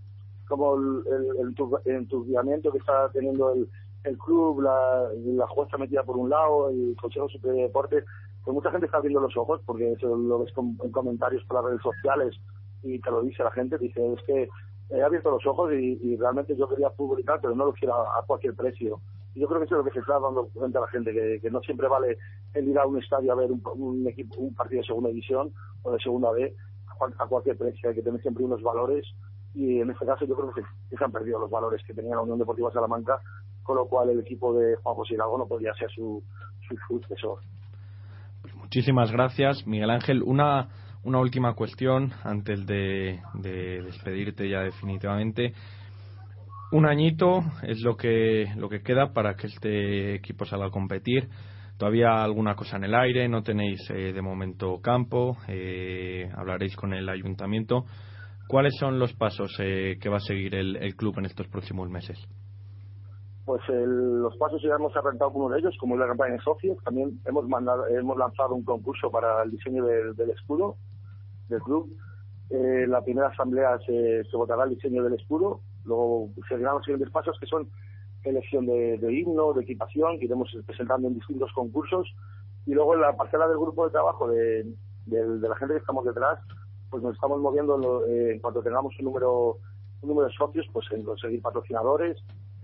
como el, el enturbiamiento que está teniendo el, el club, la, la jueza metida por un lado, el Consejo Superior de Deportes, pues mucha gente está abriendo los ojos porque eso lo ves com- en comentarios por las redes sociales y te lo dice la gente, dice, es que he abierto los ojos y, realmente yo quería publicar, pero no lo quiero a, cualquier precio. Y yo creo que eso es lo que se está dando cuenta la gente, que, no siempre vale el ir a un estadio a ver un, equipo, un partido de segunda división o de segunda B a, a cualquier precio, hay que tener siempre unos valores y en este caso yo creo que se, han perdido los valores que tenía la Unión Deportiva Salamanca, con lo cual el equipo de Juan José Hidalgo no podía ser su, su sucesor. Muchísimas gracias, Miguel Ángel. Una, una última cuestión antes de, de despedirte ya definitivamente. Un añito es lo que, lo que queda para que este equipo salga a competir. Todavía alguna cosa en el aire, no tenéis eh, de momento campo, eh, hablaréis con el ayuntamiento. ¿Cuáles son los pasos eh, que va a seguir el, el club en estos próximos meses? Pues el- los pasos ya hemos arrancado con uno de ellos, como es la campaña de socios. También hemos mandado, lanzado un concurso para el diseño del, escudo del club. Eh, la primera asamblea se, votará el diseño del escudo. Luego seguirán los siguientes pasos que son elección de, himno, de equipación, que iremos presentando en distintos concursos. Y luego en la parcela del grupo de trabajo de, la gente que estamos detrás, pues nos estamos moviendo eh, en cuanto tengamos un número, un número de socios, pues en conseguir patrocinadores,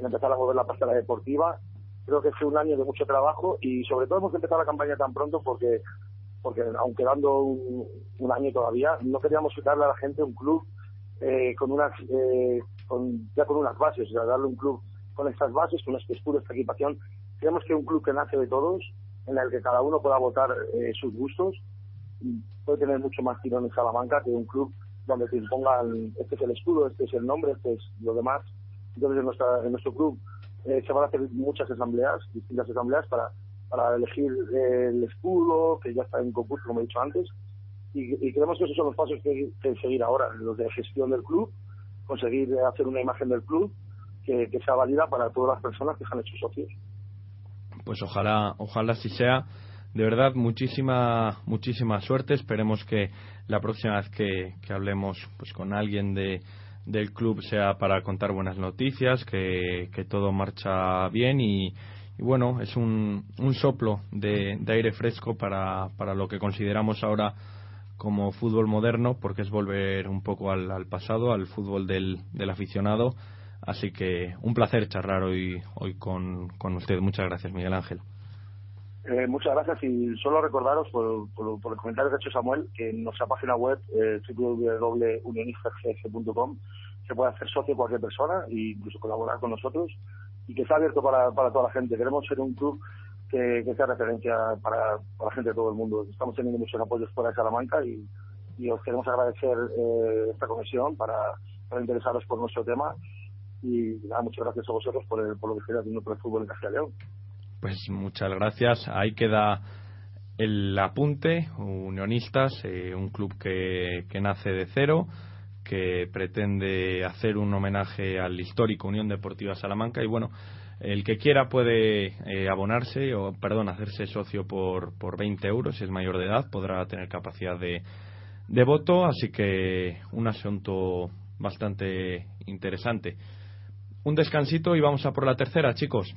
empezar a mover la parcela deportiva. Creo que fue un año de mucho trabajo y sobre todo hemos empezado la campaña tan pronto porque, porque aunque dando un, año todavía, no queríamos darle a la gente un club eh, con unas, eh, con, ya con unas bases, o sea, darle un club con estas bases, con este escudo, esta equipación. Creemos que un club que nace de todos, en el que cada uno pueda votar eh, sus gustos, puede tener mucho más tirón en Salamanca que un club donde te impongan este es el escudo, este es el nombre, este es lo demás. Entonces en, nuestra, en nuestro club eh, se van a hacer muchas asambleas, distintas asambleas para, para elegir eh, el escudo, que ya está en concurso, como he dicho antes, y, y creemos que esos son los pasos que, que seguir ahora, los de gestión del club, conseguir hacer una imagen del club que, que sea válida para todas las personas que se han hecho socios. Pues ojalá, ojalá así sea. De verdad, muchísima, muchísima suerte. Esperemos que la próxima vez que, que hablemos pues, con alguien de, del club sea para contar buenas noticias, que, que todo marcha bien y, y bueno, es un, un soplo de, aire fresco para, para lo que consideramos ahora como fútbol moderno, porque es volver un poco al, al pasado, al fútbol del, del aficionado. Así que un placer charlar hoy, hoy con, con usted. Muchas gracias, Miguel Ángel. Eh, muchas gracias y solo recordaros por, por, por el comentario que ha hecho Samuel que en nuestra página web eh, se puede hacer socio cualquier persona e incluso colaborar con nosotros y que está abierto para, para toda la gente. Queremos ser un club que, sea referencia para, para la gente de todo el mundo. Estamos teniendo muchos apoyos fuera de Salamanca y, y os queremos agradecer eh, esta conexión para, para interesaros por nuestro tema y nada, muchas gracias a vosotros por, el, por lo que estáis haciendo por el fútbol en Castilla León. Pues muchas gracias. Ahí queda el apunte, Unionistas, eh, un club que, que nace de cero, que pretende hacer un homenaje al histórico Unión Deportiva Salamanca y bueno, el que quiera puede eh, abonarse o, perdón, hacerse socio por, por 20 euros, si es mayor de edad, podrá tener capacidad de, de voto, así que un asunto bastante interesante. Un descansito y vamos a por la tercera, chicos.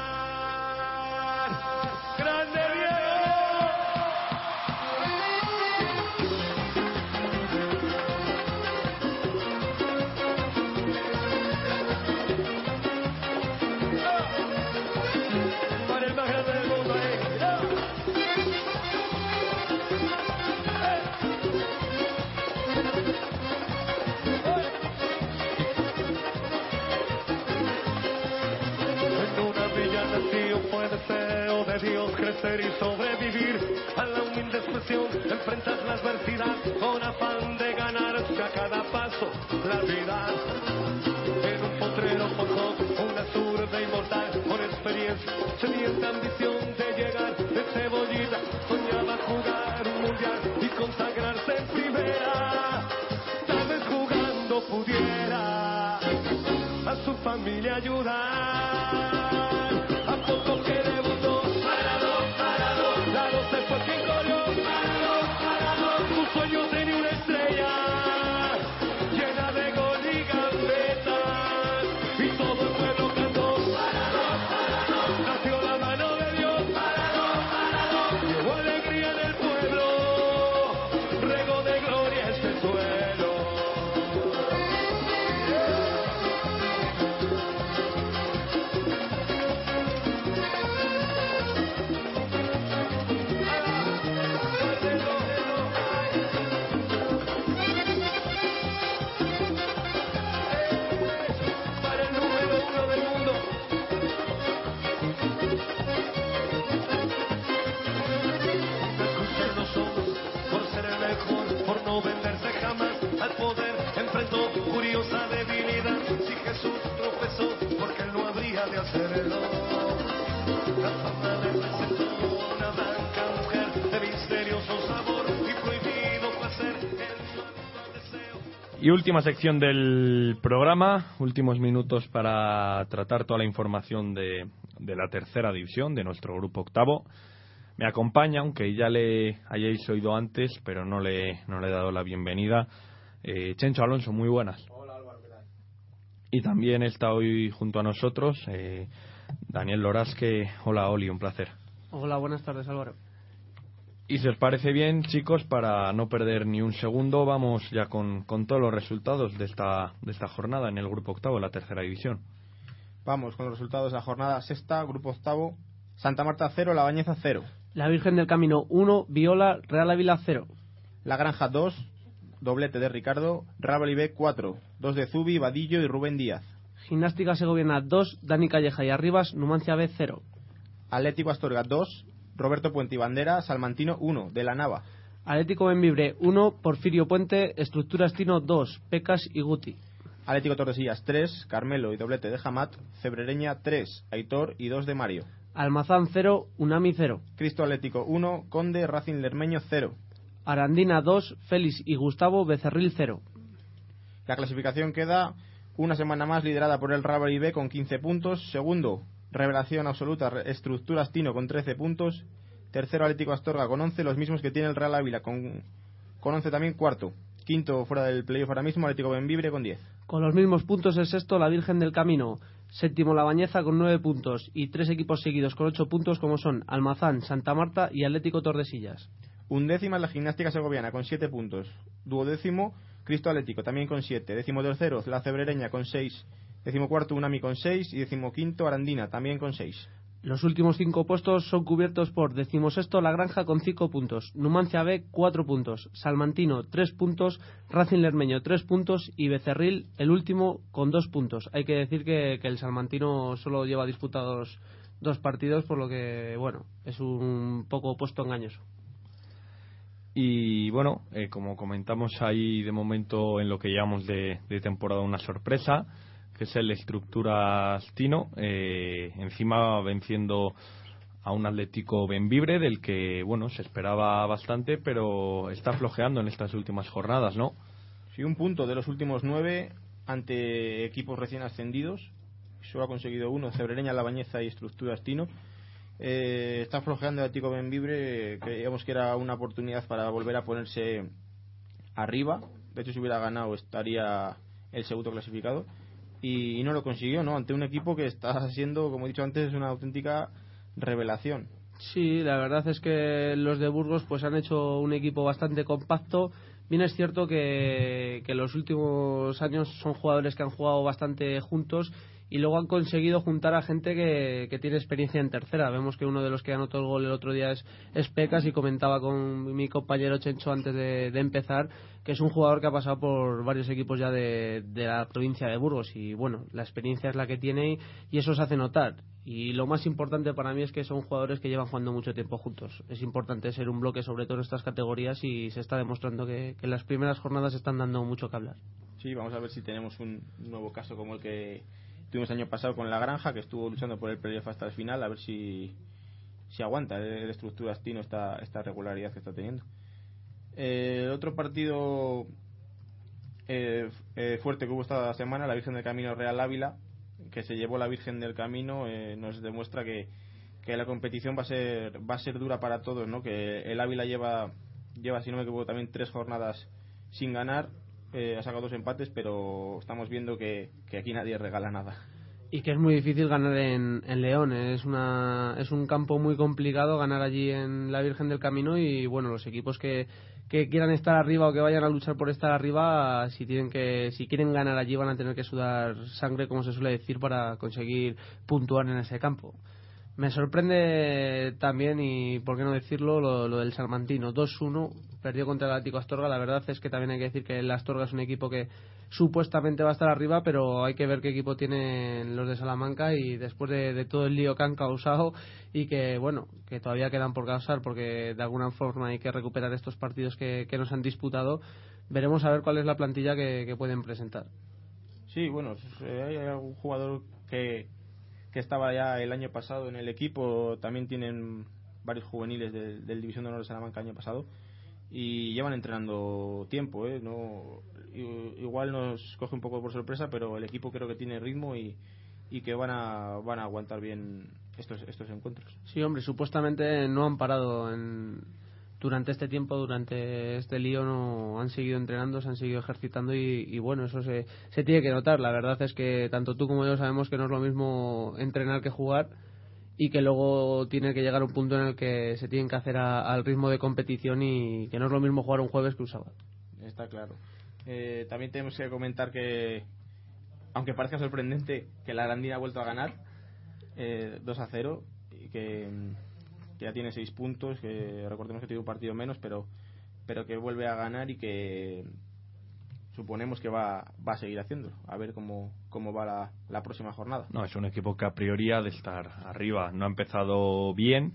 ¡Grande y sobrevivir a la humilde expresión, enfrentas la adversidad con afán de ganarse a cada paso la vida. En un potrero forjó una zurda inmortal con experiencia, sedienta ambición de llegar de cebollita, soñaba jugar un mundial y consagrarse en primera, tal vez jugando pudiera a su familia ayudar. poder, enfrentó curiosa debilidad. Y última sección del programa, últimos minutos para tratar toda la información de, de la tercera división, de nuestro grupo octavo. Me acompaña, aunque ya le hayáis oído antes, pero no le, no le he dado la bienvenida, eh, Chencho Alonso, muy buenas. Y también está hoy junto a nosotros eh, Daniel Lorasque. Hola, Oli, un placer. Hola, buenas tardes, Álvaro. Y si os parece bien, chicos, para no perder ni un segundo, vamos ya con, con todos los resultados de esta, de esta jornada en el grupo octavo, la tercera división. Vamos con los resultados de la jornada sexta, grupo octavo. Santa Marta 0, La Bañeza 0. La Virgen del Camino 1, Viola, Real Ávila 0. La Granja 2, doblete de Ricardo. Real Olivé 4, 2 de Zubi, Vadillo y Rubén Díaz. Gimnástica Segoviana 2, Dani Calleja y Arribas, Numancia B 0. Atlético Astorga 2, Roberto Puente y Bandera, Salmantino 1, de la Nava. Atlético Benvibre 1, Porfirio Puente, Estructuras Tino 2, Pecas y Guti. Atlético Tordesillas 3, Carmelo y doblete de Jamat. Cebrereña 3, Aitor y 2 de Mario. Almazán 0, Unami 0. Cristo Atlético 1, Conde Racing Lermeño 0. Arandina 2, Félix y Gustavo Becerril 0. La clasificación queda una semana más liderada por el Real B con 15 puntos. Segundo, revelación absoluta, Re- Estructuras Tino con 13 puntos. Tercero, Atlético Astorga con 11, los mismos que tiene el Real Ávila con, con 11 también. Cuarto, quinto fuera del playoff ahora mismo, Atlético Benvibre con 10. Con los mismos puntos el sexto, la Virgen del Camino. Séptimo, la Bañeza con 9 puntos. Y tres equipos seguidos con 8 puntos, como son Almazán, Santa Marta y Atlético Tordesillas. Undécima la Gimnástica Segoviana con 7 puntos. Duodécimo, Cristo Atlético también con 7. Décimo tercero, la Cebrereña con 6. Décimo cuarto, Unami con 6. Y décimo quinto, Arandina también con 6. Los últimos cinco puestos son cubiertos por decimosexto La Granja con cinco puntos, Numancia B cuatro puntos, Salmantino tres puntos, Racing Lermeño tres puntos y Becerril el último con dos puntos. Hay que decir que, que el Salmantino solo lleva disputados dos partidos, por lo que, bueno, es un poco puesto engañoso. Y bueno, eh, como comentamos ahí de momento en lo que llevamos de, de temporada una sorpresa, que es el Estructuras Tino, eh, encima venciendo a un Atlético Benvibre del que, bueno, se esperaba bastante, pero está flojeando en estas últimas jornadas, ¿no? Sí, un punto de los últimos nueve ante equipos recién ascendidos. Solo ha conseguido uno, Cebrereña, La Bañeza y Estructuras Tino. Eh, está flojeando el Atlético Benvibre, creíamos que era una oportunidad para volver a ponerse arriba. De hecho, si hubiera ganado estaría el segundo clasificado. Y, y no lo consiguió, ¿no? Ante un equipo que está siendo, como he dicho antes, una auténtica revelación. Sí, la verdad es que los de Burgos pues han hecho un equipo bastante compacto. Bien es cierto que, que los últimos años son jugadores que han jugado bastante juntos y luego han conseguido juntar a gente que, que tiene experiencia en tercera. Vemos que uno de los que anotó el gol el otro día es, es Pecas y comentaba con mi compañero Chencho antes de, de empezar que es un jugador que ha pasado por varios equipos ya de, de la provincia de Burgos y bueno, la experiencia es la que tiene y, eso se hace notar. Y lo más importante para mí es que son jugadores que llevan jugando mucho tiempo juntos. Es importante ser un bloque sobre todo en estas categorías y se está demostrando que, que las primeras jornadas están dando mucho que hablar. Sí, vamos a ver si tenemos un nuevo caso como el que tuvimos el año pasado con La Granja, que estuvo luchando por el playoff hasta el final, a ver si, si aguanta el estructura Tino esta, esta regularidad que está teniendo. Eh, el otro partido eh, eh, fuerte que hubo esta semana, la Virgen del Camino Real Ávila, que se llevó la Virgen del Camino, eh, nos demuestra que, que la competición va a ser va a ser dura para todos, ¿no? Que el Ávila lleva lleva si no me equivoco también tres jornadas sin ganar, eh, ha sacado dos empates, pero estamos viendo que, aquí nadie regala nada. Y que es muy difícil ganar en, León. ¿eh? Es, una, es un campo muy complicado ganar allí en la Virgen del Camino. Y bueno, los equipos que, quieran estar arriba o que vayan a luchar por estar arriba, si, tienen que, si quieren ganar allí, van a tener que sudar sangre, como se suele decir, para conseguir puntuar en ese campo. Me sorprende también, y por qué no decirlo, lo, lo del Salmantino. 2-1, perdió contra el Atlético Astorga. La verdad es que también hay que decir que el Astorga es un equipo que supuestamente va a estar arriba, pero hay que ver qué equipo tienen los de Salamanca y después de, todo el lío que han causado y que, bueno, que todavía quedan por causar porque de alguna forma hay que recuperar estos partidos que, que nos han disputado, veremos a ver cuál es la plantilla que, pueden presentar. Sí, bueno, eh, hay algún jugador que, que estaba ya el año pasado en el equipo, también tienen varios juveniles del, División de Honor de Salamanca año pasado y llevan entrenando tiempo, ¿eh? No, igual nos coge un poco por sorpresa, pero el equipo creo que tiene ritmo y, y que van a, van a aguantar bien estos, estos encuentros. Sí, hombre, supuestamente no han parado en, durante este tiempo, durante este lío, no han seguido entrenando, se han seguido ejercitando y, y bueno, eso se, se tiene que notar. La verdad es que tanto tú como yo sabemos que no es lo mismo entrenar que jugar y que luego tiene que llegar un punto en el que se tienen que hacer a- al ritmo de competición y que no es lo mismo jugar un jueves que un sábado. Está claro. Eh, también tenemos que comentar que, aunque parezca sorprendente, que la Arandina ha vuelto a ganar eh, 2 a 0 y que, que ya tiene 6 puntos, que recordemos que tiene un partido menos, pero, pero que vuelve a ganar y que suponemos que va, va a seguir haciéndolo. A ver cómo, cómo va la, la próxima jornada. No, es un equipo que a priori ha de estar arriba. No ha empezado bien,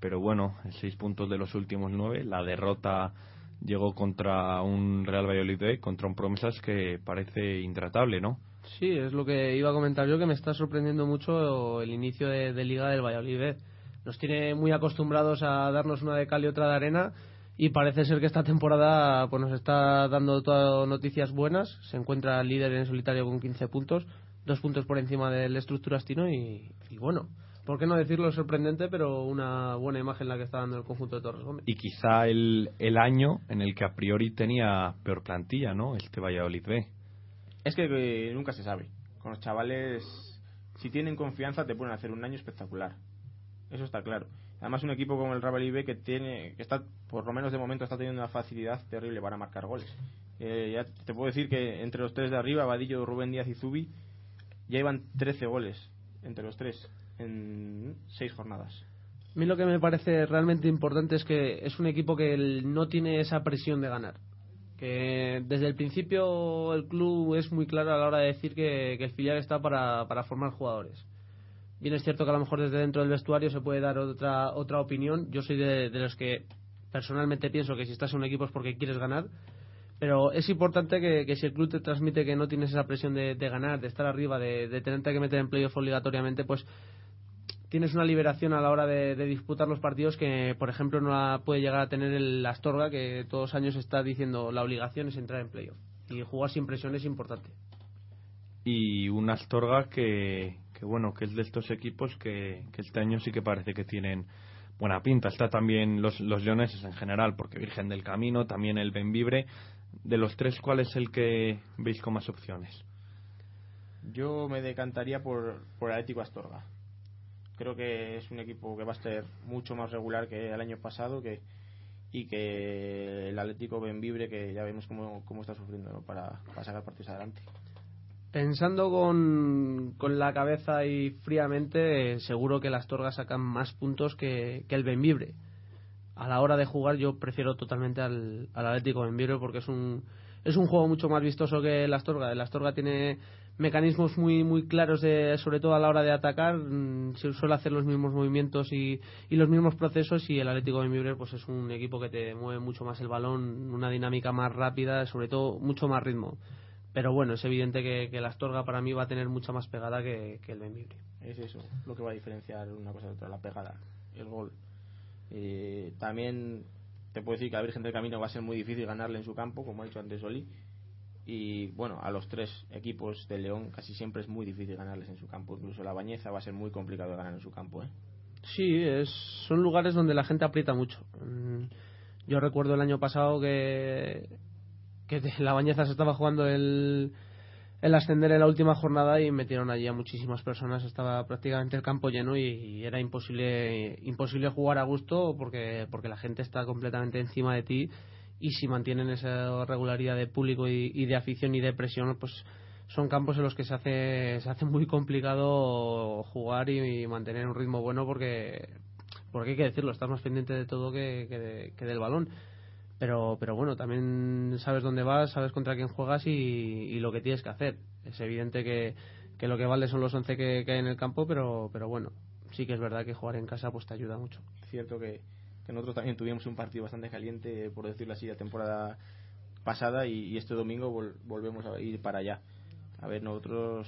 pero bueno, en seis puntos de los últimos nueve. La derrota llegó contra un Real Valladolid B, contra un Promesas que parece intratable, ¿no? Sí, es lo que iba a comentar yo, que me está sorprendiendo mucho el inicio de, de Liga del Valladolid. B. Nos tiene muy acostumbrados a darnos una de cal y otra de arena y parece ser que esta temporada pues nos está dando todas noticias buenas. Se encuentra líder en solitario con 15 puntos, dos puntos por encima del Estructurastino y, y bueno, ¿por qué no decirlo sorprendente, pero una buena imagen la que está dando el conjunto de Torres Gómez? Y quizá el, el año en el que a priori tenía peor plantilla, ¿no? Este Valladolid B. Es que, eh, nunca se sabe. Con los chavales, si tienen confianza, te pueden hacer un año espectacular. Eso está claro. Además, un equipo como el Real B que tiene, que está, por lo menos de momento, está teniendo una facilidad terrible para marcar goles. Eh, ya te puedo decir que entre los tres de arriba, Vadillo, Rubén Díaz y Zubi, ya iban 13 goles entre los tres en seis jornadas. A mí lo que me parece realmente importante es que es un equipo que no tiene esa presión de ganar. Que desde el principio el club es muy claro a la hora de decir que, que el filial está para, para formar jugadores. Bien es cierto que a lo mejor desde dentro del vestuario se puede dar otra, otra opinión. Yo soy de, los que personalmente pienso que si estás en un equipo es porque quieres ganar. Pero es importante que, que si el club te transmite que no tienes esa presión de, ganar, de estar arriba, de, de tenerte que meter en playoff obligatoriamente, pues tienes una liberación a la hora de, de disputar los partidos que, por ejemplo, no puede llegar a tener el Astorga, que todos años está diciendo la obligación es entrar en playoff. Y jugar sin presión es importante. Y un Astorga que, que bueno, que es de estos equipos que, este año sí que parece que tienen buena pinta. Está también los, los leoneses en general, porque Virgen del Camino, también el Benvibre. De los tres, ¿cuál es el que veis con más opciones? Yo me decantaría por, por Atlético Astorga. Creo que es un equipo que va a ser mucho más regular que el año pasado que y que el Atlético Benvibre que ya vemos cómo, cómo está sufriendo para, para sacar partidos adelante. Pensando con, con la cabeza y fríamente, seguro que las Torgas sacan más puntos que, que el Benvibre. A la hora de jugar yo prefiero totalmente al, al Atlético Benvibre porque es un, es un juego mucho más vistoso que el Astorga. El Astorga tiene mecanismos muy muy claros de, sobre todo a la hora de atacar mm, se suele hacer los mismos movimientos y, y los mismos procesos y el Atlético de pues es un equipo que te mueve mucho más el balón una dinámica más rápida sobre todo mucho más ritmo pero bueno es evidente que, que el Astorga para mí va a tener mucha más pegada que, que el Benvibre Es eso lo que va a diferenciar una cosa de otra, la pegada, el gol. Eh, también te puedo decir que a Virgen del Camino va a ser muy difícil ganarle en su campo, como ha dicho antes Oli. Y bueno, a los tres equipos de León casi siempre es muy difícil ganarles en su campo. Incluso la Bañeza va a ser muy complicado de ganar en su campo. ¿eh? Sí, es, son lugares donde la gente aprieta mucho. Mm, Yo recuerdo el año pasado que, que la Bañeza se estaba jugando el, el ascender en la última jornada y metieron allí a muchísimas personas. Estaba prácticamente el campo lleno y, era imposible, imposible jugar a gusto porque, porque la gente está completamente encima de ti y si mantienen esa regularidad de público y, y de afición y de presión, pues son campos en los que se hace, se hace muy complicado jugar y, mantener un ritmo bueno porque, porque hay que decirlo, estás más pendiente de todo que, que, que del balón. Pero, pero bueno, también sabes dónde vas, sabes contra quién juegas y, lo que tienes que hacer. Es evidente que, que lo que vale son los 11 que, que hay en el campo, pero, pero bueno, sí que es verdad que jugar en casa pues te ayuda mucho. Cierto que, que nosotros también tuvimos un partido bastante caliente, por decirlo así, la temporada pasada y, y este domingo vol- volvemos a ir para allá. A ver, nosotros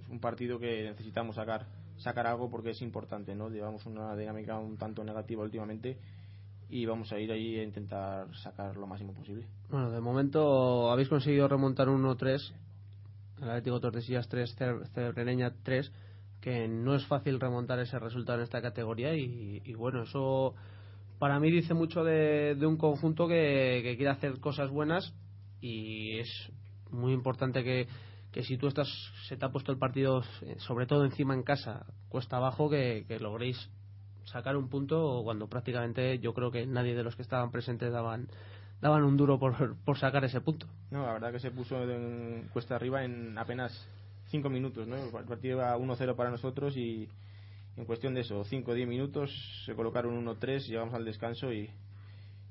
es un partido que necesitamos sacar sacar algo porque es importante, ¿no? Llevamos una dinámica un tanto negativa últimamente y vamos a ir ahí a intentar sacar lo máximo posible. Bueno, de momento habéis conseguido remontar un 1-3, el Atlético Tordesillas 3, Cer- Cebrereña 3, que no es fácil remontar ese resultado en esta categoría y, y bueno, eso para mí dice mucho de, un conjunto que, quiere hacer cosas buenas y es muy importante que, que si tú estás, se te ha puesto el partido, eh, sobre todo encima en casa, cuesta abajo, que, que logréis sacar un punto cuando prácticamente yo creo que nadie de los que estaban presentes daban daban un duro por, por sacar ese punto. No, la verdad que se puso en cuesta arriba en apenas 5 minutos, ¿no? El partido iba 1-0 para nosotros y en cuestión de eso, 5 o 10 minutos se colocaron 1-3, llegamos al descanso y,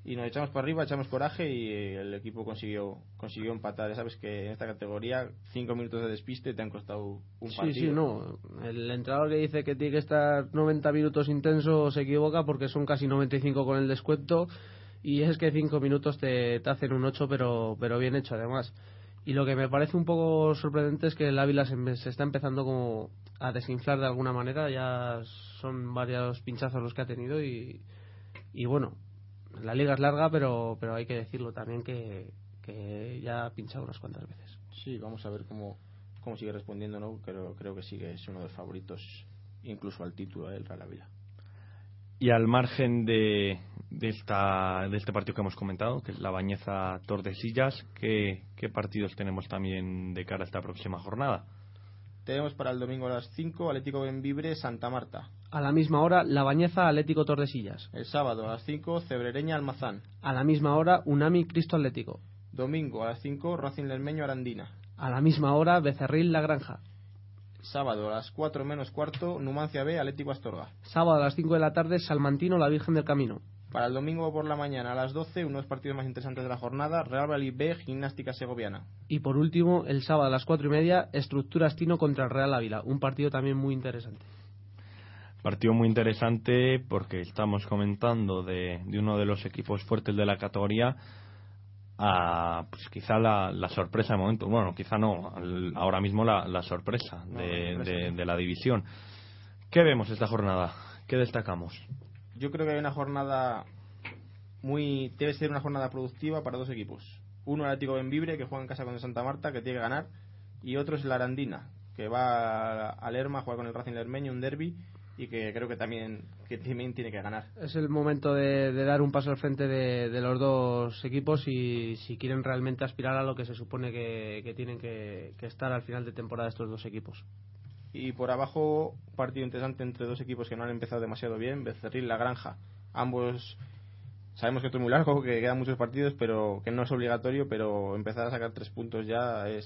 y nos echamos para arriba, echamos coraje y el equipo consiguió consiguió empatar. Ya sabes que en esta categoría 5 minutos de despiste te han costado un Sí, partido. sí, no. El entrenador que dice que tiene que estar 90 minutos intensos se equivoca porque son casi 95 con el descuento y es que 5 minutos te, te hacen un 8 pero, pero bien hecho además. Y lo que me parece un poco sorprendente es que el Ávila se, se está empezando como a desinflar de alguna manera, ya son varios pinchazos los que ha tenido y, y bueno, la liga es larga pero, pero hay que decirlo también que, que ya ha pinchado unas cuantas veces. Sí, vamos a ver cómo, cómo sigue respondiendo, ¿no? Pero creo que sigue es uno de los favoritos, incluso al título del Real Ávila. Y al margen de, de, esta, de este partido que hemos comentado, que es la Bañeza Tordesillas, ¿qué, ¿qué partidos tenemos también de cara a esta próxima jornada? Tenemos para el domingo a las 5 Atlético Benvibre Santa Marta. A la misma hora, La Bañeza Atlético Tordesillas. El sábado a las 5 Cebrereña Almazán. A la misma hora, Unami Cristo Atlético. Domingo a las 5 Racing Lermeño Arandina. A la misma hora, Becerril La Granja. Sábado a las 4 menos cuarto Numancia B Atlético Astorga. Sábado a las 5 de la tarde, Salmantino La Virgen del Camino. Para el domingo por la mañana a las 12 uno de los partidos más interesantes de la jornada Real Valladolid B Gimnástica Segoviana. Y por último, el sábado a las 4 y media, Estructuras Tino contra el Real Ávila. Un partido también muy interesante. Partido muy interesante porque estamos comentando de, de uno de los equipos fuertes de la categoría a pues quizá la, la sorpresa de momento. Bueno, quizá no, al- ahora mismo la, la sorpresa de, de- de la división. ¿Qué vemos esta jornada? ¿Qué destacamos? Yo creo que hay una jornada muy debe ser una jornada productiva para dos equipos. Uno el Atlético Benvibre que juega en casa con el Santa Marta que tiene que ganar y otro es la Arandina que va a Lerma a jugar con el Racing Lermeño un derby y que creo que también que también tiene que ganar. Es el momento de, de dar un paso al frente de, de los dos equipos y si quieren realmente aspirar a lo que se supone que, que tienen que, que estar al final de temporada estos dos equipos. Y por abajo, partido interesante entre dos equipos que no han empezado demasiado bien, Becerril, La Granja. Ambos sabemos que esto es muy largo, que quedan muchos partidos, pero que no es obligatorio, pero empezar a sacar tres puntos ya es,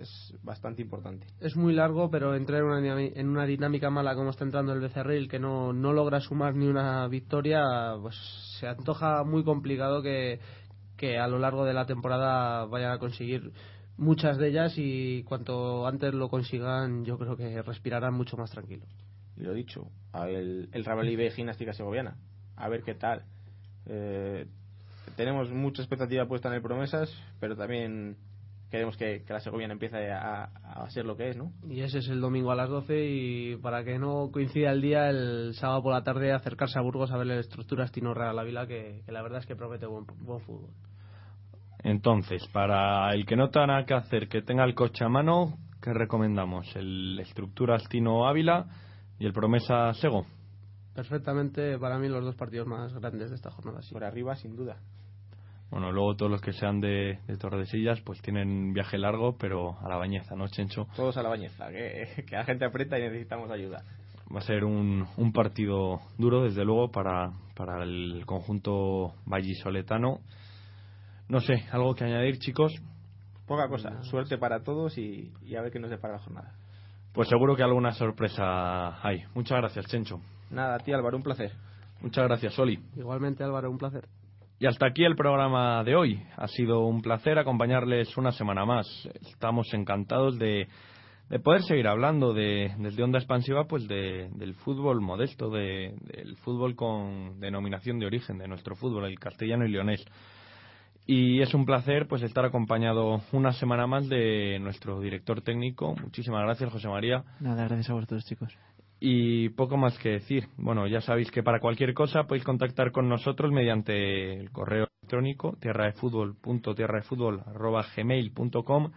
es bastante importante. Es muy largo, pero entrar en una, en una dinámica mala como está entrando el Becerril, que no, no logra sumar ni una victoria, pues se antoja muy complicado que, que a lo largo de la temporada vayan a conseguir muchas de ellas y cuanto antes lo consigan, yo creo que respirarán mucho más tranquilo. Lo dicho, el, el Valladolid B Gimnástica Segoviana. A ver qué tal. Eh, tenemos mucha expectativa puesta en el Promesas, pero también queremos que, que la Segoviana empiece a, a ser lo que es, ¿no? Y ese es el domingo a las 12 y para que no coincida el día, el sábado por la tarde acercarse a Burgos a ver el estructuras Tino Real Ávila, que, que la verdad es que promete buen, buen fútbol. Entonces, para el que no tenga nada que hacer, que tenga el coche a mano, ¿qué recomendamos? El Estructuras Tino Ávila y el Promesa Sego. Perfectamente para mí los dos partidos más grandes de esta jornada. Sí. Por arriba, sin duda. Bueno, luego todos los que sean de, de Tordesillas, pues tienen viaje largo, pero a la bañeza, ¿no, Chencho? Todos a la bañeza, que, que la gente aprieta y necesitamos ayuda. Va a ser un, un partido duro, desde luego, para, para el conjunto vallisoletano. No sé, ¿algo que añadir, chicos? Poca cosa, suerte para todos y, y a ver qué nos depara la jornada. Pues seguro que alguna sorpresa hay. Muchas gracias, Chencho. Nada, a ti Álvaro, un placer. Muchas gracias, Oli. Igualmente Álvaro, un placer. Y hasta aquí el programa de hoy. Ha sido un placer acompañarles una semana más. Estamos encantados de, de poder seguir hablando de, desde Onda Expansiva pues de, del fútbol modesto, de, del fútbol con denominación de origen, de nuestro fútbol, el castellano y leonés. Y es un placer pues estar acompañado una semana más de nuestro director técnico. Muchísimas gracias, José María. Nada, gracias a vosotros, chicos. Y poco más que decir. Bueno, ya sabéis que para cualquier cosa podéis contactar con nosotros mediante el correo electrónico tierradefutbol.tierradefutbol.gmail.com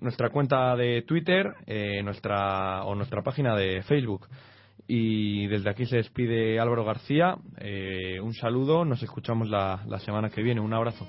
nuestra cuenta de Twitter eh, nuestra o nuestra página de Facebook. Y desde aquí se despide Álvaro García. Eh, un saludo, nos escuchamos la, la semana que viene. Un abrazo.